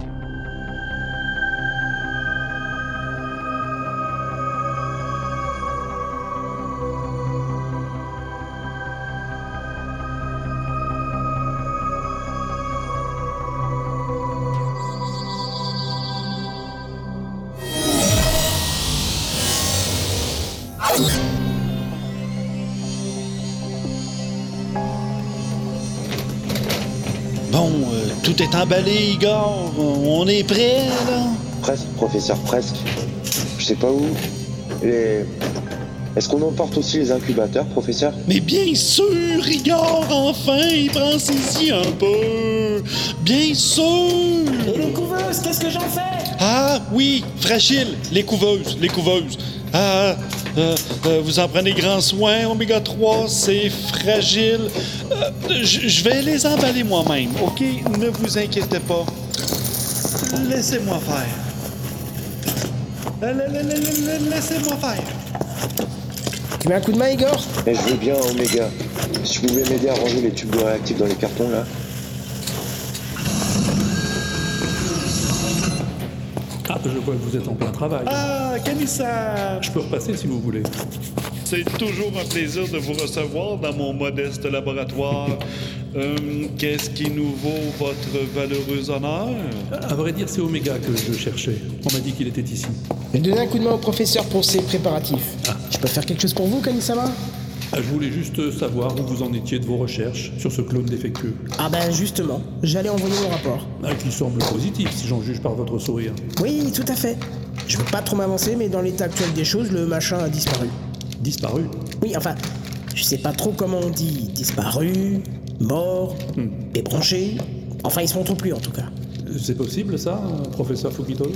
Emballé, Igor. On est prêt, là? Presque, professeur, presque. Je sais pas où. Les... Est-ce qu'on emporte aussi les incubateurs, professeur? Mais bien sûr, Igor, enfin, il prend ici un peu. Bien sûr. Et les couveuses, qu'est-ce que j'en fais? Ah, oui, fragile, les couveuses, les couveuses. Ah, euh, euh, vous en prenez grand soin, oméga 3, c'est fragile. Euh, je vais les emballer moi-même, OK? Ne vous inquiétez pas. Laissez-moi faire. La- la- la- la- Laissez-moi faire. Tu mets un coup de main, Igor? Je veux bien, Oméga. Si vous pouvez m'aider à ranger les tubes de réactifs dans les cartons, là. Je vois que vous êtes en plein travail. Ah, Kanissa! Je peux repasser si vous voulez. C'est toujours un plaisir de vous recevoir dans mon modeste laboratoire. Euh, Qu'est-ce qui nous vaut votre valeureux honneur? À vrai dire, c'est Omega que je cherchais. On m'a dit qu'il était ici. Je vais donner un coup de main au professeur pour ses préparatifs. Je peux faire quelque chose pour vous, Kanisama Ah, Je voulais juste savoir où vous en étiez de vos recherches sur ce clone défectueux. Ah ben justement, j'allais envoyer mon rapport. Ah, qui semble positif si j'en juge par votre sourire. Oui, tout à fait. Je veux pas trop m'avancer, mais dans l'état actuel des choses, le machin a disparu. Disparu Oui, enfin, je sais pas trop comment on dit. Disparu, mort, débranché. Enfin, ils se montrent plus en tout cas. C'est possible ça, professeur Fukito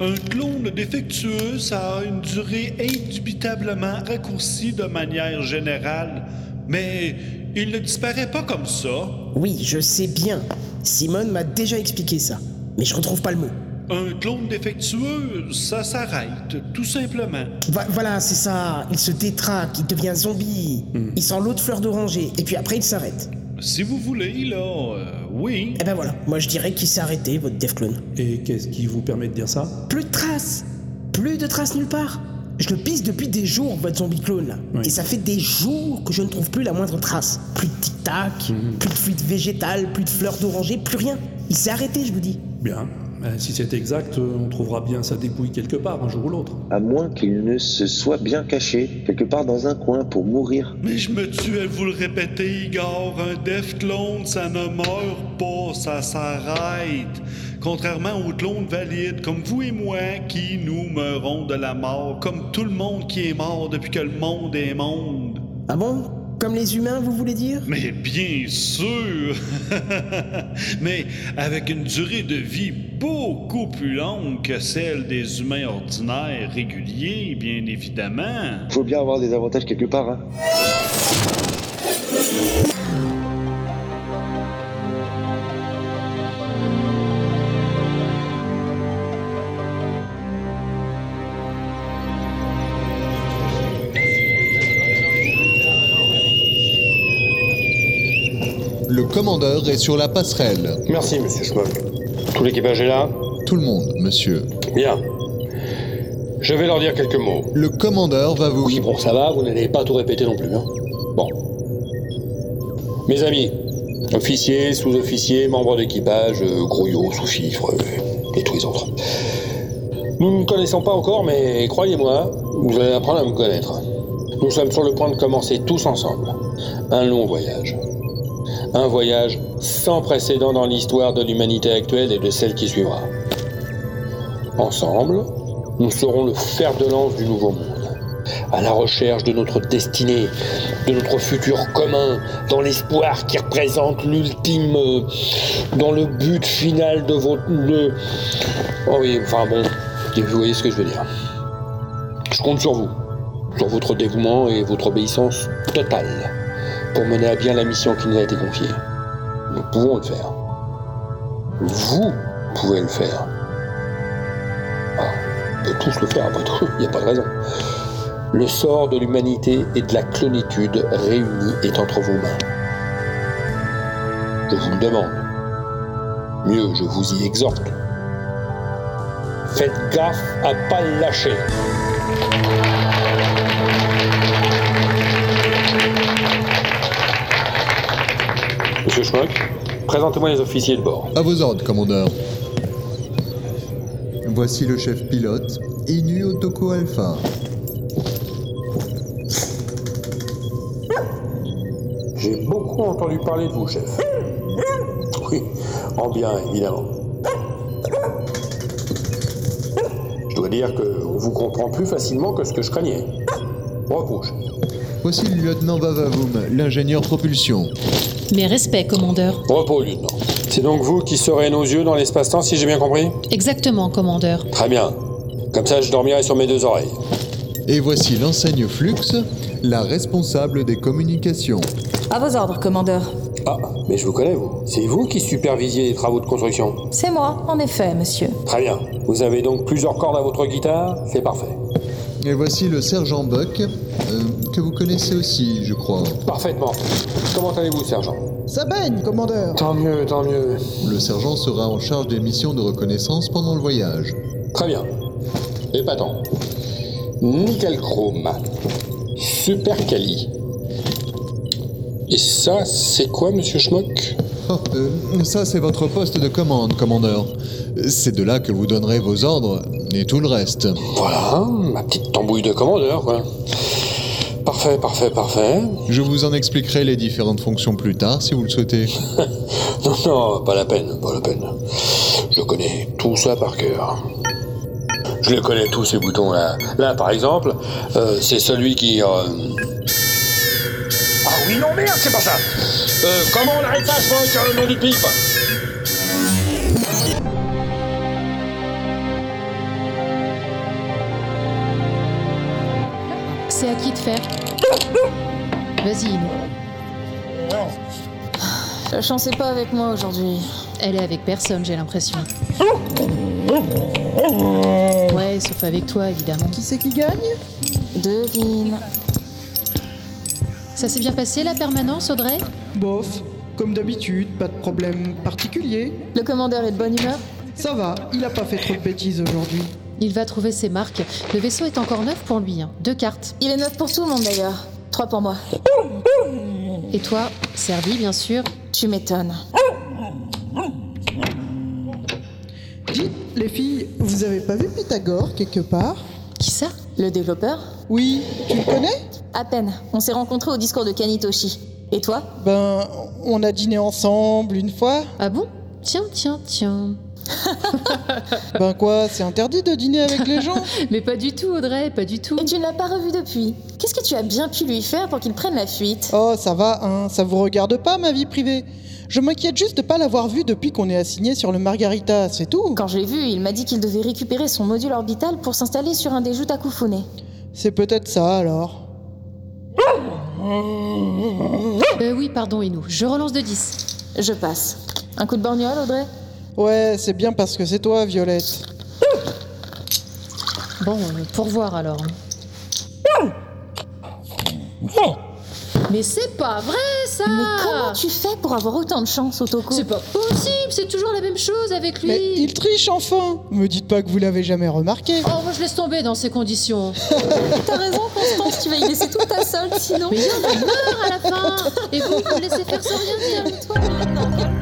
Un clone défectueux, ça a une durée indubitablement raccourcie de manière générale. Mais il ne disparaît pas comme ça. Oui, je sais bien. Simone m'a déjà expliqué ça. Mais je retrouve pas le mot. Un clone défectueux, ça s'arrête, tout simplement. Va- voilà, c'est ça. Il se détraque, il devient zombie. Il sent l'eau de fleur d'oranger. Et puis après, il s'arrête. Si vous voulez, là, euh, oui. Eh ben voilà, moi je dirais qu'il s'est arrêté, votre Def Clone. Et qu'est-ce qui vous permet de dire ça? Plus de traces Plus de traces nulle part Je le pisse depuis des jours, votre zombie clone là. Oui. Et ça fait des jours que je ne trouve plus la moindre trace. Plus de tic-tac, plus de fluide végétal, plus de fleurs d'oranger, plus rien. Il s'est arrêté, je vous dis. Bien. Euh, Si c'est exact, euh, on trouvera bien sa dépouille quelque part, un jour ou l'autre. À moins qu'il ne se soit bien caché, quelque part dans un coin pour mourir. Mais je me tue à vous le répéter, Igor. Un Def clone, ça ne meurt pas, ça s'arrête. Contrairement aux clones valides comme vous et moi qui nous meurons de la mort, comme tout le monde qui est mort depuis que le monde est monde. Ah bon? Comme les humains, vous voulez dire? Mais bien sûr <laughs> Mais avec une durée de vie beaucoup plus longue que celle des humains ordinaires réguliers, bien évidemment. Faut bien avoir des avantages quelque part, hein. Commandeur est sur la passerelle. Merci, monsieur Schmock. Tout l'équipage est là Tout le monde, monsieur. Bien. Je vais leur dire quelques mots. Le commandeur va vous... Oui, bon, ça va, vous n'allez pas tout répéter non plus. Hein. Bon. Mes amis, officiers, sous-officiers, membres d'équipage, euh, grouillots, sous-fifres euh, et tous les autres. Nous ne nous connaissons pas encore, mais croyez-moi, vous allez apprendre à me connaître. Nous sommes sur le point de commencer tous ensemble. Un long voyage. Un voyage sans précédent dans l'histoire de l'humanité actuelle et de celle qui suivra. Ensemble, nous serons le fer de lance du nouveau monde, à la recherche de notre destinée, de notre futur commun, dans l'espoir qui représente l'ultime, euh, dans le but final de votre... Oh oui, enfin bon, vous voyez ce que je veux dire. Je compte sur vous, sur votre dévouement et votre obéissance totale pour mener à bien la mission qui nous a été confiée. Nous pouvons le faire. Vous pouvez le faire. Ah, on tous le faire après tout, <laughs> il n'y a pas de raison. Le sort de l'humanité et de la clonitude réunis est entre vos mains. Je vous le demande. Mieux, je vous y exhorte. Faites gaffe à pas le lâcher. Présentez-moi les officiers de bord. À vos ordres, commandeur. Voici le chef pilote, Inu Otoko Alpha. J'ai beaucoup entendu parler de vous, chef. Oui, en bien, évidemment. Je dois dire qu'on vous comprend plus facilement que ce que je craignais. Repos, chef. Voici le lieutenant Vavavoum, l'ingénieur propulsion. Mes respects, commandeur. Repos, lieutenant. C'est donc vous qui serez nos yeux dans l'espace-temps, si j'ai bien compris Exactement, commandeur. Très bien. Comme ça, je dormirai sur mes deux oreilles. Et voici l'enseigne Flux, la responsable des communications. À vos ordres, commandeur. Ah, mais je vous connais, vous. C'est vous qui supervisiez les travaux de construction. C'est moi, en effet, monsieur. Très bien. Vous avez donc plusieurs cordes à votre guitare C'est parfait. Et voici le sergent Buck, euh, que vous connaissez aussi, je crois. Parfaitement. Comment allez-vous, sergent Ça baigne, commandeur. Tant mieux, tant mieux. Le sergent sera en charge des missions de reconnaissance pendant le voyage. Très bien. Épatant. Nickel chrome. Super quali. Et ça, c'est quoi, monsieur Schmock Oh, euh, ça, c'est votre poste de commande, commandeur. C'est de là que vous donnerez vos ordres et tout le reste. Voilà, ma petite tambouille de commandeur, quoi. Parfait, parfait, parfait. Je vous en expliquerai les différentes fonctions plus tard, si vous le souhaitez. <laughs> Non, non, pas la peine, pas la peine. Je connais tout ça par cœur. Je les connais tous ces boutons là. Par exemple, euh, c'est celui qui. euh, Ah oui, non, merde, c'est pas ça. Euh, comment on arrête ça, je sur le nom du pipe Vas-y. La chance est pas avec moi aujourd'hui. Elle est avec personne, j'ai l'impression. Ouais, sauf avec toi, évidemment. Qui c'est qui gagne? Devine. Ça s'est bien passé, la permanence, Audrey? Bof, comme d'habitude, pas de problème particulier. Le commandeur est de bonne humeur? Ça va, il a pas fait trop de bêtises aujourd'hui. Il va trouver ses marques. Le vaisseau est encore neuf pour lui. hein. Deux cartes. Il est neuf pour tout le monde d'ailleurs. Trois pour moi. Et toi, servi, bien sûr. Tu m'étonnes. Dites, les filles, vous avez pas vu Pythagore quelque part? Qui ça? Le développeur? Oui, tu le connais? À peine. On s'est rencontrés au discours de Kanitoshi. Et toi? Ben, on a dîné ensemble une fois. Ah bon? Tiens, tiens, tiens. <laughs> Ben quoi, c'est interdit de dîner avec les gens <laughs> Mais pas du tout, Audrey, pas du tout. Et tu ne l'as pas revu depuis. Qu'est-ce que tu as bien pu lui faire pour qu'il prenne la fuite? Oh, ça va, hein, ça vous regarde pas ma vie privée. Je m'inquiète juste de pas l'avoir vu depuis qu'on est assigné sur le Margarita, c'est tout. Quand je l'ai vu, il m'a dit qu'il devait récupérer son module orbital pour s'installer sur un des Jutakufune. C'est peut-être ça alors. Euh, oui, pardon, Inou. Je relance de 10. Je passe. Un coup de borgnole, Audrey? Ouais, c'est bien parce que c'est toi, Violette. Bon, euh, pour voir alors. Mais c'est pas vrai, ça Mais comment tu fais pour avoir autant de chance, Otoko C'est pas possible, c'est toujours la même chose avec lui. Mais il triche enfin Me dites pas que vous l'avez jamais remarqué. Oh, moi je laisse tomber dans ces conditions. <laughs> T'as raison, Constance, tu vas y laisser toute ta solde sinon. Mais il y en a marre à la fin Et vous, vous me laissez faire sans rien dire. Toi, non,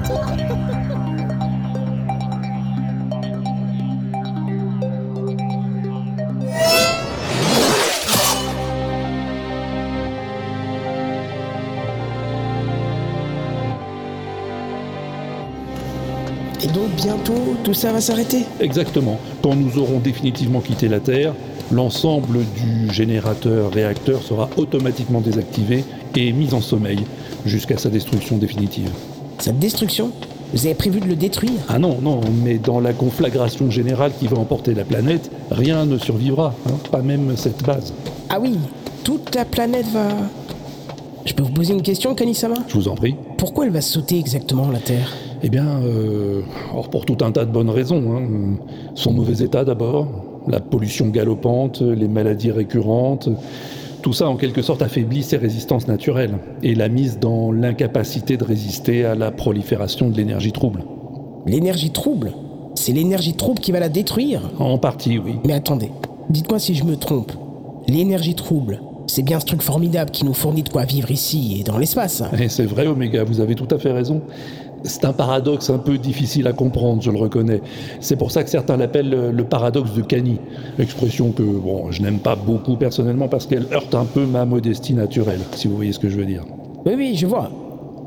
donc bientôt, tout ça va s'arrêter Exactement. Quand nous aurons définitivement quitté la Terre, l'ensemble du générateur réacteur sera automatiquement désactivé et mis en sommeil jusqu'à sa destruction définitive. Sa destruction Vous avez prévu de le détruire? Ah non, non, mais dans la conflagration générale qui va emporter la planète, rien ne survivra, hein, pas même cette base. Ah oui, toute la planète va... Je peux vous poser une question, Kanisama Je vous en prie. Pourquoi elle va sauter exactement, la Terre? Eh bien, euh, or pour tout un tas de bonnes raisons. hein. Son mauvais état d'abord, la pollution galopante, les maladies récurrentes, tout ça en quelque sorte affaiblit ses résistances naturelles et la mise dans l'incapacité de résister à la prolifération de l'énergie trouble. L'énergie trouble? C'est l'énergie trouble qui va la détruire? En partie, oui. Mais attendez, dites-moi si je me trompe. L'énergie trouble, c'est bien ce truc formidable qui nous fournit de quoi vivre ici et dans l'espace. Et c'est vrai, Oméga, vous avez tout à fait raison. C'est un paradoxe un peu difficile à comprendre, je le reconnais. C'est pour ça que certains l'appellent le paradoxe de Cani. Expression que, bon, je n'aime pas beaucoup personnellement parce qu'elle heurte un peu ma modestie naturelle, si vous voyez ce que je veux dire. Oui, oui, je vois.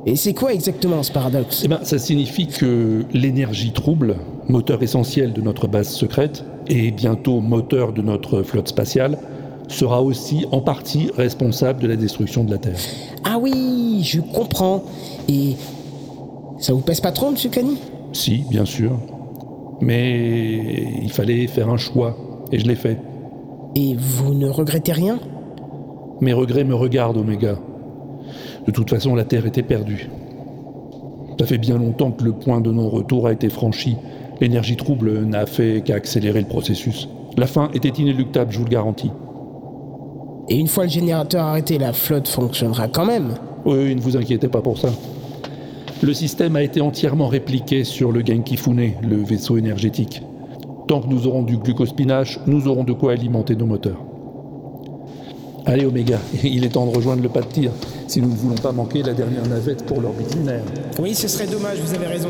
Et c'est quoi exactement ce paradoxe? Eh bien, ça signifie que l'énergie trouble, moteur essentiel de notre base secrète, et bientôt moteur de notre flotte spatiale, sera aussi en partie responsable de la destruction de la Terre. Ah oui, je comprends. Et ça vous pèse pas trop, monsieur Cani Si, bien sûr. Mais il fallait faire un choix, et je l'ai fait. Et vous ne regrettez rien? Mes regrets me regardent, Oméga. De toute façon, la Terre était perdue. Ça fait bien longtemps que le point de non-retour a été franchi. L'énergie trouble n'a fait qu'accélérer le processus. La fin était inéluctable, je vous le garantis. Et une fois le générateur arrêté, la flotte fonctionnera quand même? Oui, ne vous inquiétez pas pour ça. Le système a été entièrement répliqué sur le Genkifune, le vaisseau énergétique. Tant que nous aurons du glucospinach, nous aurons de quoi alimenter nos moteurs. Allez Oméga, <laughs> il est temps de rejoindre le pas de tir, si nous ne voulons pas manquer la dernière navette pour l'orbite lunaire. Oui, ce serait dommage, vous avez raison.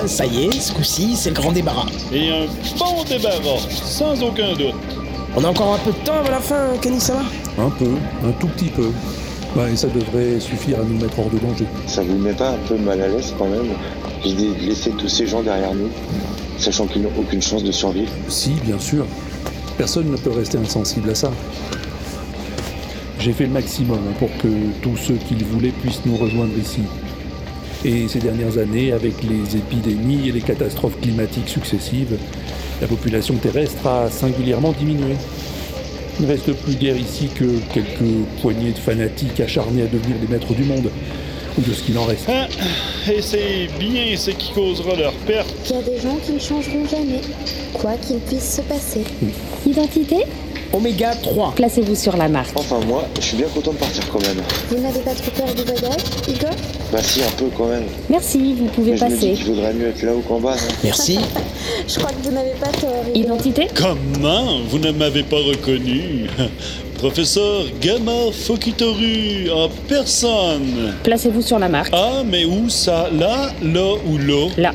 Ben, ça y est, ce coup-ci, c'est le grand débarras. Et un bon débarras, sans aucun doute. On a encore un peu de temps avant la fin, Kanisama Un peu, un tout petit peu. Ouais, et ça devrait suffire à nous mettre hors de danger. Ça vous met pas un peu mal à l'aise quand même? L'idée de laisser tous ces gens derrière nous, sachant qu'ils n'ont aucune chance de survivre Si, bien sûr. Personne ne peut rester insensible à ça. J'ai fait le maximum pour que tous ceux qui le voulaient puissent nous rejoindre ici. Et ces dernières années, avec les épidémies et les catastrophes climatiques successives, la population terrestre a singulièrement diminué. Il ne reste plus guère ici que quelques poignées de fanatiques acharnés à devenir les maîtres du monde, ou de ce qu'il en reste. Ah, et c'est bien ce qui causera leur perte. Il y a des gens qui ne changeront jamais, quoi qu'il puisse se passer. Identité? Oméga 3. Placez-vous sur la marque. Enfin moi, je suis bien content de partir quand même. Vous n'avez pas trop peur du voyage, Igor? Bah si, un peu quand même. Merci, vous pouvez Mais je me dis passer. qu'il vaudrait mieux être là-haut qu'en bas. non Merci. <laughs> Je crois que vous n'avez pas tort. Identité? Comment? Vous ne m'avez pas reconnu <laughs> Professeur Gamma Fokitoru en personne. Placez-vous sur la marque. Ah, mais où ça? Là, là ou là? Là.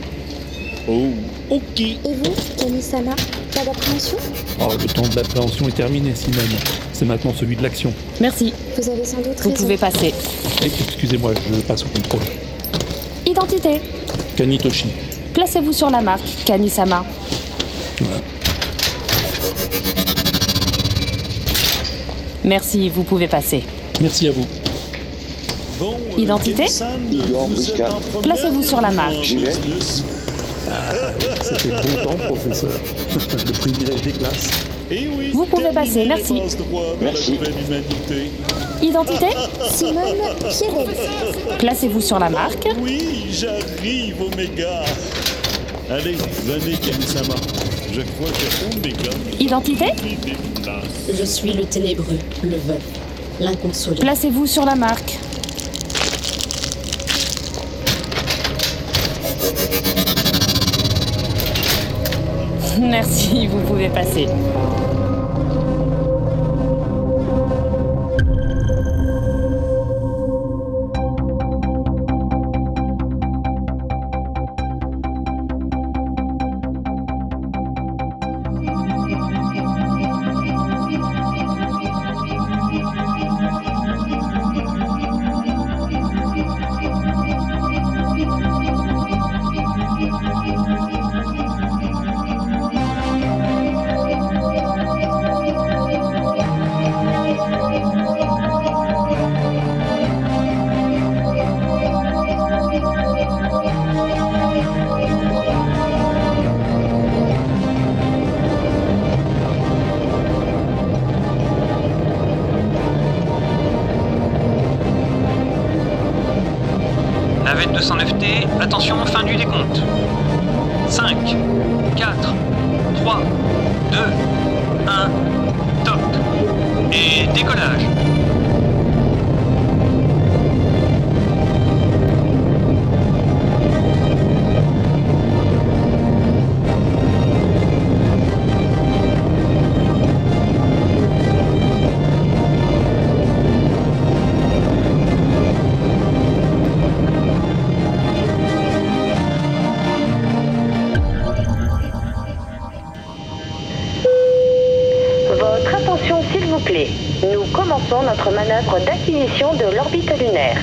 Oh, ok. Et vous, Kamisama Pas d'appréhension? Oh, le temps de l'appréhension est terminé, Simone. C'est maintenant celui de l'action. Merci. Vous avez sans doute Vous raison. pouvez passer. Eh, Excusez-moi, je passe au contrôle. Identité Kanitoshi. Placez-vous sur la marque, Kanisama. Merci, vous pouvez passer. Merci à vous. Bon, Identité. Placez-vous sur la marque. J'y vais. C'était bon temps, professeur. le privilège des classes. Et oui, Vous pouvez passer, merci. Merci. Identité Simone Pierret. Placez-vous sur la marque. Oui, j'arrive, Oméga. Allez, venez, Kamisama. Je crois que Oméga Identité. Je suis le ténébreux, le veuf, l'inconsolé. Placez-vous sur la marque. Merci, vous pouvez passer. Notre manœuvre d'acquisition de l'orbite lunaire.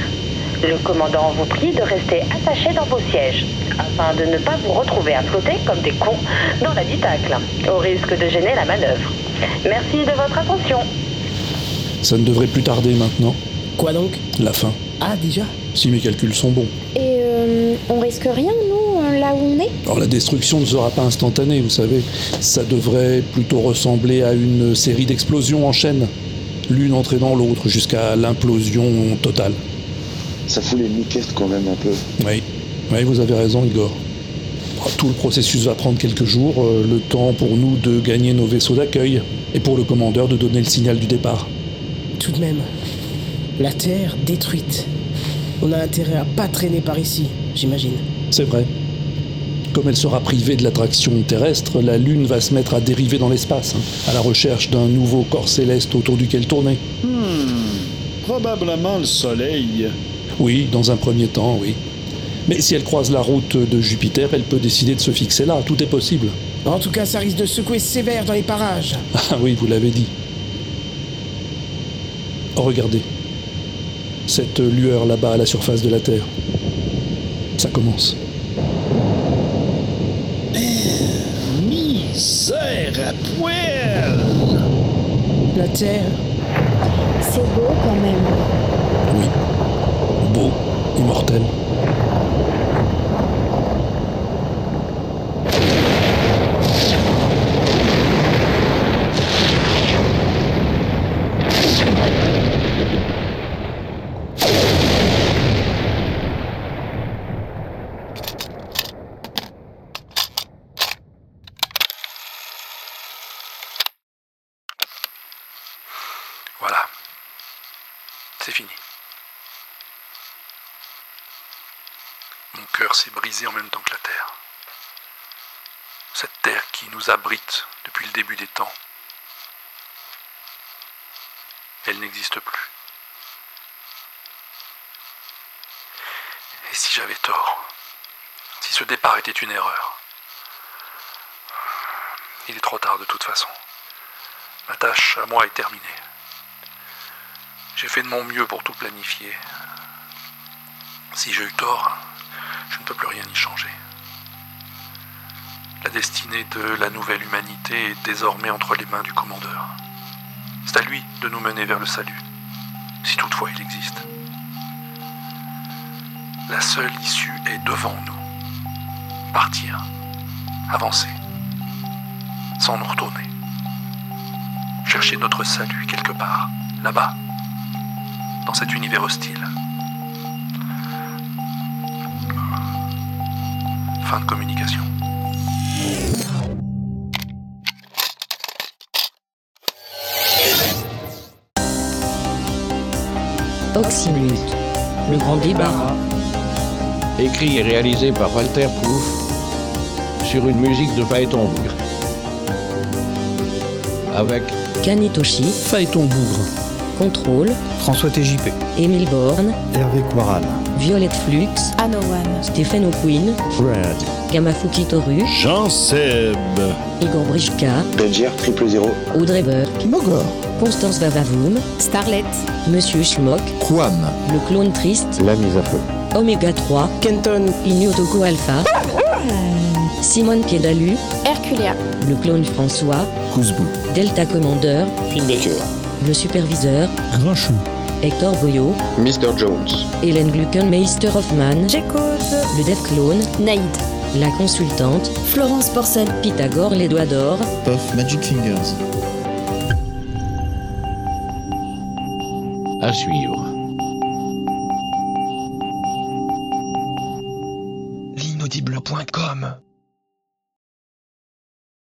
Le commandant vous prie de rester attaché dans vos sièges, afin de ne pas vous retrouver à flotter comme des cons dans l'habitacle, au risque de gêner la manœuvre. Merci de votre attention. Ça ne devrait plus tarder maintenant. Quoi donc? La fin. Ah, déjà? Si mes calculs sont bons. Et euh, on risque rien, nous, euh, là où on est? Alors la destruction ne sera pas instantanée, vous savez. Ça devrait plutôt ressembler à une série d'explosions en chaîne, l'une entraînant l'autre jusqu'à l'implosion totale. Ça fout les miquettes quand même un peu. Oui, oui, vous avez raison, Igor. Tout le processus va prendre quelques jours, euh, le temps pour nous de gagner nos vaisseaux d'accueil, et pour le commandeur de donner le signal du départ. Tout de même, la Terre détruite. On a intérêt à pas traîner par ici, j'imagine. C'est vrai. Comme elle sera privée de l'attraction terrestre, la Lune va se mettre à dériver dans l'espace, hein, à la recherche d'un nouveau corps céleste autour duquel tourner. Hmm, probablement le Soleil. Oui, dans un premier temps, oui. Mais si elle croise la route de Jupiter, elle peut décider de se fixer là, tout est possible. En tout cas, ça risque de secouer sévère dans les parages. <laughs> Ah oui, vous l'avez dit. Oh, regardez. Cette lueur là-bas à la surface de la Terre. Ça commence. Poil La Terre, C'est beau quand même. Oui. Beau, immortel. Voilà. C'est fini. Mon s'est brisé en même temps que la terre. Cette terre qui nous abrite depuis le début des temps. Elle n'existe plus. Et si j'avais tort Si ce départ était une erreur Il est trop tard de toute façon. Ma tâche à moi est terminée. J'ai fait de mon mieux pour tout planifier. Si j'ai eu tort, je ne peux plus rien y changer. La destinée de la nouvelle humanité est désormais entre les mains du commandeur. C'est à lui de nous mener vers le salut, si toutefois il existe. La seule issue est devant nous. Partir, avancer, sans nous retourner. chercher notre salut quelque part, là-bas, dans cet univers hostile. Fin de communication. Oxymute. Le grand débarras. Écrit et réalisé par Walter Proof sur une musique de Phaéton Bougre. Avec Kanitoshi. Phaéton Bougre. Contrôle. François TJP. Émile Borne. Hervé Quaran. Violette Flux. Anowan. Stéphane O'Quinn. Fred. Gamafuki Toru. Jean-Seb. Igor Brichka. Benjer, triple zéro. Audrey Burke. Mogor. Constance Vavavoum. Starlet. Monsieur Schmock. Quam. Le clone triste. La mise à feu. Oméga 3. Kenton. Inyotoko Alpha. Simone Piedalu. Herculea. Le clone François. Kouzbou. Delta Commander. Finbaker. Le superviseur. Grinchou. Hector Boyo. Mr. Jones. Hélène Gluckenmeister Hoffman. J'écoute. Le Dev Clone. Naïd. La consultante. Florence Porcel. Pythagore les doigts d'or. Puff Magic Fingers. À suivre.